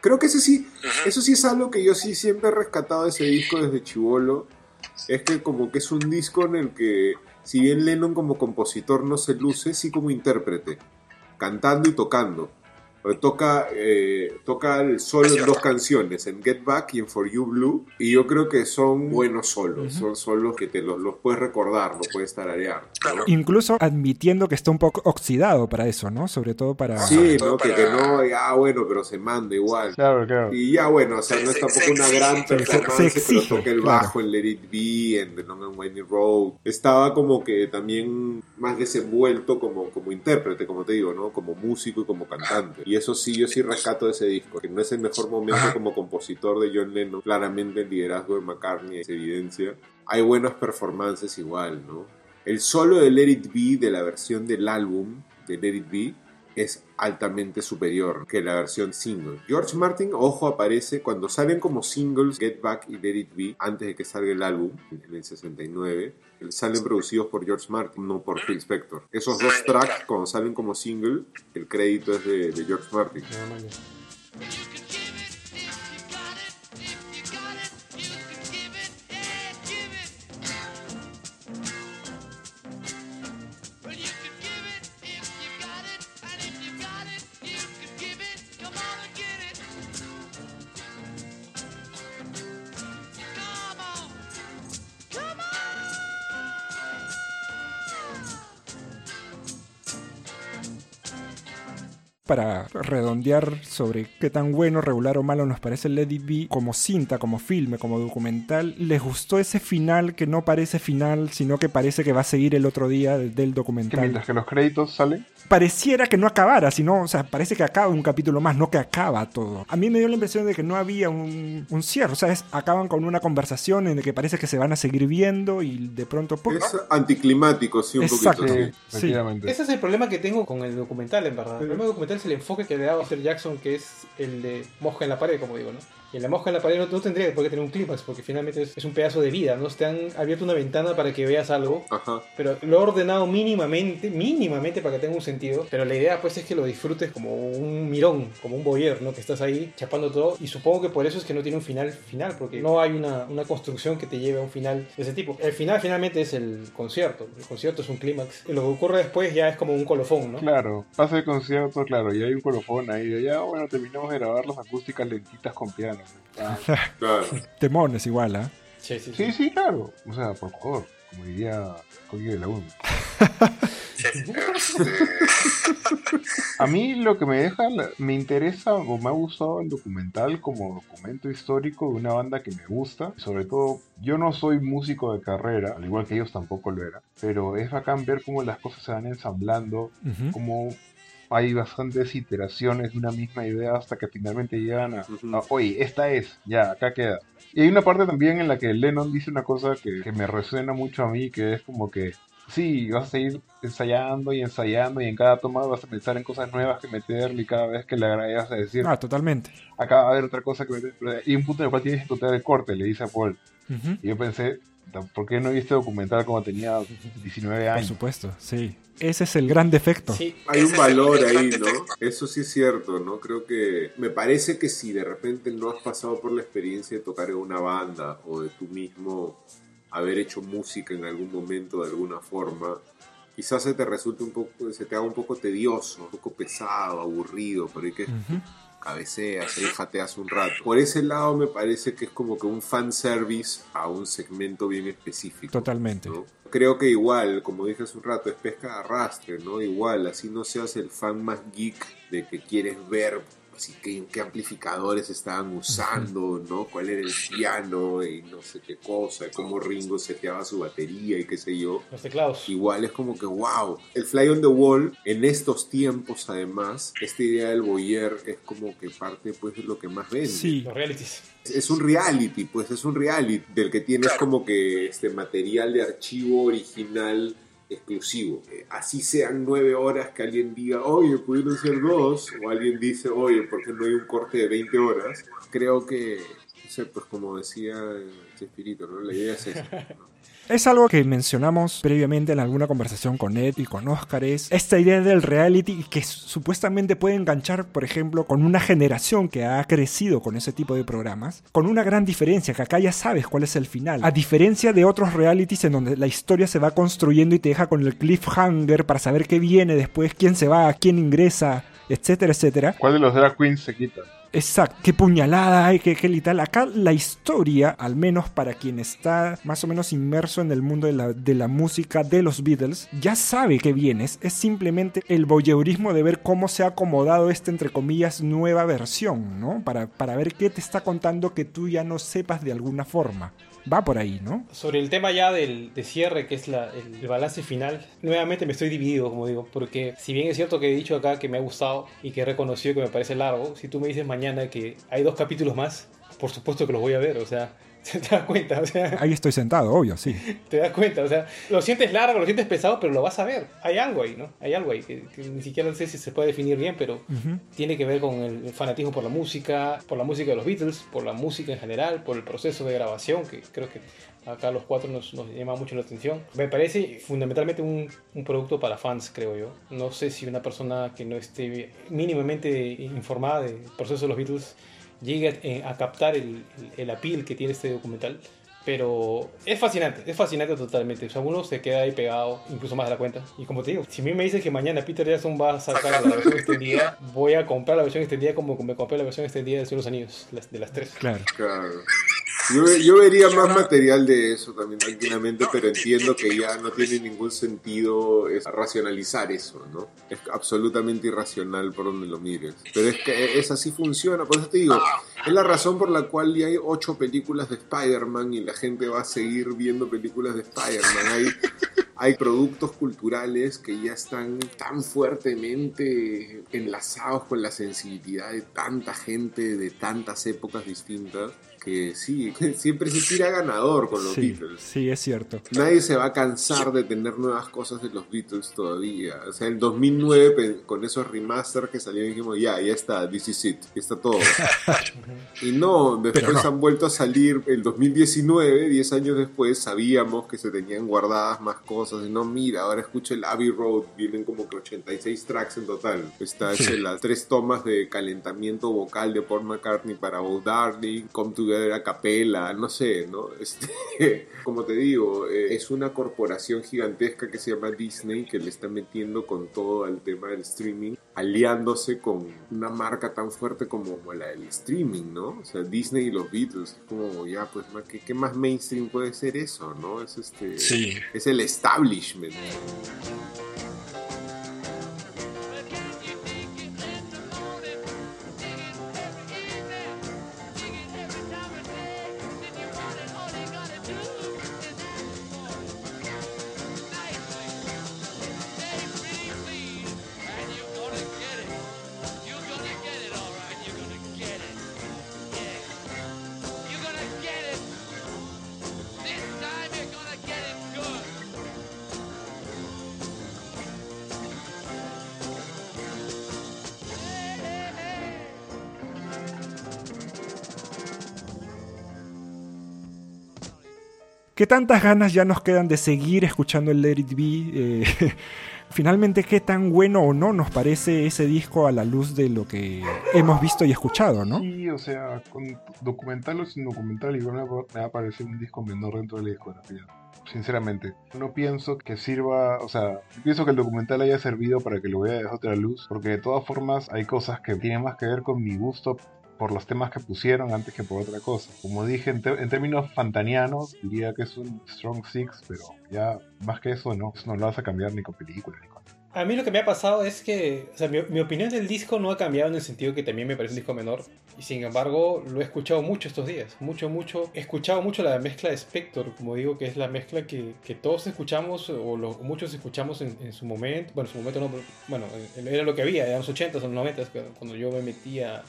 Creo que ese sí, eso sí es algo que yo sí siempre he rescatado de ese disco desde chivolo. Es que como que es un disco en el que, si bien Lennon como compositor no se luce, sí como intérprete, cantando y tocando. Toca, eh, toca el solo en dos canciones, en Get Back y en For You Blue. Y yo creo que son buenos solos, son solos que te los, los puedes recordar, los puedes tararear. ¿no? Incluso admitiendo que está un poco oxidado para eso, ¿no? Sobre todo para... Sí, ¿no? Que, que no, ah, bueno, pero se manda igual. Claro, claro. Y ya, bueno, o sea, no es tampoco una gran se- performance, se exige, pero toca el claro. bajo en Let It Be, en The Long and Winding Road. Estaba como que también más desenvuelto como, como intérprete, como te digo, ¿no? Como músico y como cantante. Y eso sí, yo sí rescato de ese disco, que no es el mejor momento como compositor de John Lennon. Claramente el liderazgo de McCartney se evidencia. Hay buenas performances igual, ¿no? El solo de Let It Be de la versión del álbum de Let It Be es altamente superior que la versión single. George Martin, ojo, aparece cuando salen como singles Get Back y Let It Be, antes de que salga el álbum, en el 69, salen producidos por George Martin, no por Phil Spector. Esos dos tracks, cuando salen como single, el crédito es de, de George Martin. Para redondear sobre qué tan bueno, regular o malo nos parece Let It Be como cinta, como filme, como documental, ¿les gustó ese final que no parece final, sino que parece que va a seguir el otro día del Que documental? mientras que los créditos salen, pareciera que no acabara, sino, o sea, parece que acaba un capítulo más, no que acaba todo. A mí me dio la impresión de que no había un, un cierre, o sea, es- acaban con una conversación en la que parece que se van a seguir viendo y de pronto... ¡pum! Es anticlimático, sí, un Exacto. poquito. sí, sí. Ese es el problema que tengo con el documental, en verdad. El problema del documental es el enfoque que le da a hacer Jackson, que es el de mosca en la pared, como digo, ¿no? Y la mosca en la pared no, no tendría por qué tener un clímax, porque finalmente es, es un pedazo de vida, ¿no? Te han abierto una ventana para que veas algo, Ajá. pero lo he ordenado mínimamente, mínimamente para que tenga un sentido. Pero la idea, pues, es que lo disfrutes como un mirón, como un boyer, ¿no? Que estás ahí chapando todo. Y supongo que por eso es que no tiene un final final, porque no hay una, una construcción que te lleve a un final de ese tipo. El final finalmente es el concierto. El concierto es un clímax. Y lo que ocurre después ya es como un colofón, ¿no? Claro, pasa el concierto, claro, y hay un colofón ahí, de ya, bueno, terminamos de grabar las acústicas lentitas con piano. Ah, Claro. Temones igual, ¿ah? Sí, sí, sí. sí, sí, claro, o sea, por favor, como diría Coqui de la UN. A mí lo que me deja, me interesa o me ha gustado el documental como documento histórico de una banda que me gusta. Sobre todo, yo no soy músico de carrera, al igual que ellos tampoco lo era, pero es bacán ver cómo las cosas se van ensamblando, Ujú. cómo hay bastantes iteraciones de una misma idea hasta que finalmente llegan a, Ujú. a, oye, esta es, ya, acá queda. Y hay una parte también en la que Lennon dice una cosa que, que me resuena mucho a mí, que es como que, sí, vas a seguir ensayando y ensayando y en cada toma vas a pensar en cosas nuevas que meterle y cada vez que le agregas a decir, Ah, totalmente. acá va a haber otra cosa que meter. Y un punto en el cual tienes que encontrar el corte, le dice a Paul. Ujú. Y yo pensé, ¿por qué no vi este documental cuando tenía 19 Por años? supuesto, sí. Ese es el gran defecto. Sí, Hay un valor ahí, ¿no? Eso sí es cierto, ¿no? Creo que me parece que si de repente no has pasado por la experiencia de tocar en una banda o de tú mismo haber hecho música en algún momento de alguna forma, quizás se te resulte un poco, se te haga un poco tedioso, un poco pesado, aburrido, pero hay que. Cabeceas, ahí jateas un rato. Por ese lado me parece que es como que un fanservice a un segmento bien específico. Totalmente. ¿no? Creo que igual, como dije hace un rato, es pesca de arrastre, ¿no? Igual, así no seas el fan más geek de que quieres ver así que, qué amplificadores estaban usando, ¿no? Cuál era el piano y no sé qué cosa, cómo Ringo seteaba su batería y qué sé yo. los teclados. Igual es como que, wow, el Fly on the Wall, en estos tiempos además, esta idea del Boyer es como que parte pues de lo que más vende. Sí, Los realities. Es un reality, pues es un reality del que tienes como que este material de archivo original exclusivo. Así sean nueve horas que alguien diga, oye, pudieron ser dos, o alguien dice, oye, ¿por qué no hay un corte de 20 horas? Creo que, pues como decía Chespirito, ¿no? La idea es esa. ¿no? Es algo que mencionamos previamente en alguna conversación con Ed y con Oscar, es esta idea del reality que supuestamente puede enganchar, por ejemplo, con una generación que ha crecido con ese tipo de programas, con una gran diferencia, que acá ya sabes cuál es el final. A diferencia de otros realities en donde la historia se va construyendo y te deja con el cliffhanger para saber qué viene después, quién se va, quién ingresa, etcétera, etcétera. ¿Cuál de los drag queens se quita? Exacto, qué puñalada hay, qué, qué tal. Acá la historia, al menos para quien está más o menos inmerso en el mundo de la, de la música de los Beatles, ya sabe que vienes. Es simplemente el voyeurismo de ver cómo se ha acomodado esta, entre comillas, nueva versión, ¿no? Para, para ver qué te está contando que tú ya no sepas de alguna forma. Va por ahí, ¿no? Sobre el tema ya del de cierre, que es la- el, el balance final, nuevamente me estoy dividido, como digo, porque si bien es cierto que he dicho acá que me ha gustado y que he reconocido que me parece largo, si tú me dices mañana que hay dos capítulos más, por supuesto que los voy a ver, o sea, te das cuenta, o sea, Ahí estoy sentado, obvio, sí. te das cuenta, o sea, lo sientes largo, lo sientes pesado, pero lo vas a ver. Hay algo ahí, ¿no? Hay algo ahí que, que ni siquiera sé si se puede definir bien, pero Ujú. tiene que ver con el fanatismo por la música, por la música de los Beatles, por la música en general, por el proceso de grabación, que creo que acá los cuatro nos, nos llama mucho la atención. Me parece fundamentalmente un, un producto para fans, creo yo. No sé si una persona que no esté mínimamente informada del proceso de los Beatles llegue a, a captar el, el, el appeal que tiene este documental. Pero es fascinante, es fascinante totalmente. O sea, uno se queda ahí pegado, incluso más de la cuenta. Y como te digo, si a mí me dices que mañana Peter Jackson va a sacar la versión extendida, voy a comprar la versión extendida como me compré la versión extendida de los Anillos, las- de las tres. Claro. Claro. Yo, yo vería más material de eso también tranquilamente, pero entiendo que ya no tiene ningún sentido racionalizar eso, ¿no? Es absolutamente irracional por donde lo mires. Pero es que es así funciona, por eso te digo, es la razón por la cual ya hay ocho películas de Spider-Man y la gente va a seguir viendo películas de Spider-Man. Hay, hay productos culturales que ya están tan fuertemente enlazados con la sensibilidad de tanta gente de tantas épocas distintas que sí, siempre se tira ganador con los Sí, Beatles. sí, es cierto. Nadie se va a cansar de tener nuevas cosas de los Beatles todavía. O sea, en 2009, pe- con esos remasters que salieron, dijimos, ya, ya está, this is it, ya está todo. y no, después no. han vuelto a salir el 2019, 10 años después, sabíamos que se tenían guardadas más cosas. Y no, mira, ahora escucha el Abbey Road, vienen como que 86 tracks en total. Está este, las tres tomas de calentamiento vocal de Paul McCartney para Oh Darling, Come Together a Capella, no sé, ¿no? Este, como te digo, eh, es una corporación gigantesca que se llama Disney que le está metiendo con todo al tema del streaming, aliándose con una marca tan fuerte como la del streaming, ¿no? O sea, Disney y los Beatles, es como ya, pues, ¿qué, qué más mainstream puede ser eso, no? Es este, Sí. es el establishment. ¿Qué tantas ganas ya nos quedan de seguir escuchando el Let It Be? Eh, finalmente, ¿qué tan bueno o no nos parece ese disco a la luz de lo que hemos visto y escuchado, no? Sí, o sea, con documental o sin documental, igual me va- a parecer un disco menor dentro de la discografía. Sinceramente, no pienso que sirva, o sea, pienso que el documental haya servido para que lo vea de otra luz, porque de todas formas hay cosas que tienen más que ver con mi gusto por los temas que pusieron antes que por otra cosa. Como dije, en, en términos fantanianos, diría que es un Strong Six, pero ya más que eso no, eso no lo vas a cambiar ni con películas ni con... A mí lo que me ha pasado es que, o sea, mi, mi opinión del disco no ha cambiado en el sentido que también me parece un disco menor. Y sin embargo, lo he escuchado mucho estos días. Mucho, mucho. He escuchado mucho la mezcla de Spector, como digo, que es la mezcla que, que todos escuchamos, o muchos escuchamos en, en su momento. Bueno, en su momento no, pero, bueno, era lo que había, en los 80s, en los 90s, cuando yo me metía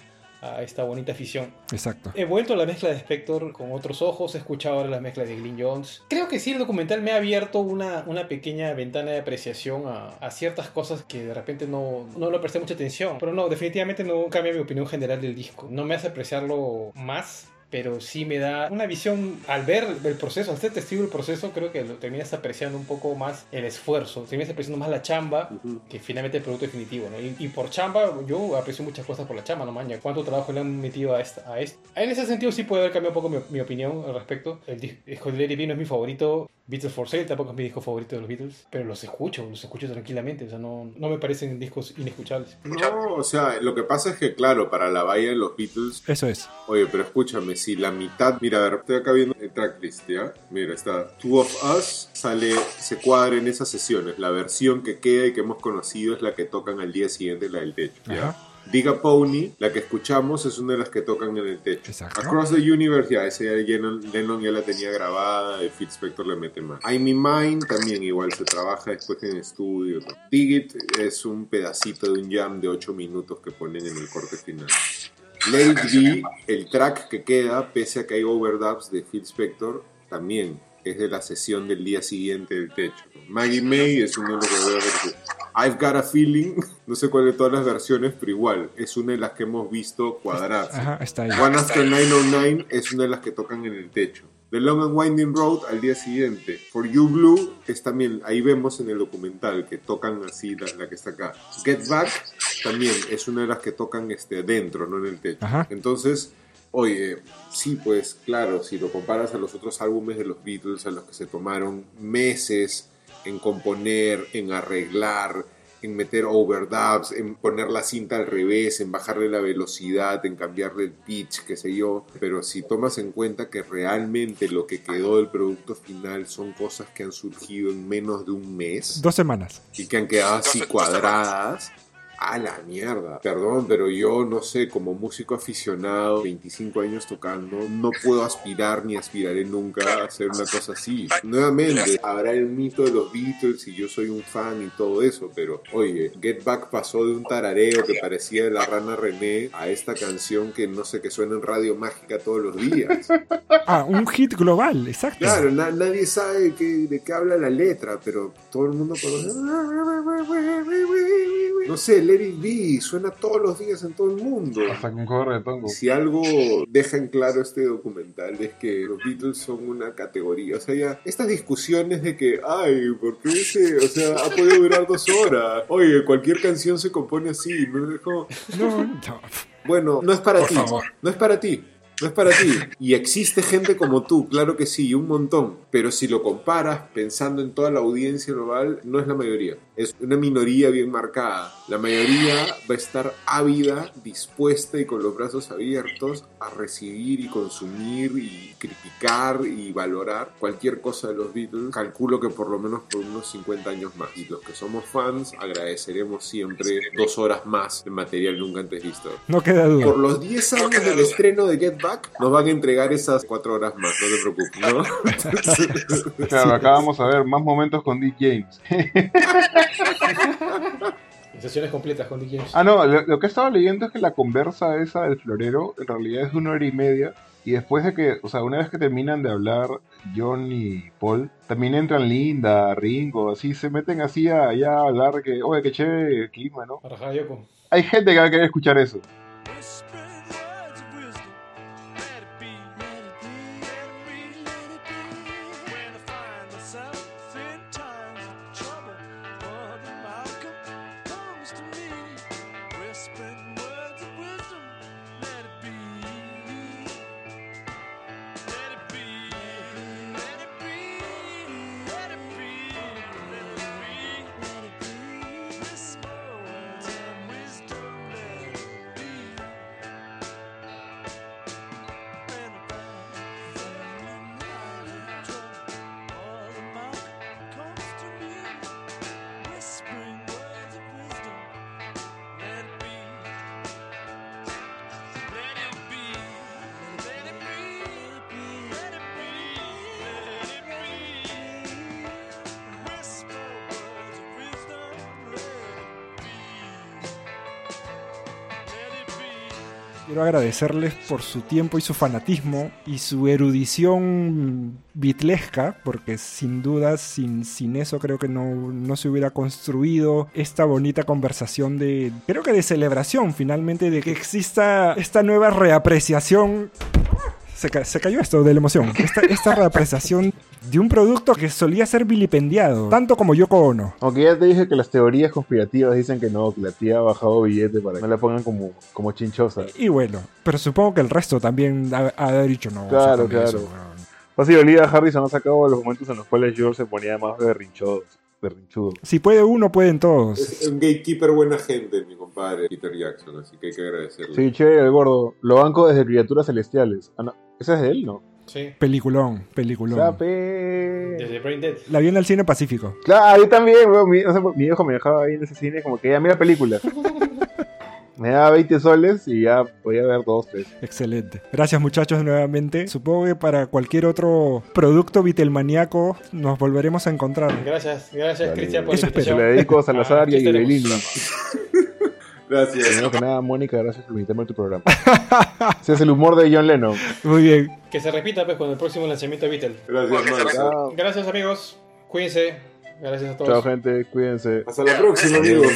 a esta bonita afición. Exacto. He vuelto a la mezcla de Spector con otros ojos, he escuchado ahora las mezclas de Glyn Jones. Creo que sí, el documental me ha abierto una, una pequeña ventana de apreciación a, a ciertas cosas que de repente no, no le presté mucha atención. Pero no, definitivamente no cambia mi opinión general del disco. No me hace apreciarlo más. Pero sí me da una visión, al ver el proceso, al ser testigo del proceso, creo que lo terminas apreciando un poco más el esfuerzo, terminas apreciando más la chamba que finalmente el producto definitivo, ¿no? Y, y por chamba, yo aprecio muchas cosas por la chamba, no maña. ¿Cuánto trabajo le han metido a esta, a esto? En ese sentido sí puede haber cambiado un poco mi, mi opinión al respecto. El dis- disco de Larry B no es mi favorito, Beatles for Sale tampoco es mi disco favorito de los Beatles, pero los escucho, los escucho tranquilamente, o sea, no, no me parecen discos inescuchables. No, o sea, lo que pasa es que, claro, para la valla de los Beatles, Eso es. oye, pero escúchame, si la mitad, mira, a ver, estoy acá viendo el tracklist, ¿ya? Mira, está Two of Us, sale, se cuadra en esas sesiones. La versión que queda y que hemos conocido es la que tocan al día siguiente, la del techo, ¿ya? Ajá. Diga Pony, la que escuchamos es una de las que tocan en el techo. Exacto. Across the Universe, ya, ese ya Lennon, Lennon ya la tenía grabada, el Phil Spector le mete más. I'm in Mind también igual se trabaja después en estudio. Dig It es un pedacito de un jam de 8 minutos que ponen en el corte final. It Be, el track que queda, pese a que hay overdubs de Phil Spector, también es de la sesión del día siguiente del techo. Maggie May es uno de los que veo que- I've Got a Feeling, no sé cuál de todas las versiones, pero igual, es una de las que hemos visto cuadrarse. Ajá, está ahí. One After 909 es una de las que tocan en el techo. The Long and Winding Road al día siguiente. For You Blue es también, ahí vemos en el documental que tocan así la, la que está acá. Get Back también es una de las que tocan este, dentro, no en el techo. Ajá. Entonces, oye, sí, pues claro, si lo comparas a los otros álbumes de los Beatles, a los que se tomaron meses en componer, en arreglar, en meter overdubs, en poner la cinta al revés, en bajarle la velocidad, en cambiarle el pitch, qué sé yo. Pero si tomas en cuenta que realmente lo que quedó del producto final son cosas que han surgido en menos de un mes Dos semanas. y que han quedado así cuadradas, A la mierda. Perdón, pero yo no sé, como músico aficionado, 25 años tocando, no puedo aspirar ni aspiraré nunca a hacer una cosa así. Nuevamente, habrá el mito de los Beatles y yo soy un fan y todo eso, pero oye, Get Back pasó de un tarareo que parecía de la rana René a esta canción que no sé, que suena en radio mágica todos los días. Ah, un hit global, exacto. Claro, na- nadie sabe de qué, de qué habla la letra, pero todo el mundo conoce. No sé, Let It Be suena todos los días en todo el mundo. Hasta con juego de tongo. Si algo deja en claro este documental es que los Beatles son una categoría. O sea, ya estas discusiones de que, ay, ¿por qué ese? O sea, ha podido durar dos horas. Oye, cualquier canción se compone así. ¿no? Bueno, no es para Por ti. favor. No es para ti. No es para ti. Y existe gente como tú, claro que sí, un montón. Pero si lo comparas pensando en toda la audiencia global, no es la mayoría. Es una minoría bien marcada. La mayoría va a estar ávida, dispuesta y con los brazos abiertos a recibir y consumir y criticar y valorar cualquier cosa de los Beatles. Calculo que por lo menos por unos 50 años más. Y los que somos fans agradeceremos siempre dos horas más de material nunca antes visto. No queda duda. Por los 10 años del estreno de Get Back, nos van a entregar esas 4 horas más, no te preocupes, ¿no? Claro, acá vamos a ver más momentos con Dick James. Sesiones completas con James. Ah, no, lo, lo que he estado leyendo es que la conversa esa del florero en realidad es de una hora y media. Y después de que, o sea, una vez que terminan de hablar John y Paul, también entran Linda, Ringo, así, se meten así a, hablar que, oye, qué chévere el clima, ¿no? Para. Hay gente que va a querer escuchar eso. Quiero agradecerles por su tiempo y su fanatismo y su erudición bitlesca, porque sin duda, sin, sin eso creo que no, no se hubiera construido esta bonita conversación de, creo que de celebración finalmente, de que exista esta nueva reapreciación. Se, se cayó esto de la emoción. Esta reapreciación de un producto que solía ser vilipendiado, tanto como Yoko Ono. Aunque ya te dije que las teorías conspirativas dicen que no, que la tía ha bajado billete para que no la pongan como, como chinchosa. Y bueno, pero supongo que el resto también ha, ha de haber dicho no. Claro, sácame claro. eso, weón". Fácil, Olivia Harrison ha sacado los momentos en los cuales George se ponía más berrinchudo. berrinchudo. Si puede uno, pueden todos. Es un gatekeeper buena gente, mi compadre Peter Jackson, así que hay que agradecerle. Sí, che, el gordo. Lo banco desde Criaturas Celestiales. Ah, no. ¿Ese es de él, no? Sí. Peliculón, peliculón. Desde Brain Dead. La vi en el cine Pacífico. Claro, yo también, weón. Mi, no sé, mi viejo me dejaba ahí en ese cine como que ya mira película. me daba 20 soles y ya podía ver dos, tres. Excelente. Gracias muchachos nuevamente. Supongo que para cualquier otro producto vitelmaníaco nos volveremos a encontrar. Gracias, gracias. Cristian por Eso la espero. Le dedico a Salazar Ah, y a. Gracias. Primero que nada, Mónica, gracias por invitarme a tu programa. Ese es el humor de John Lennon. Muy bien. Que se repita pues con el próximo lanzamiento de Beatle. Gracias. Chao, Gracias amigos, cuídense. Gracias a todos. Chao, gente, cuídense. Hasta la próxima, amigos.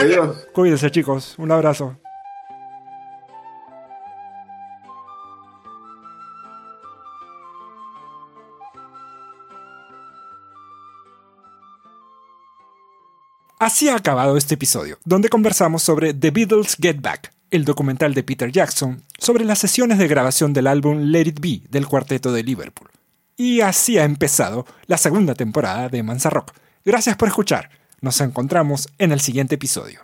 Adiós. Cuídense chicos. Un abrazo. Así ha acabado este episodio, donde conversamos sobre The Beatles Get Back, el documental de Peter Jackson sobre las sesiones de grabación del álbum Let It Be del cuarteto de Liverpool. Y así ha empezado la segunda temporada de Mansa Rock. Gracias por escuchar. Nos encontramos en el siguiente episodio.